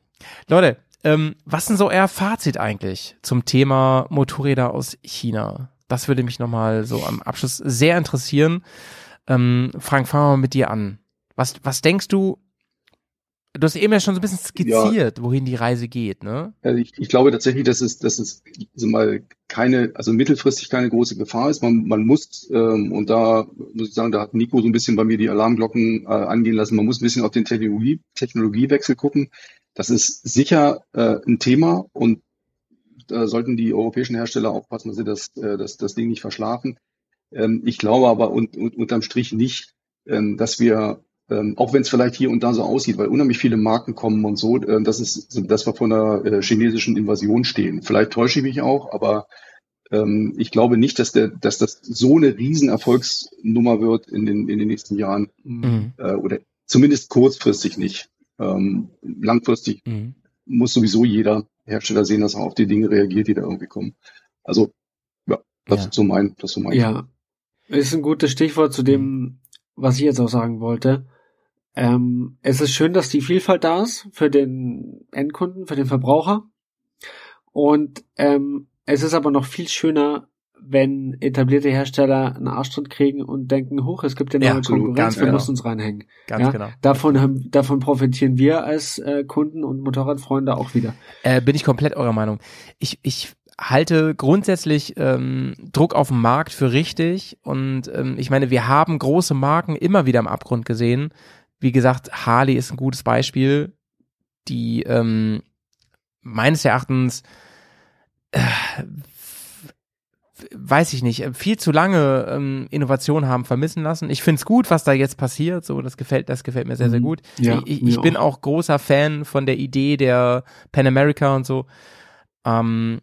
Leute, ähm, was denn so euer Fazit eigentlich zum Thema Motorräder aus China? Das würde mich nochmal so am Abschluss sehr interessieren. Ähm, Frank, fangen wir mal mit dir an. Was, was denkst du, Du hast eben ja schon so ein bisschen skizziert, wohin die Reise geht, ne? Also ich, ich glaube tatsächlich, dass es, dass es also mal keine, also mittelfristig keine große Gefahr ist. Man, man muss, ähm, und da muss ich sagen, da hat Nico so ein bisschen bei mir die Alarmglocken äh, angehen lassen, man muss ein bisschen auf den Technologie, Technologiewechsel gucken. Das ist sicher äh, ein Thema und da sollten die europäischen Hersteller aufpassen, dass sie das, äh, das, das Ding nicht verschlafen. Ähm, ich glaube aber und, und, unterm Strich nicht, ähm, dass wir ähm, auch wenn es vielleicht hier und da so aussieht, weil unheimlich viele Marken kommen und so, äh, das ist, dass wir vor einer äh, chinesischen Invasion stehen. Vielleicht täusche ich mich auch, aber ähm, ich glaube nicht, dass der, dass das so eine Riesenerfolgsnummer wird in den in den nächsten Jahren Mhm. äh, oder zumindest kurzfristig nicht. Ähm, langfristig Mhm. muss sowieso jeder Hersteller sehen, dass er auf die Dinge reagiert, die da irgendwie kommen. Also ja, das Ja. ist so mein, das ist so mein. Ja, ist ein gutes Stichwort zu dem, was ich jetzt auch sagen wollte. Ähm, es ist schön, dass die Vielfalt da ist für den Endkunden, für den Verbraucher. Und ähm, es ist aber noch viel schöner, wenn etablierte Hersteller einen Arschtritt kriegen und denken, hoch, es gibt ja Ja, neue absolut, Konkurrenz, wir genau. müssen uns reinhängen. Ganz ja? genau. Davon, haben, davon profitieren wir als äh, Kunden und Motorradfreunde auch wieder. Äh, bin ich komplett eurer Meinung. Ich, ich halte grundsätzlich ähm, Druck auf dem Markt für richtig und ähm, ich meine, wir haben große Marken immer wieder im Abgrund gesehen. Wie gesagt, Harley ist ein gutes Beispiel, die ähm, meines Erachtens äh, weiß ich nicht, viel zu lange ähm, Innovation haben vermissen lassen. Ich finde es gut, was da jetzt passiert. So, das gefällt, das gefällt mir sehr, sehr Mhm. gut. Ja, ich ich bin auch. auch großer Fan von der Idee der Pan America und so. Ähm,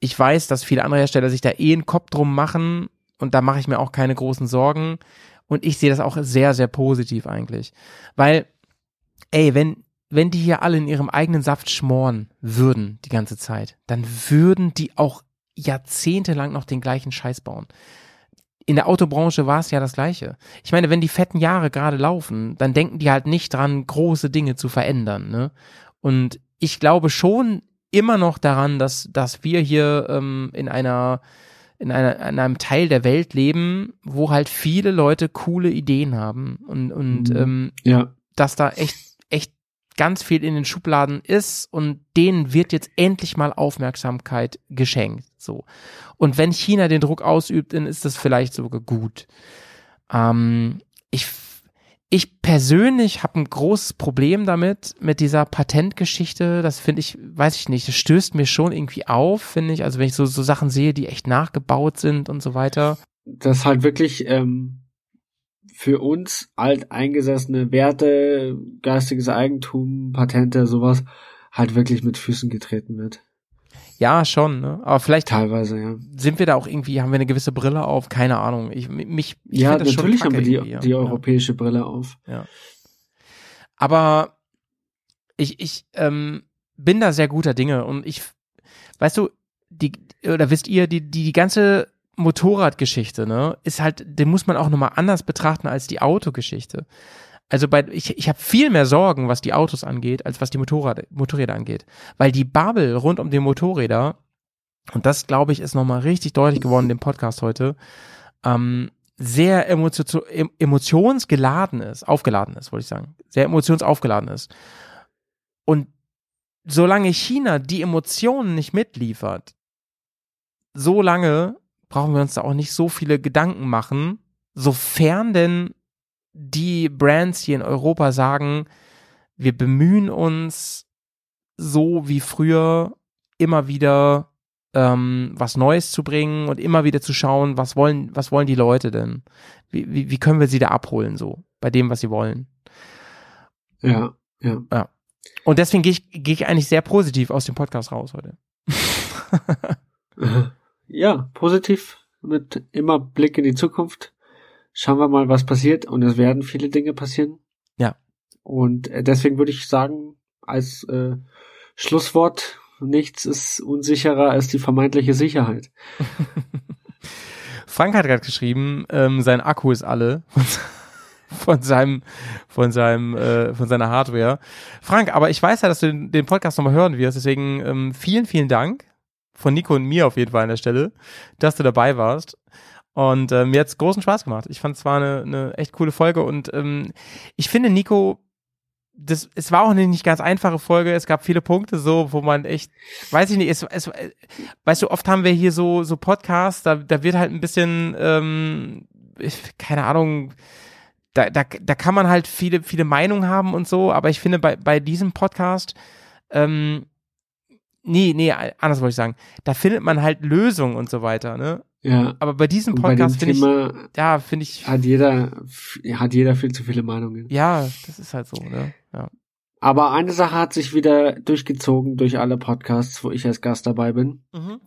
ich weiß, dass viele andere Hersteller sich da eh einen Kopf drum machen und da mache ich mir auch keine großen Sorgen. Und ich sehe das auch sehr, sehr positiv eigentlich. Weil, ey, wenn, wenn die hier alle in ihrem eigenen Saft schmoren würden die ganze Zeit, dann würden die auch jahrzehntelang noch den gleichen Scheiß bauen. In der Autobranche war es ja das Gleiche. Ich meine, wenn die fetten Jahre gerade laufen, dann denken die halt nicht dran, große Dinge zu verändern. Ne? Und ich glaube schon immer noch daran, dass, dass wir hier ähm, in einer in, einer, in einem Teil der Welt leben, wo halt viele Leute coole Ideen haben und, und Mhm. ähm, Ja, dass da echt, echt ganz viel in den Schubladen ist und denen wird jetzt endlich mal Aufmerksamkeit geschenkt. So. Und wenn China den Druck ausübt, dann ist das vielleicht sogar gut. Ähm, ich, ich persönlich habe ein großes Problem damit, mit dieser Patentgeschichte. Das finde ich, weiß ich nicht, das stößt mir schon irgendwie auf, finde ich. Also wenn ich so, so Sachen sehe, die echt nachgebaut sind und so weiter. das halt wirklich ähm, für uns alteingesessene Werte, geistiges Eigentum, Patente, sowas, halt wirklich mit Füßen getreten wird. Ja, schon, ne? Aber vielleicht Teilweise, ja. sind wir da auch irgendwie, haben wir eine gewisse Brille auf? Keine Ahnung. Ich, mich, ich ja, das schon natürlich haben wir die, die ja. europäische Brille auf. Aber ich, ich ähm, bin da sehr guter Dinge und ich, weißt du, die, oder wisst ihr, die, die, die ganze Motorradgeschichte, ne, ist halt, den muss man auch nochmal anders betrachten als die Autogeschichte. Also bei, ich, ich habe viel mehr Sorgen, was die Autos angeht, als was die Motorrad, Motorräder angeht. Weil die Bubble rund um die Motorräder, und das glaube ich ist nochmal richtig deutlich geworden dem Podcast heute, ähm, sehr emotio em- emotionsgeladen ist, aufgeladen ist, wollte ich sagen. Sehr emotionsaufgeladen ist. Und solange China die Emotionen nicht mitliefert, so lange brauchen wir uns da auch nicht so viele Gedanken machen, sofern denn die Brands hier in Europa sagen, wir bemühen uns so wie früher immer wieder ähm, was Neues zu bringen und immer wieder zu schauen, was wollen, was wollen die Leute denn? Wie, wie, wie können wir sie da abholen so bei dem, was sie wollen? Ja, ja. Und deswegen gehe ich, gehe ich eigentlich sehr positiv aus dem Podcast raus heute. Ja, positiv mit immer Blick in die Zukunft. Schauen wir mal, was passiert und es werden viele Dinge passieren. Ja. Und äh, deswegen würde ich sagen, als äh, Schlusswort, nichts ist unsicherer als die vermeintliche Sicherheit. Frank hat gerade geschrieben, ähm, sein Akku ist alle von seinem, von seinem, äh, von seiner Hardware. Frank, aber ich weiß ja, dass du den, den Podcast nochmal hören wirst, deswegen ähm, vielen, vielen Dank von Nico und mir auf jeden Fall an der Stelle, dass du dabei warst. Und ähm, mir hat's großen Spaß gemacht. Ich fand es war eine, eine echt coole Folge und ähm, ich finde, Nico, das, es war auch eine nicht ganz einfache Folge. Es gab viele Punkte so, wo man echt, weiß ich nicht, es, es, weißt du, oft haben wir hier so, so Podcasts, da, da wird halt ein bisschen, ähm, ich, keine Ahnung, da, da, da kann man halt viele, viele Meinungen haben und so, aber ich finde bei, bei diesem Podcast, ähm, nee, nee, anders wollte ich sagen, da findet man halt Lösungen und so weiter, ne? Ja. Aber bei diesem Podcast finde ich, ja, finde ich, hat jeder, hat jeder viel zu viele Meinungen. ja, das ist halt so, ne? Ja. Aber eine Sache hat sich wieder durchgezogen durch alle Podcasts, wo ich als Gast dabei bin. Mhm.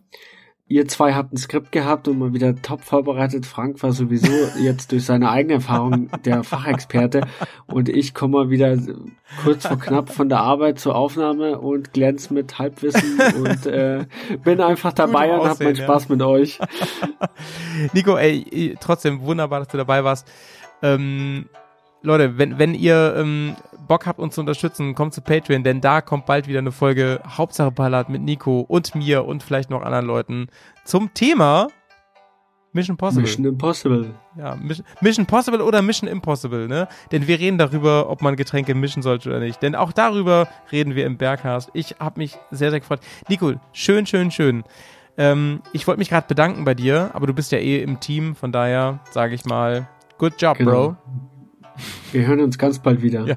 Ihr zwei habt ein Skript gehabt und mal wieder top vorbereitet. Frank war sowieso jetzt durch seine eigene Erfahrung der Fachexperte und ich komme mal wieder kurz vor knapp von der Arbeit zur Aufnahme und glänz mit Halbwissen und äh, bin einfach dabei Gut und hab aussehen, meinen ja. Spaß mit euch. Nico, ey, trotzdem wunderbar, dass du dabei warst. Ähm, Leute, wenn, wenn ihr ähm, Bock habt, uns zu unterstützen, kommt zu Patreon, denn da kommt bald wieder eine Folge Hauptsache Ballard mit Nico und mir und vielleicht noch anderen Leuten zum Thema Mission Possible. Mission Impossible. Ja, Mission, Mission Possible oder Mission Impossible, ne? Denn wir reden darüber, ob man Getränke mischen sollte oder nicht. Denn auch darüber reden wir im Berghast. Ich habe mich sehr, sehr gefreut. Nico, schön, schön, schön. Ähm, ich wollte mich gerade bedanken bei dir, aber du bist ja eh im Team, von daher sage ich mal, good job, Genau. Bro. Wir hören uns ganz bald wieder. Ja.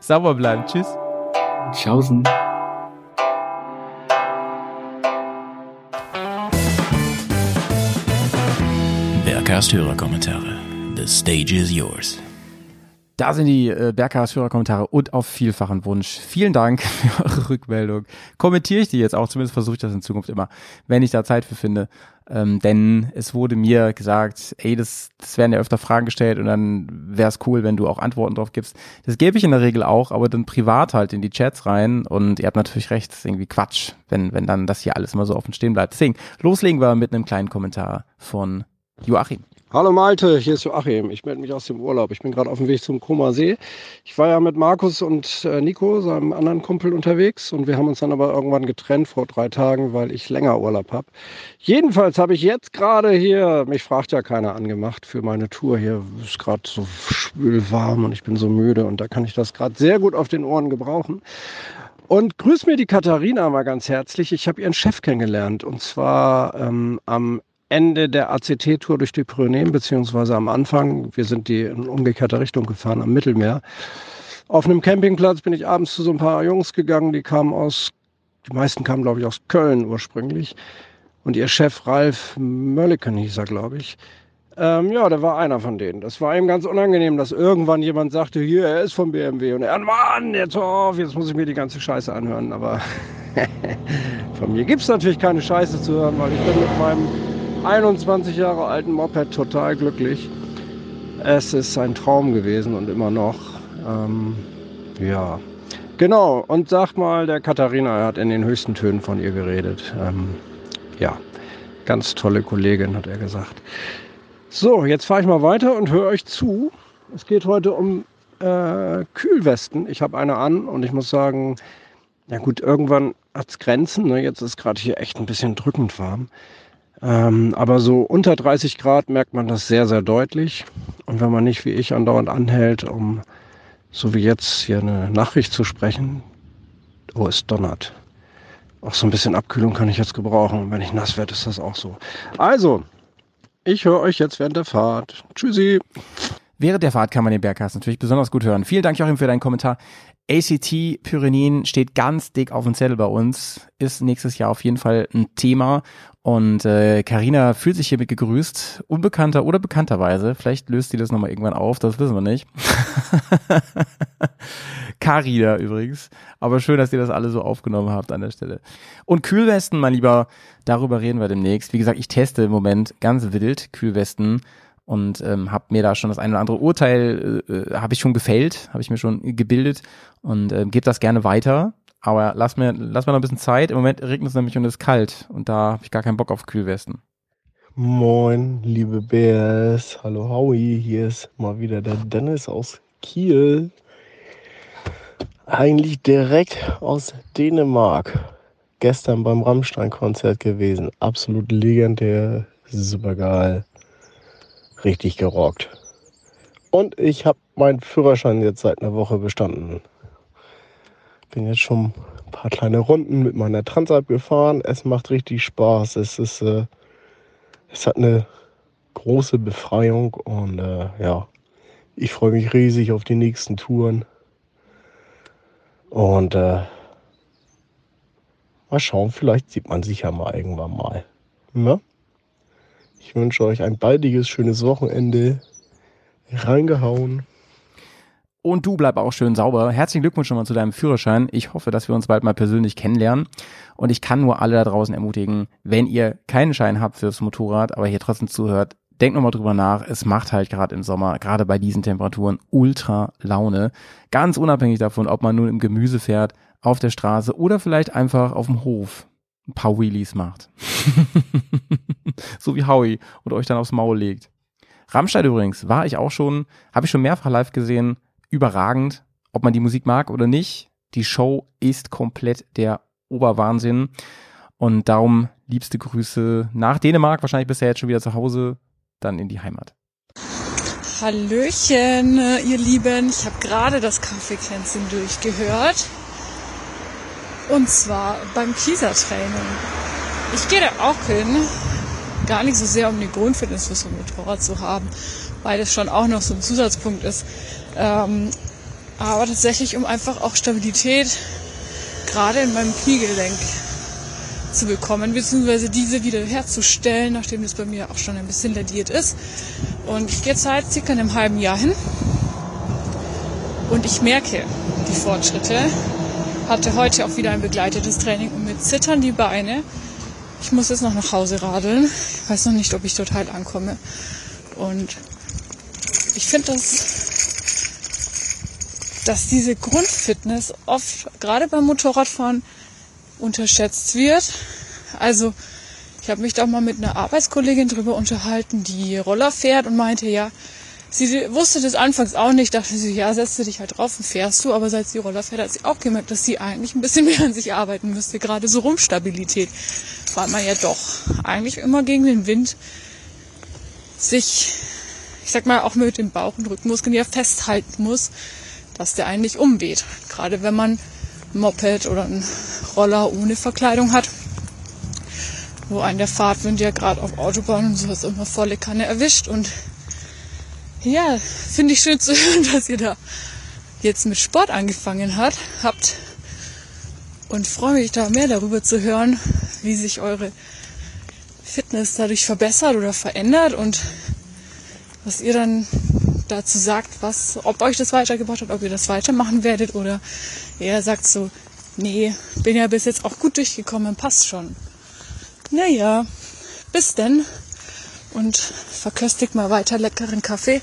Sauber bleiben. Tschüss. Tschaußen. Bergcast Hörerkommentare. The stage is yours. Da sind die äh, Berghaus Hörerkommentare und auf vielfachen Wunsch. Vielen Dank für eure Rückmeldung. Kommentiere ich die jetzt auch, zumindest versuche ich das in Zukunft immer, wenn ich da Zeit für finde. Ähm, denn es wurde mir gesagt, ey, das, das werden ja öfter Fragen gestellt und dann wäre es cool, wenn du auch Antworten drauf gibst. Das gebe ich in der Regel auch, aber dann privat halt in die Chats rein und ihr habt natürlich recht, das ist irgendwie Quatsch, wenn, wenn dann das hier alles immer so offen stehen bleibt. Deswegen, loslegen wir mit einem kleinen Kommentar von Joachim. Hallo Malte, hier ist Joachim. Ich melde mich aus dem Urlaub. Ich bin gerade auf dem Weg zum Koma See. Ich war ja mit Markus und äh, Nico, seinem anderen Kumpel, unterwegs und wir haben uns dann aber irgendwann getrennt vor drei Tagen, weil ich länger Urlaub habe. Jedenfalls habe ich jetzt gerade hier, mich fragt ja keiner angemacht für meine Tour hier. Es ist gerade so schwül warm und ich bin so müde und da kann ich das gerade sehr gut auf den Ohren gebrauchen. Und grüß mir die Katharina mal ganz herzlich. Ich habe ihren Chef kennengelernt und zwar ähm, am Ende der ACT-Tour durch die Pyrenäen, beziehungsweise am Anfang. Wir sind die in umgekehrter Richtung gefahren am Mittelmeer. Auf einem Campingplatz bin ich abends zu so ein paar Jungs gegangen, die kamen aus, die meisten kamen, glaube ich, aus Köln ursprünglich. Und ihr Chef Ralf Mölliken hieß er, glaube ich. Ähm, ja, der war einer von denen. Das war ihm ganz unangenehm, dass irgendwann jemand sagte, hier, er ist vom BMW. Und er, Mann, jetzt auf, jetzt muss ich mir die ganze Scheiße anhören. Aber von mir gibt es natürlich keine Scheiße zu hören, weil ich bin mit meinem 21 Jahre alten Moped total glücklich. Es ist ein Traum gewesen und immer noch. Ähm, ja, genau. Und sag mal, der Katharina hat in den höchsten Tönen von ihr geredet. Ähm, ja, ganz tolle Kollegin, hat er gesagt. So, jetzt fahre ich mal weiter und höre euch zu. Es geht heute um äh, Kühlwesten. Ich habe eine an und ich muss sagen, ja gut, irgendwann hat es Grenzen. Ne? Jetzt ist gerade hier echt ein bisschen drückend warm. Ähm, aber so unter 30 Grad merkt man das sehr, sehr deutlich. Und wenn man nicht wie ich andauernd anhält, um so wie jetzt hier eine Nachricht zu sprechen, oh, es donnert. Auch so ein bisschen Abkühlung kann ich jetzt gebrauchen. Und wenn ich nass werde, ist das auch so. Also, ich höre euch jetzt während der Fahrt. Tschüssi. Während der Fahrt kann man den Bergcast natürlich besonders gut hören. Vielen Dank, Joachim, für deinen Kommentar. ACT Pyrenäen steht ganz dick auf dem Zettel bei uns, ist nächstes Jahr auf jeden Fall ein Thema. Und äh, Carina fühlt sich hiermit gegrüßt, unbekannter oder bekannterweise. Vielleicht löst sie das nochmal irgendwann auf, das wissen wir nicht. Carina übrigens. Aber schön, dass ihr das alle so aufgenommen habt an der Stelle. Und Kühlwesten, mein Lieber, darüber reden wir demnächst. Wie gesagt, ich teste im Moment ganz wild Kühlwesten und ähm, habe mir da schon das eine oder andere Urteil äh, habe ich schon gefällt, habe ich mir schon gebildet und äh, gebe das gerne weiter. Aber lass mir, lass mir noch ein bisschen Zeit. Im Moment regnet es nämlich und es ist kalt und da habe ich gar keinen Bock auf Kühlwesten. Moin, liebe Bears. Hallo Howie, hier ist mal wieder der Dennis aus Kiel. Eigentlich direkt aus Dänemark. Gestern beim Rammstein-Konzert gewesen. Absolut legendär, super geil. Richtig gerockt. Und ich habe meinen Führerschein jetzt seit einer Woche bestanden. bin jetzt schon ein paar kleine Runden mit meiner Transalp gefahren. Es macht richtig Spaß. Es ist, äh, es hat eine große Befreiung und äh, ja, ich freue mich riesig auf die nächsten Touren. Und äh, mal schauen, vielleicht sieht man sich ja mal irgendwann mal. Ne? Ich wünsche euch ein baldiges, schönes Wochenende. Reingehauen. Und du bleib auch schön sauber. Herzlichen Glückwunsch schon mal zu deinem Führerschein. Ich hoffe, dass wir uns bald mal persönlich kennenlernen. Und ich kann nur alle da draußen ermutigen, wenn ihr keinen Schein habt fürs Motorrad, aber hier trotzdem zuhört, denkt nochmal drüber nach. Es macht halt gerade im Sommer, gerade bei diesen Temperaturen, ultra Laune. Ganz unabhängig davon, ob man nun im Gemüse fährt, auf der Straße oder vielleicht einfach auf dem Hof ein paar Wheelies macht. so wie Howie und euch dann aufs Maul legt. Rammstein übrigens, war ich auch schon, habe ich schon mehrfach live gesehen, überragend, ob man die Musik mag oder nicht. Die Show ist komplett der Oberwahnsinn. Und darum liebste Grüße nach Dänemark, wahrscheinlich bisher jetzt schon wieder zu Hause, dann in die Heimat. Hallöchen, ihr Lieben. Ich habe gerade das Kaffeekränzchen durchgehört. Und zwar beim Kiesertraining. Ich gehe da auch hin. Gar nicht so sehr, um die Grundfitness für so ein Motorrad zu haben, weil das schon auch noch so ein Zusatzpunkt ist. Ähm, aber tatsächlich, um einfach auch Stabilität gerade in meinem Kniegelenk zu bekommen, beziehungsweise diese wieder herzustellen, nachdem das bei mir auch schon ein bisschen lediert ist. Und ich gehe jetzt seit circa einem halben Jahr hin und ich merke die Fortschritte. Hatte heute auch wieder ein begleitetes Training und mit zittern die Beine. Ich muss jetzt noch nach Hause radeln. Ich weiß noch nicht, ob ich total ankomme. Und ich finde das dass diese Grundfitness oft gerade beim Motorradfahren unterschätzt wird. Also ich habe mich da mal mit einer Arbeitskollegin drüber unterhalten, die Roller fährt und meinte, ja, sie wusste das anfangs auch nicht, dachte sie, ja, setzt dich halt drauf und fährst du, aber seit sie Roller fährt, hat sie auch gemerkt, dass sie eigentlich ein bisschen mehr an sich arbeiten müsste, gerade so Rumstabilität, weil man ja doch eigentlich immer gegen den Wind sich, ich sag mal, auch mit dem Bauch- und Rückenmuskeln ja festhalten muss, dass der eigentlich umweht. Gerade wenn man ein Moped oder einen Roller ohne Verkleidung hat, wo einen der Fahrtwind ja gerade auf Autobahnen und sowas immer volle Kanne erwischt. Und ja, finde ich schön zu hören, dass ihr da jetzt mit Sport angefangen hat, habt. Und freue mich da mehr darüber zu hören, wie sich eure Fitness dadurch verbessert oder verändert und was ihr dann dazu sagt, was, ob euch das weitergebracht hat, ob ihr das weitermachen werdet oder er sagt so, nee, bin ja bis jetzt auch gut durchgekommen, passt schon. Naja, bis denn und verköstigt mal weiter leckeren Kaffee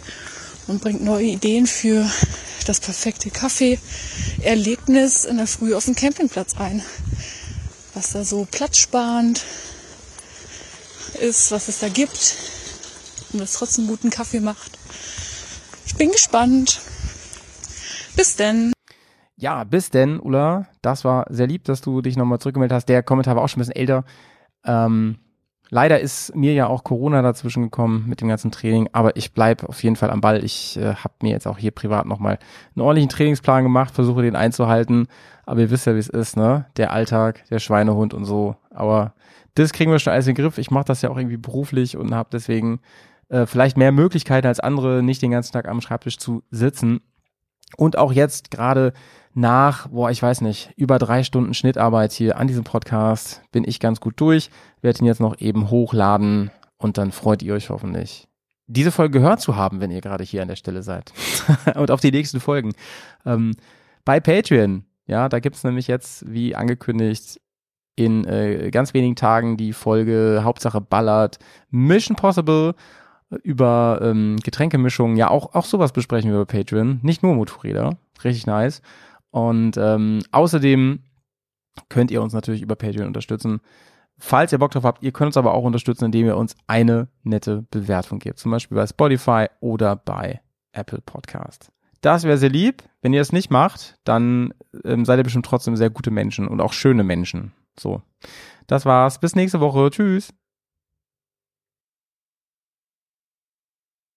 und bringt neue Ideen für das perfekte Kaffee-Erlebnis in der Früh auf dem Campingplatz ein. Was da so platzsparend ist, was es da gibt und was trotzdem guten Kaffee macht. Ich bin gespannt. Bis denn. Ja, bis denn, Ulla. Das war sehr lieb, dass du dich nochmal zurückgemeldet hast. Der Kommentar war auch schon ein bisschen älter. Ähm, leider ist mir ja auch Corona dazwischen gekommen mit dem ganzen Training, aber ich bleibe auf jeden Fall am Ball. Ich äh, habe mir jetzt auch hier privat nochmal einen ordentlichen Trainingsplan gemacht, versuche den einzuhalten. Aber ihr wisst ja, wie es ist, ne? Der Alltag, der Schweinehund und so. Aber das kriegen wir schon alles in den Griff. Ich mache das ja auch irgendwie beruflich und habe deswegen äh, vielleicht mehr Möglichkeiten als andere, nicht den ganzen Tag am Schreibtisch zu sitzen. Und auch jetzt gerade nach, boah, ich weiß nicht, über drei Stunden Schnittarbeit hier an diesem Podcast bin ich ganz gut durch, werde ihn jetzt noch eben hochladen und dann freut ihr euch hoffentlich, diese Folge gehört zu haben, wenn ihr gerade hier an der Stelle seid. und auf die nächsten Folgen. Ähm, bei Patreon, ja, da gibt's nämlich jetzt, wie angekündigt, in äh, ganz wenigen Tagen die Folge Hauptsache ballert Mission Possible über ähm, Getränkemischungen, ja auch, auch sowas besprechen wir bei Patreon, nicht nur Motorräder, richtig nice. Und ähm, außerdem könnt ihr uns natürlich über Patreon unterstützen. Falls ihr Bock drauf habt, ihr könnt uns aber auch unterstützen, indem ihr uns eine nette Bewertung gebt. Zum Beispiel bei Spotify oder bei Apple Podcast. Das wäre sehr lieb. Wenn ihr es nicht macht, dann ähm, seid ihr bestimmt trotzdem sehr gute Menschen und auch schöne Menschen. So. Das war's. Bis nächste Woche. Tschüss.